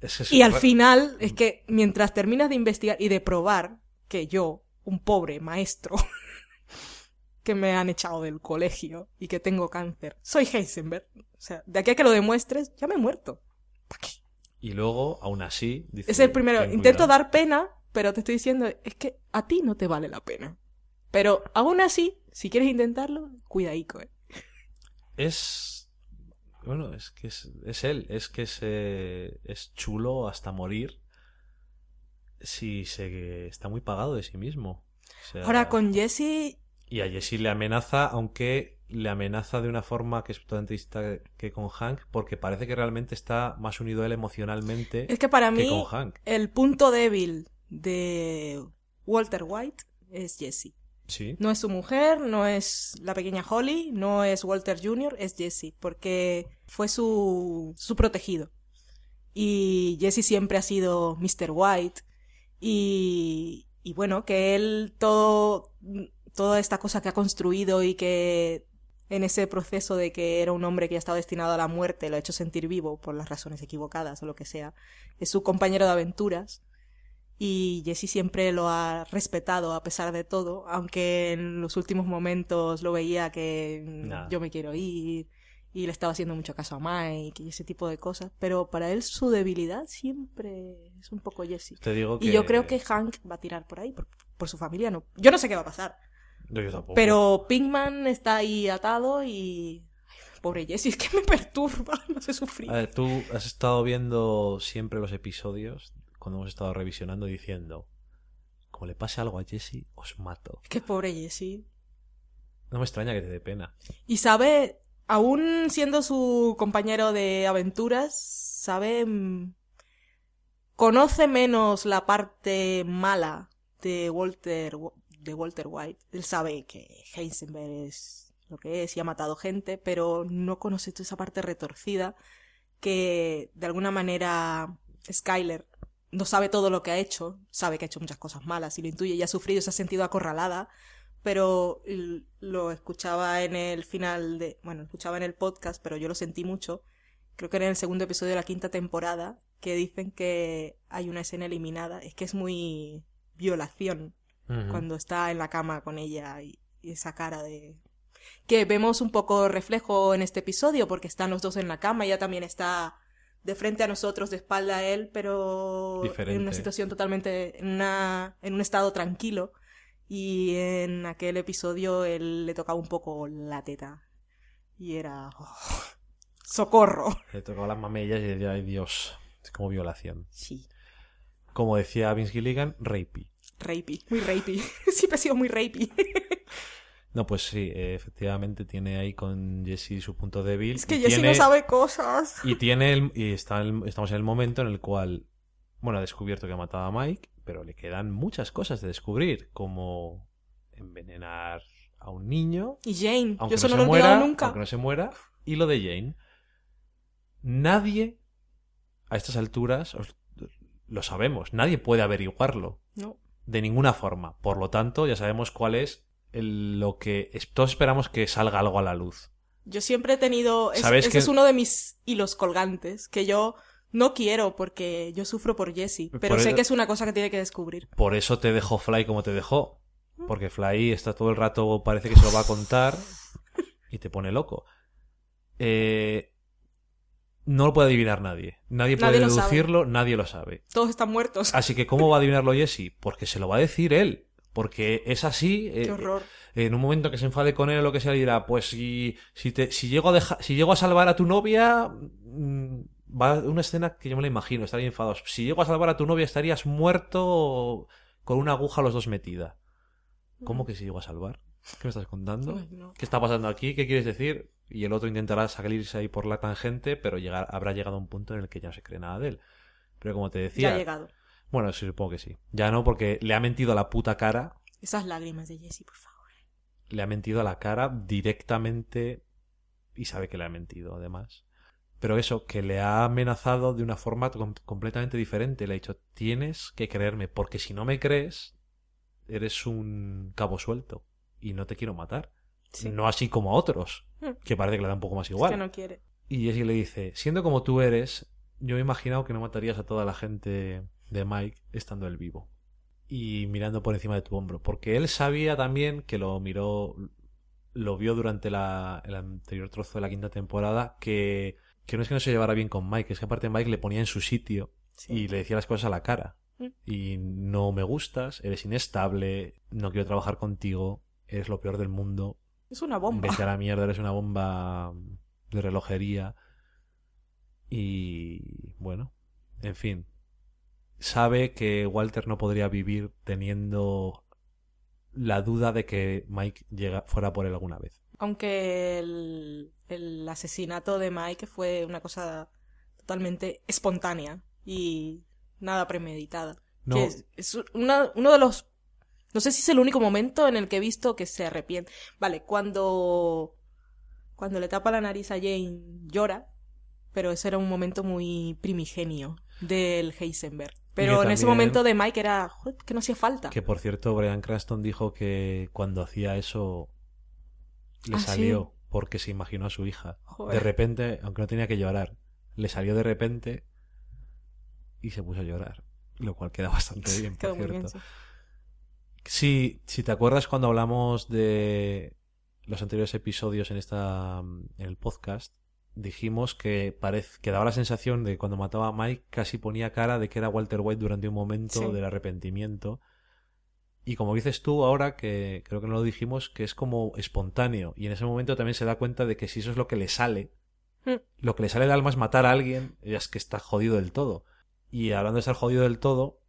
Es- Y al final es que mientras terminas de investigar y de probar que yo, un pobre maestro, que me han echado del colegio y que tengo cáncer, soy Heisenberg. O sea, de aquí a que lo demuestres, ya me he muerto. ¿Para qué? Y luego, aún así, dice, Es el primero. "Ten Intento cuidado". dar pena pero te estoy diciendo, es que a ti no te vale la pena. Pero aún así, si quieres intentarlo, cuidadico, ¿eh? Es. Bueno, es que es, es él. Es que es, eh, es chulo hasta morir. Si se está muy pagado de sí mismo. O sea, Ahora con Jesse, Y a Jesse le amenaza, aunque le amenaza de una forma que es totalmente distinta que con Hank, porque parece que realmente está más unido a él emocionalmente es que para que mí con Hank. el punto débil de Walter White es Jesse. Sí. No es su mujer, no es la pequeña Holly, no es Walter Jr., es Jesse, porque fue su, su protegido. Y Jesse siempre ha sido Mr. White. Y, y bueno, que él todo, toda esta cosa que ha construido y que en ese proceso de que era un hombre que ya estaba destinado a la muerte, lo ha hecho sentir vivo por las razones equivocadas o lo que sea, es su compañero de aventuras y Jesse siempre lo ha respetado a pesar de todo, aunque en los últimos momentos lo veía que mm, Nah. yo me quiero ir y le estaba haciendo mucho caso a Mike y ese tipo de cosas, pero para él su debilidad siempre es un poco Jesse. Te digo que... Y yo creo que Hank va a tirar por ahí, por, por su familia, no. Yo no sé qué va a pasar, No, yo tampoco. pero Pinkman está ahí atado y... Ay, pobre Jesse, es que me perturba, no sé sufrir. A ver, tú has estado viendo siempre los episodios cuando hemos estado revisionando diciendo, como le pase algo a Jesse, os mato. Qué pobre Jesse. No me extraña que te dé pena. Y sabe, aún siendo su compañero de aventuras, sabe... mm, Conoce menos la parte mala de Walter, de Walter White. Él sabe que Heisenberg es lo que es y ha matado gente, pero no conoce toda esa parte retorcida que de alguna manera Skyler no sabe todo lo que ha hecho, sabe que ha hecho muchas cosas malas y lo intuye y ha sufrido y se ha sentido acorralada, pero lo escuchaba en el final de, bueno, escuchaba en el podcast, pero yo lo sentí mucho, creo que era en el segundo episodio de la quinta temporada, que dicen que hay una escena eliminada, es que es muy violación Cuando está en la cama con ella y, y esa cara de que vemos un poco reflejo en este episodio porque están los dos en la cama, ella también está de frente a nosotros, de espalda a él, pero en una situación totalmente, en, una, en un estado tranquilo. Y en aquel episodio él le tocaba un poco la teta. Y era... oh, ¡Socorro! Le tocaba las mamellas y decía, ay Dios, es como violación. Sí. Como decía Vince Gilligan, rapey. Rapey. Muy rapey. Siempre ha sido muy rapey. No, pues sí, eh, efectivamente tiene ahí con Jesse su punto débil. Es que tiene- no sabe cosas. Y tiene el- y está el- estamos en el momento en el cual, bueno, ha descubierto que ha matado a Mike, pero le quedan muchas cosas de descubrir, como envenenar a un niño, Y Jane. aunque Yo eso no, no, se lo he olvidado muera, nunca. aunque no se muera, y lo de Jane. Nadie, a estas alturas, lo sabemos, nadie puede averiguarlo No. De ninguna forma. Por lo tanto, ya sabemos cuál es el- lo que todos esperamos que salga algo a la luz. Yo siempre he tenido. es- ¿Sabes ese que- es uno de mis hilos colgantes. Que yo no quiero porque yo sufro por Jessie. Pero Por sé que es una cosa que tiene que descubrir. Por eso te dejó Fly como te dejó. Porque Fly está todo el rato, parece que se lo va a contar y te pone loco. Eh, no lo puede adivinar nadie. Nadie puede Nadie deducirlo, nadie lo sabe. Todos están muertos. Así que, ¿cómo va a adivinarlo Jesse? Porque se lo va a decir él. Porque es así. eh, Qué horror. en un momento que se enfade con él o lo que sea, dirá, pues si, si, te, si, llego a deja- si llego a salvar a tu novia, mm, va a una escena que yo me la imagino, estaría enfadados. Si llego a salvar a tu novia, estarías muerto con una aguja los dos metida. ¿Cómo que si llego a salvar? ¿Qué me estás contando? No. ¿Qué está pasando aquí? ¿Qué quieres decir? Y el otro intentará salirse ahí por la tangente, pero llegar, habrá llegado a un punto en el que ya no se cree nada de él. Pero como te Ya decía, ha llegado. bueno, sí, supongo que sí. Ya no, porque le ha mentido a la puta cara Esas lágrimas de Jessie, por favor. le ha mentido a la cara directamente y sabe que le ha mentido además. Pero eso, que le ha amenazado de una forma com- completamente diferente. Le ha dicho, tienes que creerme, porque si no me crees, eres un cabo suelto y no te quiero matar. Sí. No así como a otros, Mm. que parece que le da un poco más Es igual. que no quiere. Y Jessie le dice, siendo como tú eres, yo me he imaginado que no matarías a toda la gente de Mike estando él vivo. Y mirando por encima de tu hombro. Porque él sabía también que lo miró, lo vio durante la, el anterior trozo de la quinta temporada, que, que no es que no se llevara bien con Mike, es que aparte Mike le ponía en su sitio Sí. y le decía las cosas a la cara. Mm. y no me gustas, eres inestable, no quiero trabajar contigo, eres lo peor del mundo, Es una bomba. vete a la mierda, eres una bomba de relojería. Y bueno, en fin. Sabe que Walter no podría vivir teniendo la duda de que Mike llega, fuera por él alguna vez. Aunque el, el asesinato de Mike fue una cosa totalmente espontánea y nada premeditada. No, Que es, es una- uno de los... No sé si es el único momento en el que he visto que se arrepiente. Vale, cuando... Cuando le tapa la nariz a Jane llora, pero ese era un momento muy primigenio del Heisenberg. Pero en ese momento de Mike era "Joder, que no hacía falta. que por cierto, Brian Cranston dijo que cuando hacía eso le Ah, ¿sí? salió porque se imaginó a su hija. Joder. De repente, aunque no tenía que llorar, le salió de repente y se puso a llorar. Lo cual queda bastante bien, Quedó por muy cierto. bien, sí. Sí, si te acuerdas cuando hablamos de los anteriores episodios en esta en el podcast, dijimos que parece que daba la sensación de que cuando mataba a Mike casi ponía cara de que era Walter White durante un momento Sí. del arrepentimiento. Y como dices tú ahora, que creo que no lo dijimos, que es como espontáneo. Y en ese momento también se da cuenta de que si eso es lo que le sale, Mm. lo que le sale del alma es matar a alguien, ya es que está jodido del todo. Y hablando de estar jodido del todo,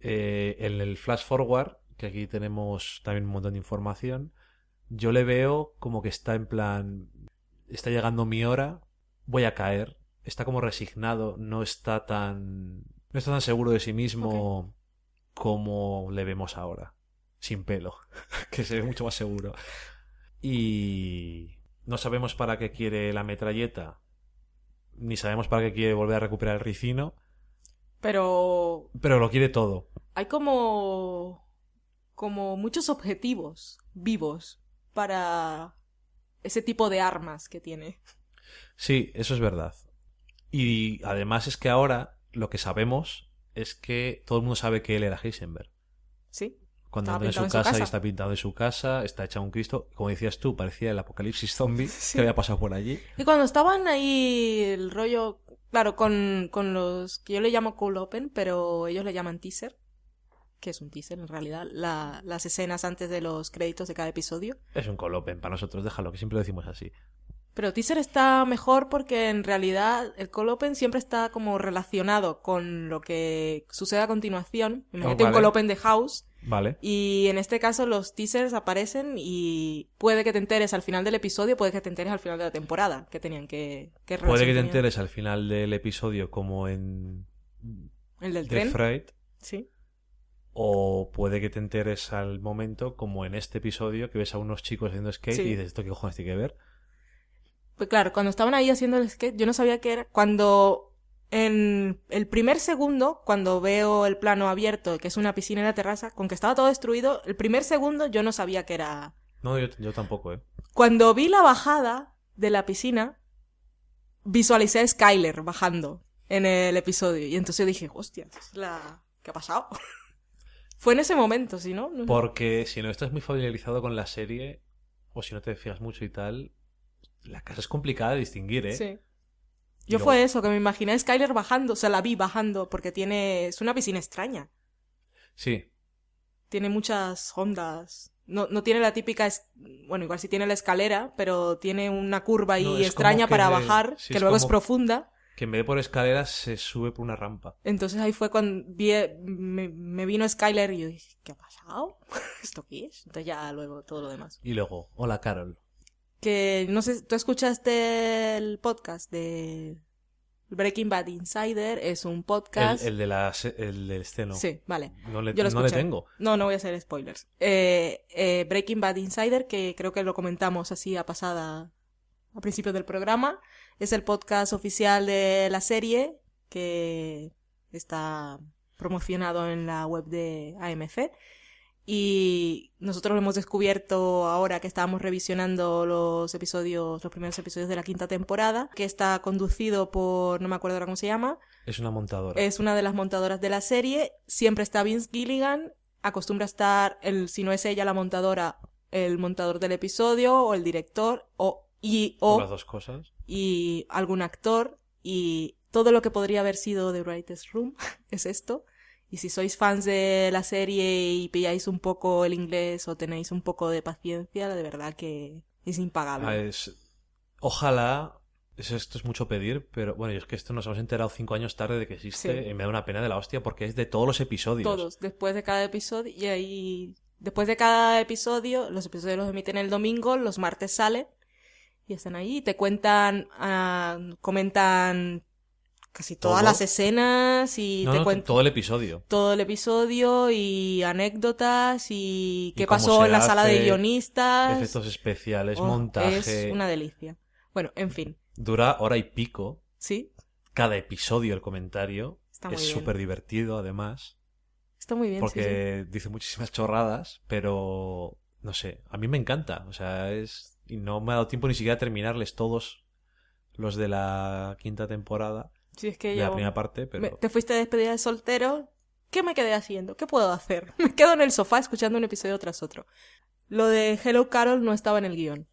eh, en el flash forward, que aquí tenemos también un montón de información, yo le veo como que está en plan, está llegando mi hora, voy a caer, está como resignado, no está tan, no está tan seguro de sí mismo como le vemos ahora, sin pelo, que se ve mucho más seguro. Y no sabemos para qué quiere la metralleta, ni sabemos para qué quiere volver a recuperar el ricino, Pero pero lo quiere todo. hay como como muchos objetivos vivos para ese tipo de armas que tiene. Sí, eso es verdad. Y además es que ahora lo que sabemos es que todo el mundo sabe que él era Heisenberg. Sí. Cuando anda en en su casa, y está pintado en su casa, está hecha un Cristo. Como decías tú, parecía el apocalipsis zombie Sí. que había pasado por allí. Y cuando estaban ahí el rollo, claro, con, con los que yo le llamo cool open, pero ellos le llaman teaser, que es un teaser en realidad, la- las escenas antes de los créditos de cada episodio. Es un colopen para nosotros, déjalo, que siempre lo decimos así. Pero teaser está mejor porque en realidad el call open siempre está como relacionado con lo que sucede a continuación. Imagínate un vale. call open de House. Vale. Y en este caso los teasers aparecen y puede que te enteres al final del episodio, puede que te enteres al final de la temporada, que tenían que... qué Puede que te enteres al final del episodio como en El del The tren. Fright, Sí. O puede que te enteres al momento como en este episodio que ves a unos chicos haciendo skate Sí. y dices, ¿esto qué cojones tiene que ver? Pues claro, cuando estaban ahí haciendo el skate, yo no sabía qué era. Cuando en el primer segundo, cuando veo el plano abierto, que es una piscina en la terraza, con que estaba todo destruido, el primer segundo yo no sabía que era... No, yo, yo tampoco, ¿eh? Cuando vi la bajada de la piscina, visualicé a Skyler bajando en el episodio. Y entonces dije, hostia, es la... ¿qué ha pasado? Fue en ese momento, si no... no- Porque si no estás muy familiarizado con la serie, o si no te fijas mucho y tal, la casa es complicada de distinguir, ¿eh? Sí. Yo luego- fue eso, que me imaginé a Skyler bajando, o sea, la vi bajando, porque tiene... es una piscina extraña. Sí, tiene muchas ondas. No, no tiene la típica, es- bueno, igual sí tiene la escalera, pero tiene una curva ahí No, extraña para bajar, sí, que luego es profunda. Que en vez de por escaleras se sube por una rampa. Entonces ahí fue cuando vi, me, me vino Skyler y yo dije, ¿qué ha pasado? ¿Esto qué es? Entonces ya luego todo lo demás. Y luego, hola Carol. Que no sé, ¿tú escuchaste el podcast de Breaking Bad Insider? Es un podcast... el de la, el del esceno. Sí, vale. No le, Yo lo no le tengo. No, no voy a hacer spoilers. Eh, eh, Breaking Bad Insider, que creo que lo comentamos así a pasada, a principios del programa, es el podcast oficial de la serie que está promocionado en la web de AMC. Y nosotros lo hemos descubierto ahora que estábamos revisionando los episodios, los primeros episodios de la quinta temporada, que está conducido por, no me acuerdo ahora cómo se llama, Es una montadora. es una de las montadoras de la serie. Siempre está Vince Gilligan. Acostumbra estar, el, si no es ella la montadora, el montador del episodio o el director o, y, o, Las dos cosas. y algún actor. Y todo lo que podría haber sido The Brightest Room es esto. Y si sois fans de la serie y pilláis un poco el inglés o tenéis un poco de paciencia, de verdad que es impagable. Ah, es- Ojalá. Esto es mucho pedir, pero bueno, yo es que esto nos hemos enterado cinco años tarde de que existe Sí. y me da una pena de la hostia porque es de todos los episodios. Todos, después de cada episodio. Y ahí, después de cada episodio, los episodios los emiten el domingo, los martes sale. Y están ahí y te cuentan, ah, comentan casi todas ¿Todo? las escenas y No, te no, cuentan todo el episodio. todo el episodio y anécdotas y qué pasó en la sala de guionistas. Efectos especiales, Oh, montaje. Es una delicia. Bueno, en fin, Dura hora y pico. sí, Cada episodio, el comentario. Está muy es súper divertido, además. está muy bien. sí, sí. porque dice muchísimas chorradas, pero no sé, a mí me encanta. O sea, es. Y no me ha dado tiempo ni siquiera a terminarles todos los de la quinta temporada, Sí, es que de yo- la primera parte, pero. me- te fuiste de despedida de soltero. ¿Qué me quedé haciendo? ¿Qué puedo hacer? Me quedo en el sofá escuchando un episodio tras otro. Lo de Hello Carol no estaba en el guion.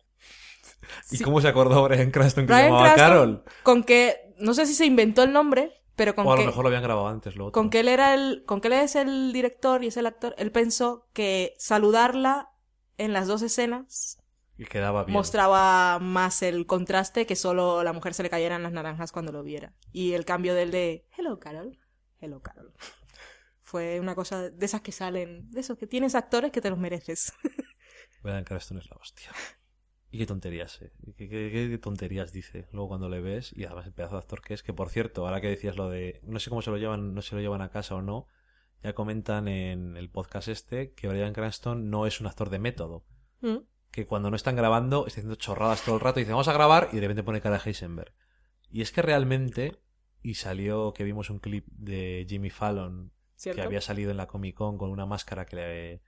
¿Y Sí. cómo se acordó Brian Cranston que se Brian llamaba Cranston, Carol? Con que, no sé si se inventó el nombre, pero con O a lo que, mejor lo habían grabado antes, lo otro. con que él era el, con que él es el director y es el actor, él pensó que saludarla en las dos escenas Y quedaba bien. mostraba más el contraste que solo la mujer se le cayeran las naranjas cuando lo viera. Y el cambio del de Hello Carol, Hello Carol. Fue una cosa de esas que salen, de esos que tienes actores que te los mereces. Brian Cranston es la hostia. Y qué tonterías, eh. ¿Qué, qué- qué- qué tonterías dice luego cuando le ves. Y además el pedazo de actor que es. Que por cierto, ahora que decías lo de. No sé cómo se lo llevan, no se lo llevan a casa o no. Ya comentan en el podcast este que Brian Cranston no es un actor de método. Mm. Que cuando no están grabando está haciendo chorradas todo el rato y dicen vamos a grabar y de repente pone cara a Heisenberg. Y es que realmente. Y salió que vimos un clip de Jimmy Fallon ¿Cierto? que había salido en la Comic Con con una máscara que, le-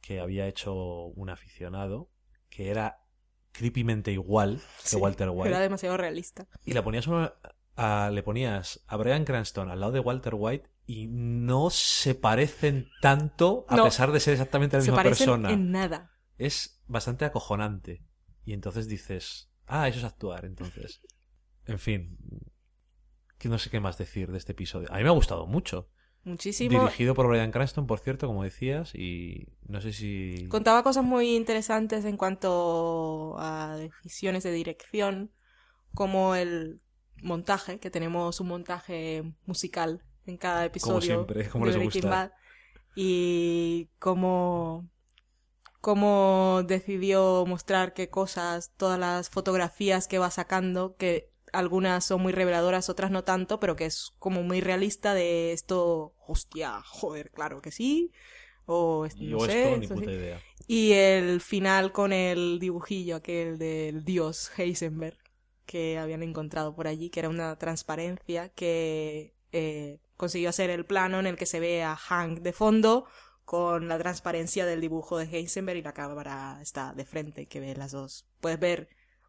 que había hecho un aficionado, que era creepymente igual que Sí, Walter White. Era demasiado realista. Y la ponías uno- a- le ponías a Brian Cranston al lado de Walter White y no se parecen tanto a No. pesar de ser exactamente la Se misma parecen persona. en nada. Es bastante acojonante. Y entonces dices, ah, eso es actuar, entonces. En fin, que no sé qué más decir de este episodio. A mí me ha gustado mucho. Muchísimo. Dirigido por Brian Cranston, por cierto, como decías, y no sé si... Contaba cosas muy interesantes en cuanto a decisiones de dirección, como el montaje, que tenemos un montaje musical en cada episodio. siempre, como de les gusta. Bad, y cómo, cómo decidió mostrar qué cosas, todas las fotografías que va sacando, que algunas son muy reveladoras, otras no tanto, pero que es como muy realista de esto, hostia, joder, claro que sí. O Yo no sé, esto ni sí. puta idea. Y el final con el dibujillo aquel del dios Heisenberg que habían encontrado por allí, que era una transparencia que eh, consiguió hacer el plano en el que se ve a Hank de fondo con la transparencia del dibujo de Heisenberg y la cámara está de frente, que ve las dos. Puedes ver,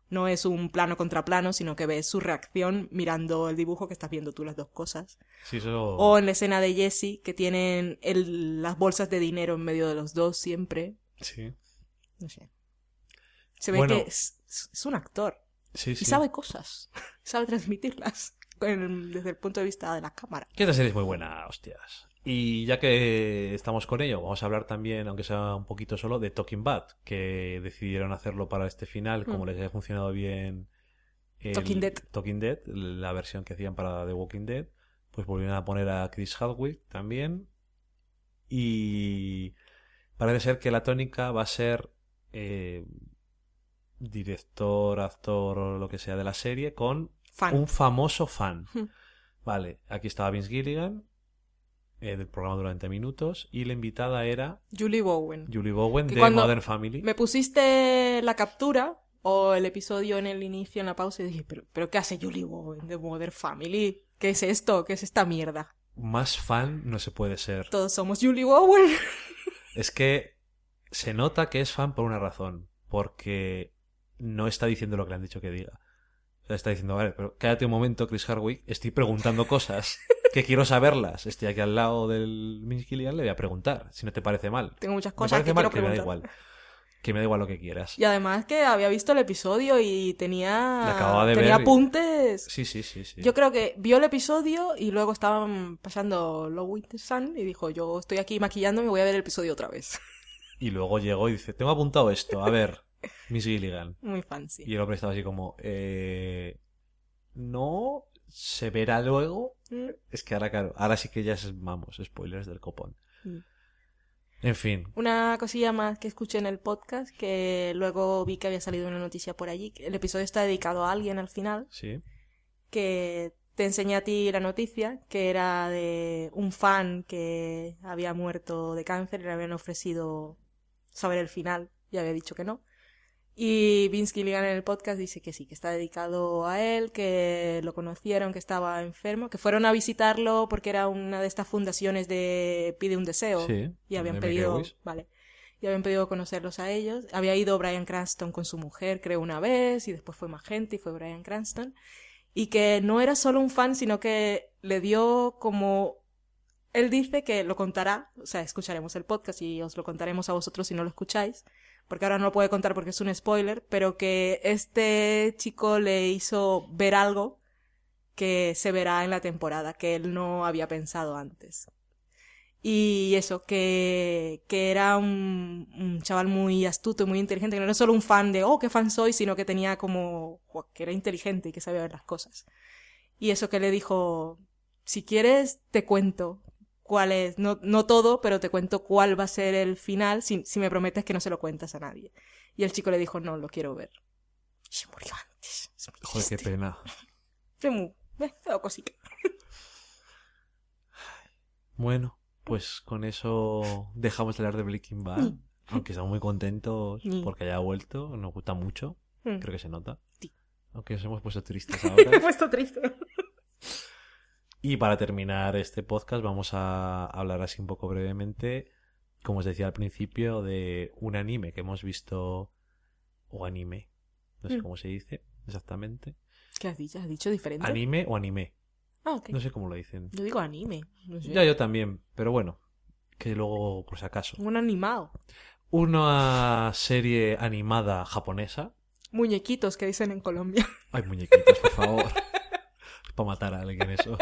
no es un plano contra plano, sino que ves su reacción mirando el dibujo que estás viendo tú las dos cosas. Sí, eso... O en la escena de Jesse, que tienen el- las bolsas de dinero en medio de los dos siempre. Sí, No sé. Se ve Bueno. que es, un actor sí, y sí. sabe cosas, sabe transmitirlas en- desde el punto de vista de la cámara. Que esta serie es muy buena, hostias. Y ya que estamos con ello, vamos a hablar también, aunque sea un poquito solo, de Talking Bad, que decidieron hacerlo para este final, como Mm. les haya funcionado bien el Talking Dead. Talking Dead, la versión que hacían para The Walking Dead, pues volvieron a poner a Chris Hardwick también. Y parece ser que la tónica va a ser eh, director, actor o lo que sea de la serie con Fan. un famoso fan. Hmm. Vale, aquí estaba Vince Gilligan, eh, del programa durante minutos, y la invitada era Julie Bowen. Julie Bowen Que de Modern Family. Me pusiste la captura o el episodio en el inicio, en la pausa, y dije, ¿pero, pero qué hace Julie Bowen de Modern Family? ¿Qué es esto? ¿Qué es esta mierda? Más fan no se puede ser. Todos somos Julie Bowen. Es que se nota que es fan por una razón, porque no está diciendo lo que le han dicho que diga. O sea, está diciendo, vale, pero cállate un momento, Chris Hardwick, estoy preguntando cosas que quiero saberlas. Estoy aquí al lado del Vince Gilligan, le voy a preguntar, si no te parece mal. Tengo muchas Me cosas parece que mal quiero que me da igual. que me da igual lo que quieras. Y además que había visto el episodio y tenía, de tenía ver y- apuntes. Sí, sí, sí, sí. Yo creo que vio el episodio y luego estaban pasando Low Winter Sun y dijo, yo estoy aquí maquillándome y voy a ver el episodio otra vez. Y luego llegó y dice, tengo apuntado esto, a ver, Miss Gilligan. Muy fancy. Y el hombre estaba así como, eh... No, se verá luego. Mm. Es que ahora, claro, ahora sí que ya es, vamos, spoilers del copón. Mm. En fin, Una cosilla más que escuché en el podcast, que luego vi que había salido una noticia por allí. El episodio está dedicado a alguien al final, sí. que te enseñé a ti la noticia, que era de un fan que había muerto de cáncer y le habían ofrecido saber el final y había dicho que no. Y Vince Gilligan en el podcast dice que sí, que está dedicado a él, que lo conocieron, que estaba enfermo, que fueron a visitarlo porque era una de estas fundaciones de pide un deseo Sí, y habían pedido, vale, y habían pedido conocerlos a ellos. Había ido Brian Cranston con su mujer, creo una vez, y después fue más gente y fue Brian Cranston. Y que no era solo un fan, sino que le dio como él dice que lo contará, o sea, escucharemos el podcast y os lo contaremos a vosotros si no lo escucháis, porque ahora no lo puede contar porque es un spoiler, pero que este chico le hizo ver algo que se verá en la temporada, que él no había pensado antes. Y eso, que, que era un, chaval muy astuto y muy inteligente, que no era solo un fan de, oh, qué fan soy, sino que tenía como, "Buah, que era inteligente y que sabía ver las cosas. Y eso que le dijo, si quieres, te cuento cuál es, no, no todo, pero te cuento cuál va a ser el final si, si me prometes que no se lo cuentas a nadie. Y el chico le dijo, no, lo quiero ver. Y se murió antes. Joder, qué pena. Fue muy- eh, fue cosica. Bueno, pues con eso dejamos de hablar de Breaking Bad. Mm. Aunque estamos muy contentos Mm. porque haya vuelto. Nos gusta mucho. Mm. Creo que se nota. Sí. Aunque nos hemos puesto tristes Me he ahora. puesto triste. Y para terminar este podcast vamos a hablar así un poco brevemente, como os decía al principio, de un anime que hemos visto. O anime. No sé Mm. cómo se dice exactamente. ¿Qué has dicho? ¿Has dicho diferente? Anime o anime. Ah, ok. No sé cómo lo dicen. Yo digo anime. No sé. Ya yo también, pero bueno, que luego por si acaso. Un animado. Una serie animada japonesa. Muñequitos que dicen en Colombia. Ay, muñequitos, por favor. Para matar a alguien eso.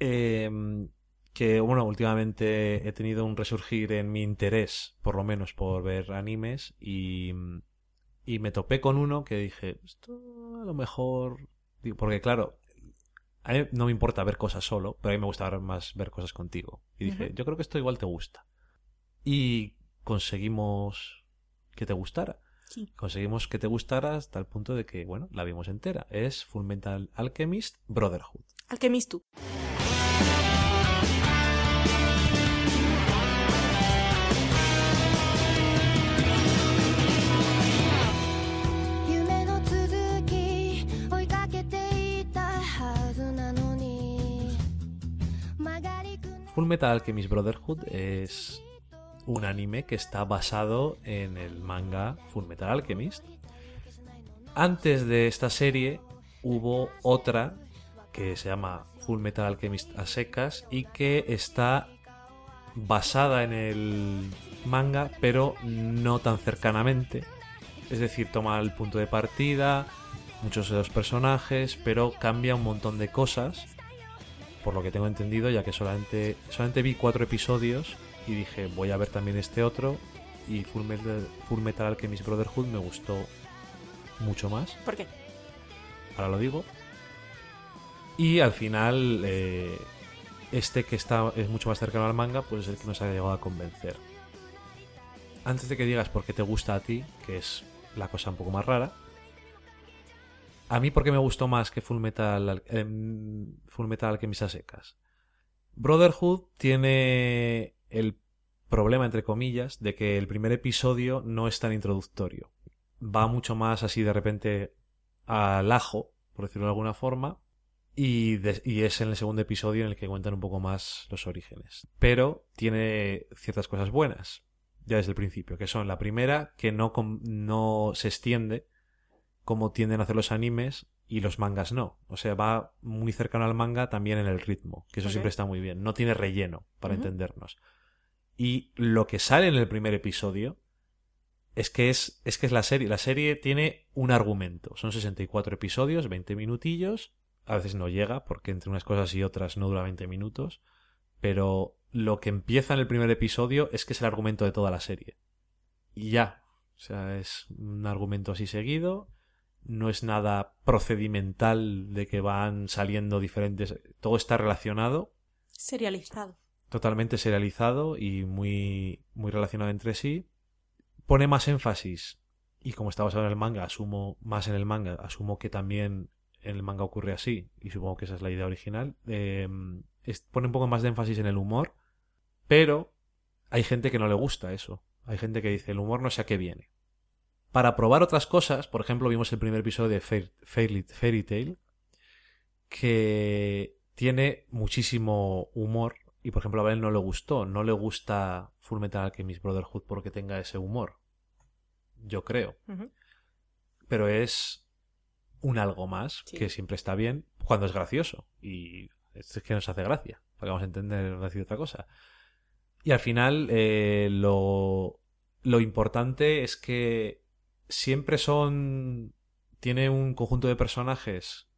Em, que, bueno, últimamente he tenido un resurgir en mi interés, por lo menos por ver animes, y, y me topé con uno que dije, esto a lo mejor... Porque claro, a mí no me importa ver cosas solo, pero a mí me gusta más ver cosas contigo. Y dije, yo creo que esto igual te gusta. Y conseguimos que te gustara. Sí. Conseguimos que te gustara hasta el punto de que, bueno, la vimos entera. Es Full Metal Alchemist Brotherhood. Alchemist tú. Full Metal Alchemist Brotherhood es un anime que está basado en el manga Full Metal Alchemist. Antes de esta serie hubo otra que se llama Full Metal Alchemist a secas y que está basada en el manga pero no tan cercanamente. Es decir, toma el punto de partida, muchos de los personajes, pero cambia un montón de cosas por lo que tengo entendido, ya que solamente, solamente vi cuatro episodios y dije, voy a ver también este otro. Y Full Metal, Full Metal Alchemist Brotherhood me gustó mucho más, ¿Por qué? ahora lo digo. Y al final, eh, este que está es mucho más cercano al manga, pues es el que nos ha llegado a convencer. Antes de que digas por qué te gusta a ti, que es la cosa un poco más rara, a mí, ¿por qué me gustó más que Full Metal, Al- em, Full Metal Alchemist a secas? Brotherhood tiene el problema, entre comillas, de que el primer episodio no es tan introductorio. Va mucho más así de repente al ajo, por decirlo de alguna forma, y, de- y es en el segundo episodio en el que cuentan un poco más los orígenes. Pero tiene ciertas cosas buenas, ya desde el principio, que son la primera, que no, com- no se extiende como tienden a hacer los animes y los mangas no. O sea, va muy cercano al manga también en el ritmo, que eso siempre está muy bien. No tiene relleno, para entendernos. Y lo que sale en el primer episodio es que es, es que es la serie. La serie tiene un argumento. Son 64 episodios, 20 minutillos. A veces no llega, porque entre unas cosas y otras no dura 20 minutos. Pero lo que empieza en el primer episodio es que es el argumento de toda la serie. Y ya. O sea, es un argumento así seguido. No es nada procedimental de que van saliendo diferentes. Todo está relacionado Serializado. totalmente serializado y muy, muy relacionado entre sí. Pone más énfasis, y como está basado en el manga, asumo más en el manga, asumo que también en el manga ocurre así, y supongo que esa es la idea original. eh, es- pone un poco más de énfasis en el humor, pero hay gente que no le gusta eso. Hay gente que dice, el humor no sé a qué viene. Para probar otras cosas, por ejemplo, vimos el primer episodio de Fair- Fairy, Fairy Tail, que tiene muchísimo humor y por ejemplo a Abel no le gustó, no le gusta Full Metal Alchemist Brotherhood porque tenga ese humor. Yo creo. Pero es un algo más Sí. que siempre está bien cuando es gracioso y es que nos hace gracia, para que vamos a entender decir otra cosa. Y al final eh, lo, lo importante es que siempre son tiene un conjunto de personajes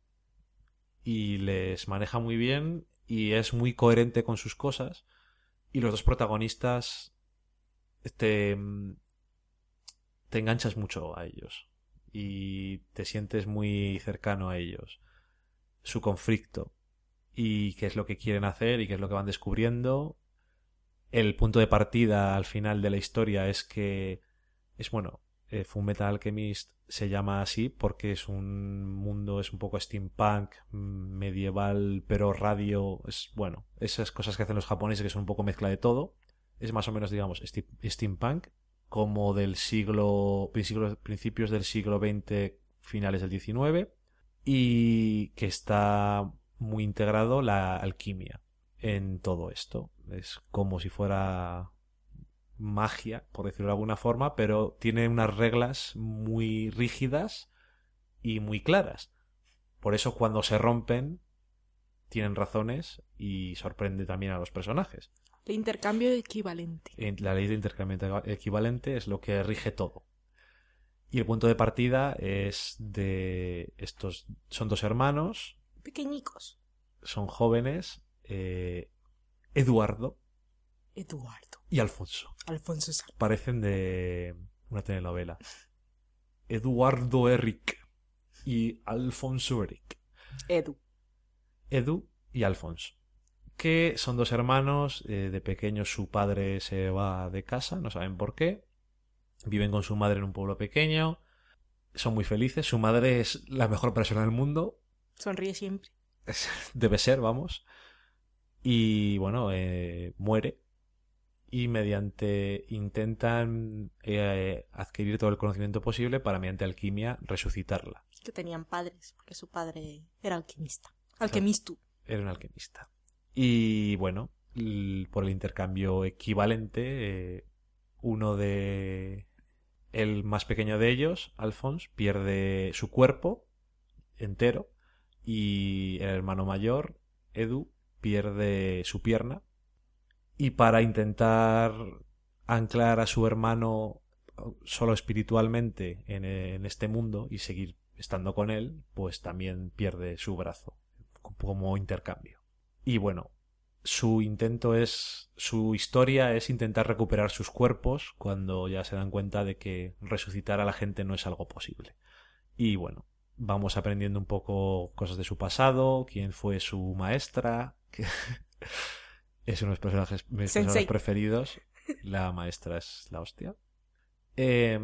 y les maneja muy bien y es muy coherente con sus cosas y los dos protagonistas te, te enganchas mucho a ellos y te sientes muy cercano a ellos su conflicto y qué es lo que quieren hacer y qué es lo que van descubriendo el punto de partida al final de la historia es que es bueno eh, Fullmetal Alchemist se llama así porque es un mundo, es un poco steampunk, mm, medieval, pero radio, es bueno, esas cosas que hacen los japoneses que son un poco mezcla de todo. Es más o menos, digamos, steampunk, como del siglo, principios, del siglo XX, finales del XIX, y que está muy integrado la alquimia en todo esto. Es como si fuera magia, por decirlo de alguna forma, pero tiene unas reglas muy rígidas y muy claras. Por eso cuando se rompen, tienen razones y sorprende también a los personajes. El intercambio equivalente. En- La ley de intercambio equivalente es lo que rige todo. Y el punto de partida es de estos. Son dos hermanos, Pequeñicos. son jóvenes, eh, Eduardo Eduardo. y Alfonso. Alfonso parecen de una telenovela. Eduardo Eric y Alfonso Eric. Edu. Edu y Alfonso. Que son dos hermanos. eh, de pequeños su padre se va de casa, no saben por qué. Viven con su madre en un pueblo pequeño. Son muy felices. Su madre es la mejor persona del mundo. Sonríe siempre. Debe ser, vamos. Y bueno, eh, muere. Y mediante intentan eh, adquirir todo el conocimiento posible para mediante alquimia resucitarla. Que tenían padres, porque su padre era alquimista. Alquemistu. Era un alquimista. Y bueno, por el intercambio equivalente, eh, uno de. El más pequeño de ellos, Alphonse, pierde su cuerpo entero. Y el hermano mayor, Edu, pierde su pierna. Y para intentar anclar a su hermano solo espiritualmente en, en este mundo y seguir estando con él, pues también pierde su brazo como intercambio. Y bueno, su intento es, su historia es intentar recuperar sus cuerpos cuando ya se dan cuenta de que resucitar a la gente no es algo posible. Y bueno, vamos aprendiendo un poco cosas de su pasado, quién fue su maestra, que es uno de los personajes, mis personajes preferidos. La maestra es la hostia. Eh,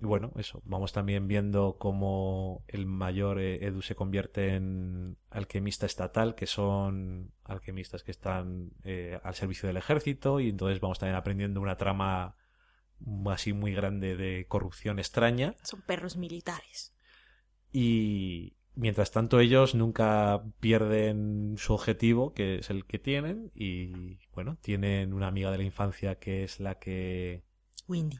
y bueno, eso. Vamos también viendo cómo el mayor eh, Edu se convierte en alquimista estatal, que son alquimistas que están eh, al servicio del ejército, y entonces vamos también aprendiendo una trama así muy grande de corrupción extraña. Son perros militares. Y mientras tanto ellos nunca pierden su objetivo, que es el que tienen, y bueno, tienen una amiga de la infancia que es la que Windy.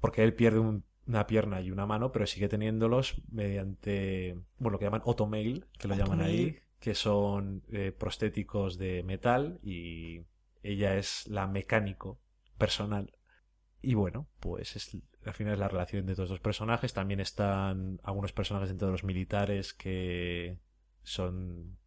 Porque él pierde un- una pierna y una mano, pero sigue teniéndolos mediante, bueno, lo que llaman automail, que lo llaman ahí, que son eh, prostéticos de metal y ella es la mecánico personal Y bueno, pues es, al final es la relación de todos los personajes. También están algunos personajes dentro de los militares que son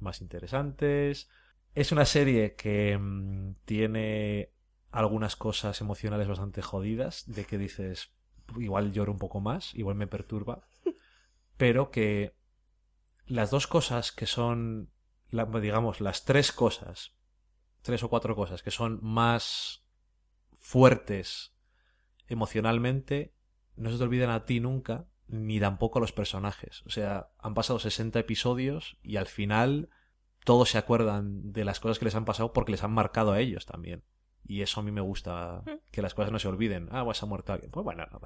más interesantes. Es una serie que mm, tiene algunas cosas emocionales bastante jodidas, de que dices, igual lloro un poco más, igual me perturba, pero que las dos cosas que son, digamos, las tres cosas, tres o cuatro cosas que son más fuertes emocionalmente, no se te olvidan a ti nunca, ni tampoco a los personajes. O sea, han pasado 60 episodios y al final todos se acuerdan de las cosas que les han pasado porque les han marcado a ellos también. Y eso a mí me gusta, que las cosas no se olviden. Ah, pues se ha muerto alguien. Pues bueno, no,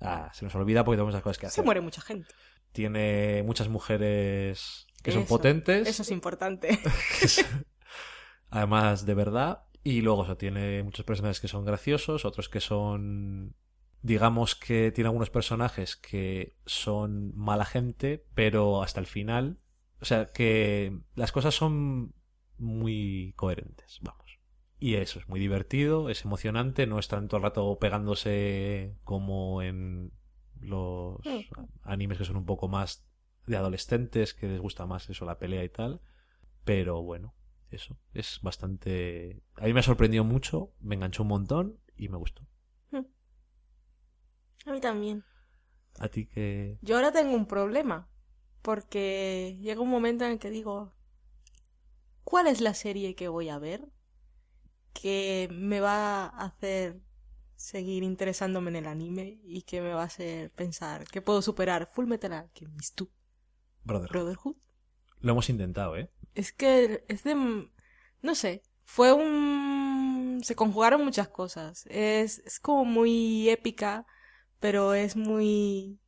ah, se nos olvida porque tenemos las cosas que Se hacer. muere mucha gente. Tiene muchas mujeres que son potentes. Eso es importante. además de verdad. Y luego eso, tiene muchos personajes que son graciosos, otros que son. Digamos que tiene algunos personajes que son mala gente, pero hasta el final. O sea, que las cosas son muy coherentes, vamos. Y eso es muy divertido, es emocionante, no es tanto el rato pegándose como en los animes que son un poco más de adolescentes, que les gusta más eso, la pelea y tal. Pero bueno, eso es bastante... A mí me sorprendió mucho, me enganchó un montón y me gustó. A mí también. A ti que... Yo ahora tengo un problema. Porque llega un momento en el que digo, ¿cuál es la serie que voy a ver? Que me va a hacer seguir interesándome en el anime y que me va a hacer pensar que puedo superar Full Metal Alchemist 2 Brother, Brotherhood. lo hemos intentado, ¿eh? Es que es de... No sé, fue un... Se conjugaron muchas cosas. Es, es como muy épica, pero es muy...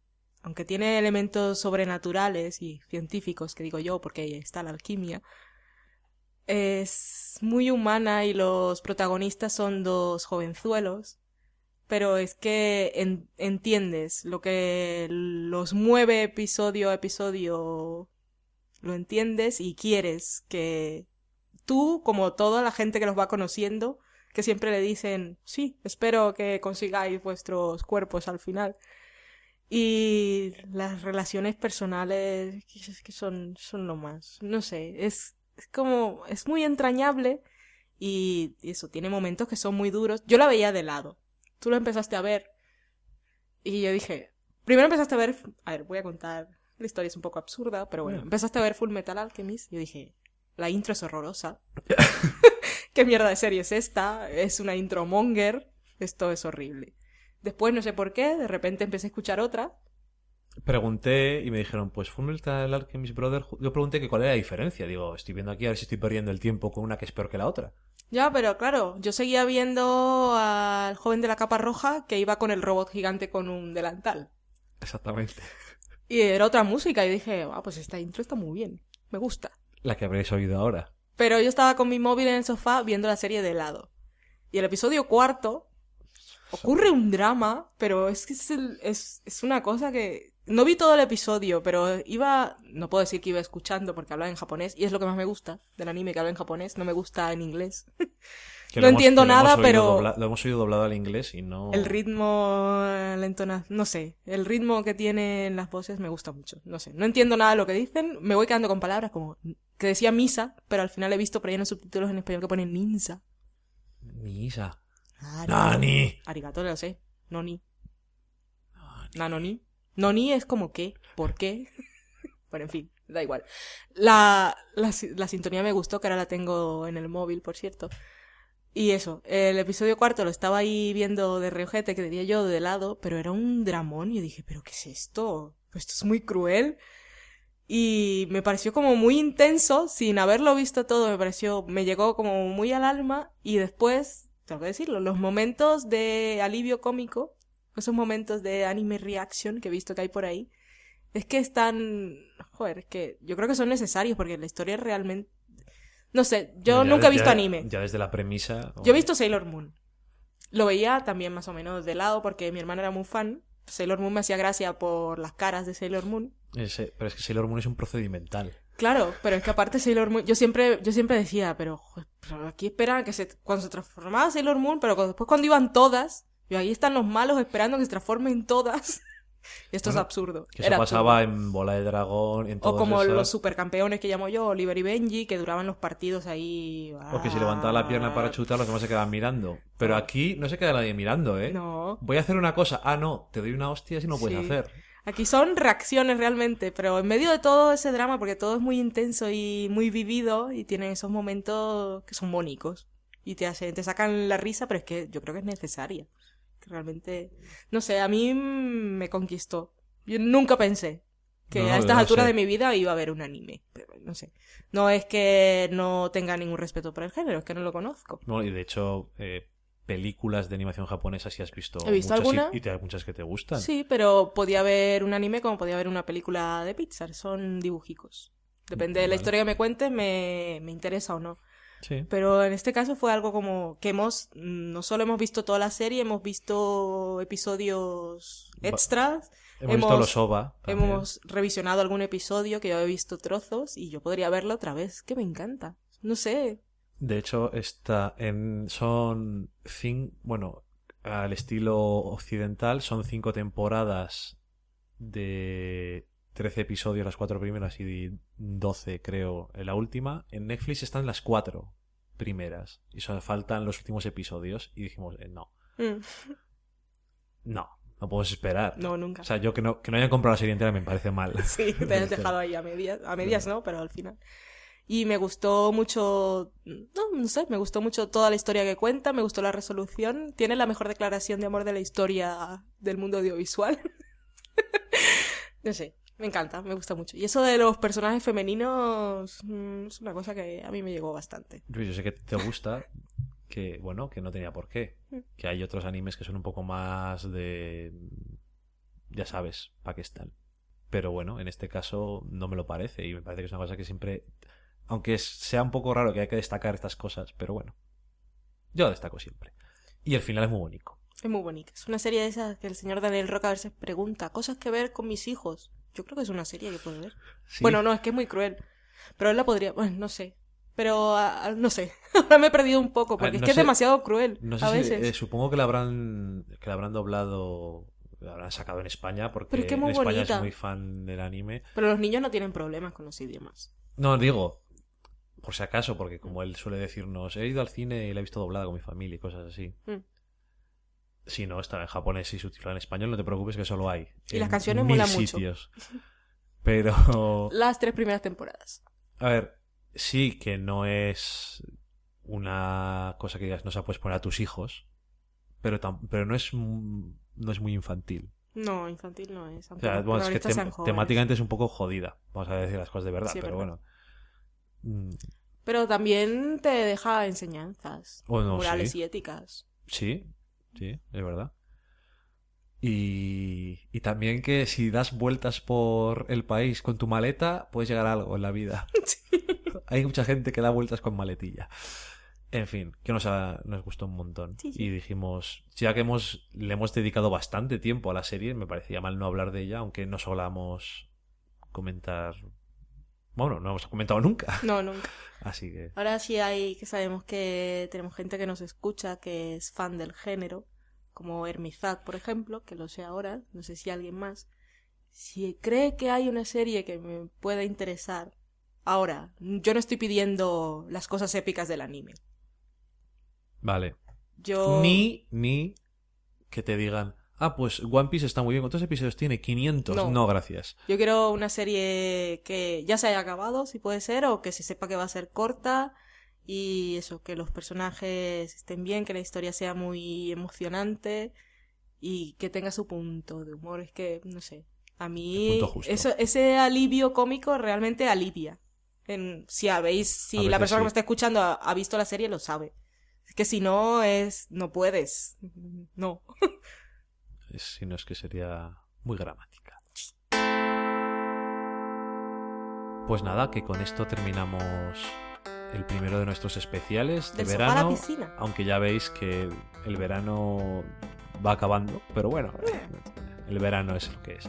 Aunque tiene elementos sobrenaturales y científicos, que digo yo, porque ahí está la alquimia, es muy humana y los protagonistas son dos jovenzuelos, pero es que en- entiendes lo que los mueve episodio a episodio lo entiendes y quieres que tú, como toda la gente que los va conociendo, que siempre le dicen, sí, espero que consigáis vuestros cuerpos al final. Y las relaciones personales que es que son, son lo más. No sé, es, es como, es muy entrañable y eso, tiene momentos que son muy duros. Yo la veía de lado. Tú lo empezaste a ver y yo dije, primero empezaste a ver, a ver, voy a contar, la historia es un poco absurda, pero bueno, Bueno. empezaste a ver Full Metal Alchemist y yo dije, la intro es horrorosa. ¿Qué mierda de serie es esta? Es una intro monger. Esto es horrible. Después, no sé por qué, de repente empecé a escuchar otra. Pregunté y me dijeron, pues Fullmetal Alchemist Brotherhood... Yo pregunté que cuál era la diferencia. Digo, estoy viendo aquí a ver si estoy perdiendo el tiempo con una que es peor que la otra. Ya, pero claro, yo seguía viendo al joven de la capa roja que iba con el robot gigante con un delantal. Exactamente. Y era otra música y dije, ah, pues esta intro está muy bien. Me gusta. La que habréis oído ahora. Pero yo estaba con mi móvil en el sofá viendo la serie de lado. Y el episodio cuarto ocurre un drama, pero es que es, el- es, es una cosa que... No vi todo el episodio, pero iba... No puedo decir que iba escuchando porque hablaba en japonés, y es lo que más me gusta del anime, que habla en japonés, no me gusta en inglés. Que No entiendo hemos nada, pero- dobla- lo hemos oído doblado al inglés y no... El ritmo, la entonación, no sé, el ritmo que tienen las voces me gusta mucho, no sé, no entiendo nada de lo que dicen, me voy quedando con palabras como que decía misa, pero al final he visto por ahí en los subtítulos en español que ponen ninza. Misa. Arigato. Nani. Arigato, lo sé. Noni. Nanoni. Noni es como qué, por qué. bueno, en fin, da igual. La, la, la sintonía me gustó, que ahora la tengo en el móvil, por cierto. Y eso, el episodio cuarto lo estaba ahí viendo de reojete, que diría yo, de lado, pero era un dramón. Y dije, ¿pero qué es esto? Esto es muy cruel. Y me pareció como muy intenso, sin haberlo visto todo, me pareció, me llegó como muy al alma. Y después, tengo que decirlo, los momentos de alivio cómico, esos momentos de anime reaction que he visto que hay por ahí, es que están, joder, es que yo creo que son necesarios porque la historia realmente, no sé, yo ya nunca he visto ya- anime. Ya desde la premisa... Yo he visto Sailor Moon. Lo veía también más o menos de lado porque mi hermana era muy fan. Sailor Moon me hacía gracia por las caras de Sailor Moon. Ese- pero es que Sailor Moon es un procedimental. Claro, pero es que aparte Sailor Moon, yo siempre, yo siempre decía, pero, joder, pero aquí esperaban que se, cuando se transformaba Sailor Moon, pero cuando- después cuando iban todas, y ahí están los malos esperando que se transformen todas. Esto Bueno, es absurdo. Que eso Era pasaba absurdo. en Bola de Dragón, en O como esos- los supercampeones que llamo yo, Oliver y Benji, que duraban los partidos ahí. Porque si levantaba la pierna para chutar, los demás se quedaban mirando. Pero aquí no se queda nadie mirando, ¿eh? No. Voy a hacer una cosa. Ah, no, te doy una hostia si no puedes Sí. hacer. Aquí son reacciones realmente, pero en medio de todo ese drama, porque todo es muy intenso y muy vivido, y tienen esos momentos que son bónicos. Y te hacen, te sacan la risa, pero es que yo creo que es necesaria. Que realmente, no sé, a mí me conquistó. Yo nunca pensé que No, a estas alturas sé. de mi vida iba a haber un anime. Pero no sé. No es que no tenga ningún respeto por el género, es que no lo conozco. Bueno, y de hecho, eh, películas de animación japonesa sí has visto. He visto muchas y- alguna. Y, te hay muchas que te gustan. Sí, pero podía haber un anime como podía haber una película de Pixar. Son dibujicos. Depende de la historia que me cuentes, me, me interesa o no. Sí. Pero en este caso fue algo como que hemos, mm, no solo hemos visto toda la serie, hemos visto episodios extras, Hemos, visto los OVA. también. hemos revisionado algún episodio que yo he visto trozos y yo podría verlo otra vez, que me encanta. No sé, De hecho, está en. Son. Cin... Bueno, al estilo occidental, son cinco temporadas de 13 episodios, las cuatro primeras, y 12, creo, en la última. En Netflix están las cuatro primeras. Y solo faltan los últimos episodios. Y dijimos, eh, no, Mm, no, no podemos esperar. no, nunca. O sea, yo que no, que no hayan comprado la serie entera me parece mal. Sí, te has dejado ahí a medias, a medias no, pero al final. Y me gustó mucho, no, no sé, me gustó mucho toda la historia que cuenta, me gustó la resolución, tiene la mejor declaración de amor de la historia del mundo audiovisual. no sé, me encanta, me gusta mucho. Y eso de los personajes femeninos mm, es una cosa que a mí me llegó bastante. Luis, yo sé que te gusta, que bueno, que no tenía por qué. Que hay otros animes que son un poco más de... Ya sabes, están. Pero bueno, en este caso no me lo parece y me parece que es una cosa que siempre... Aunque sea un poco raro que hay que destacar estas cosas, pero bueno. Yo destaco siempre. Y el final es muy bonito. Es muy bonita. Es una serie de esas que el señor Daniel Roca a veces pregunta, cosas que ver con mis hijos. Yo creo que es una serie que puede ver. Sí. Bueno, no, es que es muy cruel. Pero él la podría. Bueno, no sé. Pero ah, ah, no sé. Ahora me he perdido un poco porque Ah, es no que sé- es demasiado cruel. No sé a si, veces. eh, supongo que la habrán que la habrán doblado, la habrán sacado en España porque es que es en España bonita. es muy fan del anime. Pero los niños no tienen problemas con los idiomas. No, digo, por si acaso, porque como él suele decirnos, he ido al cine y la he visto doblada con mi familia y cosas así. Mm. Si no, está en japonés y subtitulada en español, no te preocupes que solo hay. Y las canciones mil molan mucho. sitios. Pero, Las tres primeras temporadas. a ver, sí que no es una cosa que digas, no se puedes poner a tus hijos, pero, pero no es no es muy infantil. No, infantil no es. O sea, bueno, es que tem- jóvenes. temáticamente es un poco jodida, vamos a decir las cosas de verdad, Sí, pero verdad. bueno. Mm, Pero también te deja enseñanzas. Bueno, morales sí. y éticas. Sí, sí, es verdad. Y, y también que si das vueltas por el país con tu maleta, puedes llegar a algo en la vida. Hay mucha gente que da vueltas con maletilla. En fin, que nos, ha- nos gustó un montón. Sí, sí. Y dijimos, ya que hemos, le hemos dedicado bastante tiempo a la serie, me parecía mal no hablar de ella, aunque no solamos comentar. Bueno, no hemos comentado nunca. No, nunca. Así que. Ahora sí hay que sabemos que tenemos gente que nos escucha que es fan del género, como Hermizad, por ejemplo, que lo sé ahora, no sé si alguien más. Si cree que hay una serie que me pueda interesar, ahora, yo no estoy pidiendo las cosas épicas del anime. Vale. Yo Ni, ni que te digan, ah, pues One Piece está muy bien. ¿Cuántos episodios tiene? 500. No. No, gracias. yo quiero una serie que ya se haya acabado, si puede ser, o que se sepa que va a ser corta y eso, que los personajes estén bien, que la historia sea muy emocionante y que tenga su punto de humor. Es que, no sé, a mí eso, ese alivio cómico realmente alivia. En, si habéis, si la persona que me está escuchando ha, ha visto la serie, lo sabe. Es que si no, es, no puedes. No. Si no es que sería muy gramática. Pues nada, que con esto terminamos el primero de nuestros especiales de Del sofá a la verano. piscina. Aunque ya veis que el verano va acabando, pero bueno, el verano es lo que es.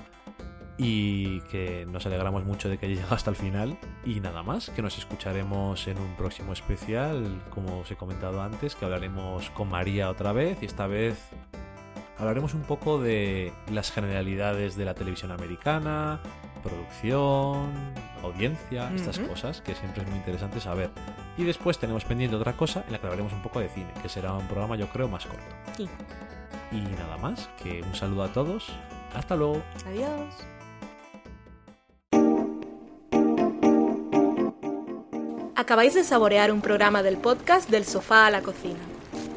y que nos alegramos mucho de que haya llegado hasta el final. Y nada más, que nos escucharemos en un próximo especial, como os he comentado antes, que hablaremos con María otra vez y esta vez hablaremos un poco de las generalidades de la televisión americana, producción, audiencia, estas cosas que siempre es muy interesante saber. Y después tenemos pendiente otra cosa en la que hablaremos un poco de cine, que será un programa yo creo más corto. Sí. Y nada más, que un saludo a todos. Hasta luego. Adiós. Acabáis de saborear un programa del podcast Del sofá a la cocina.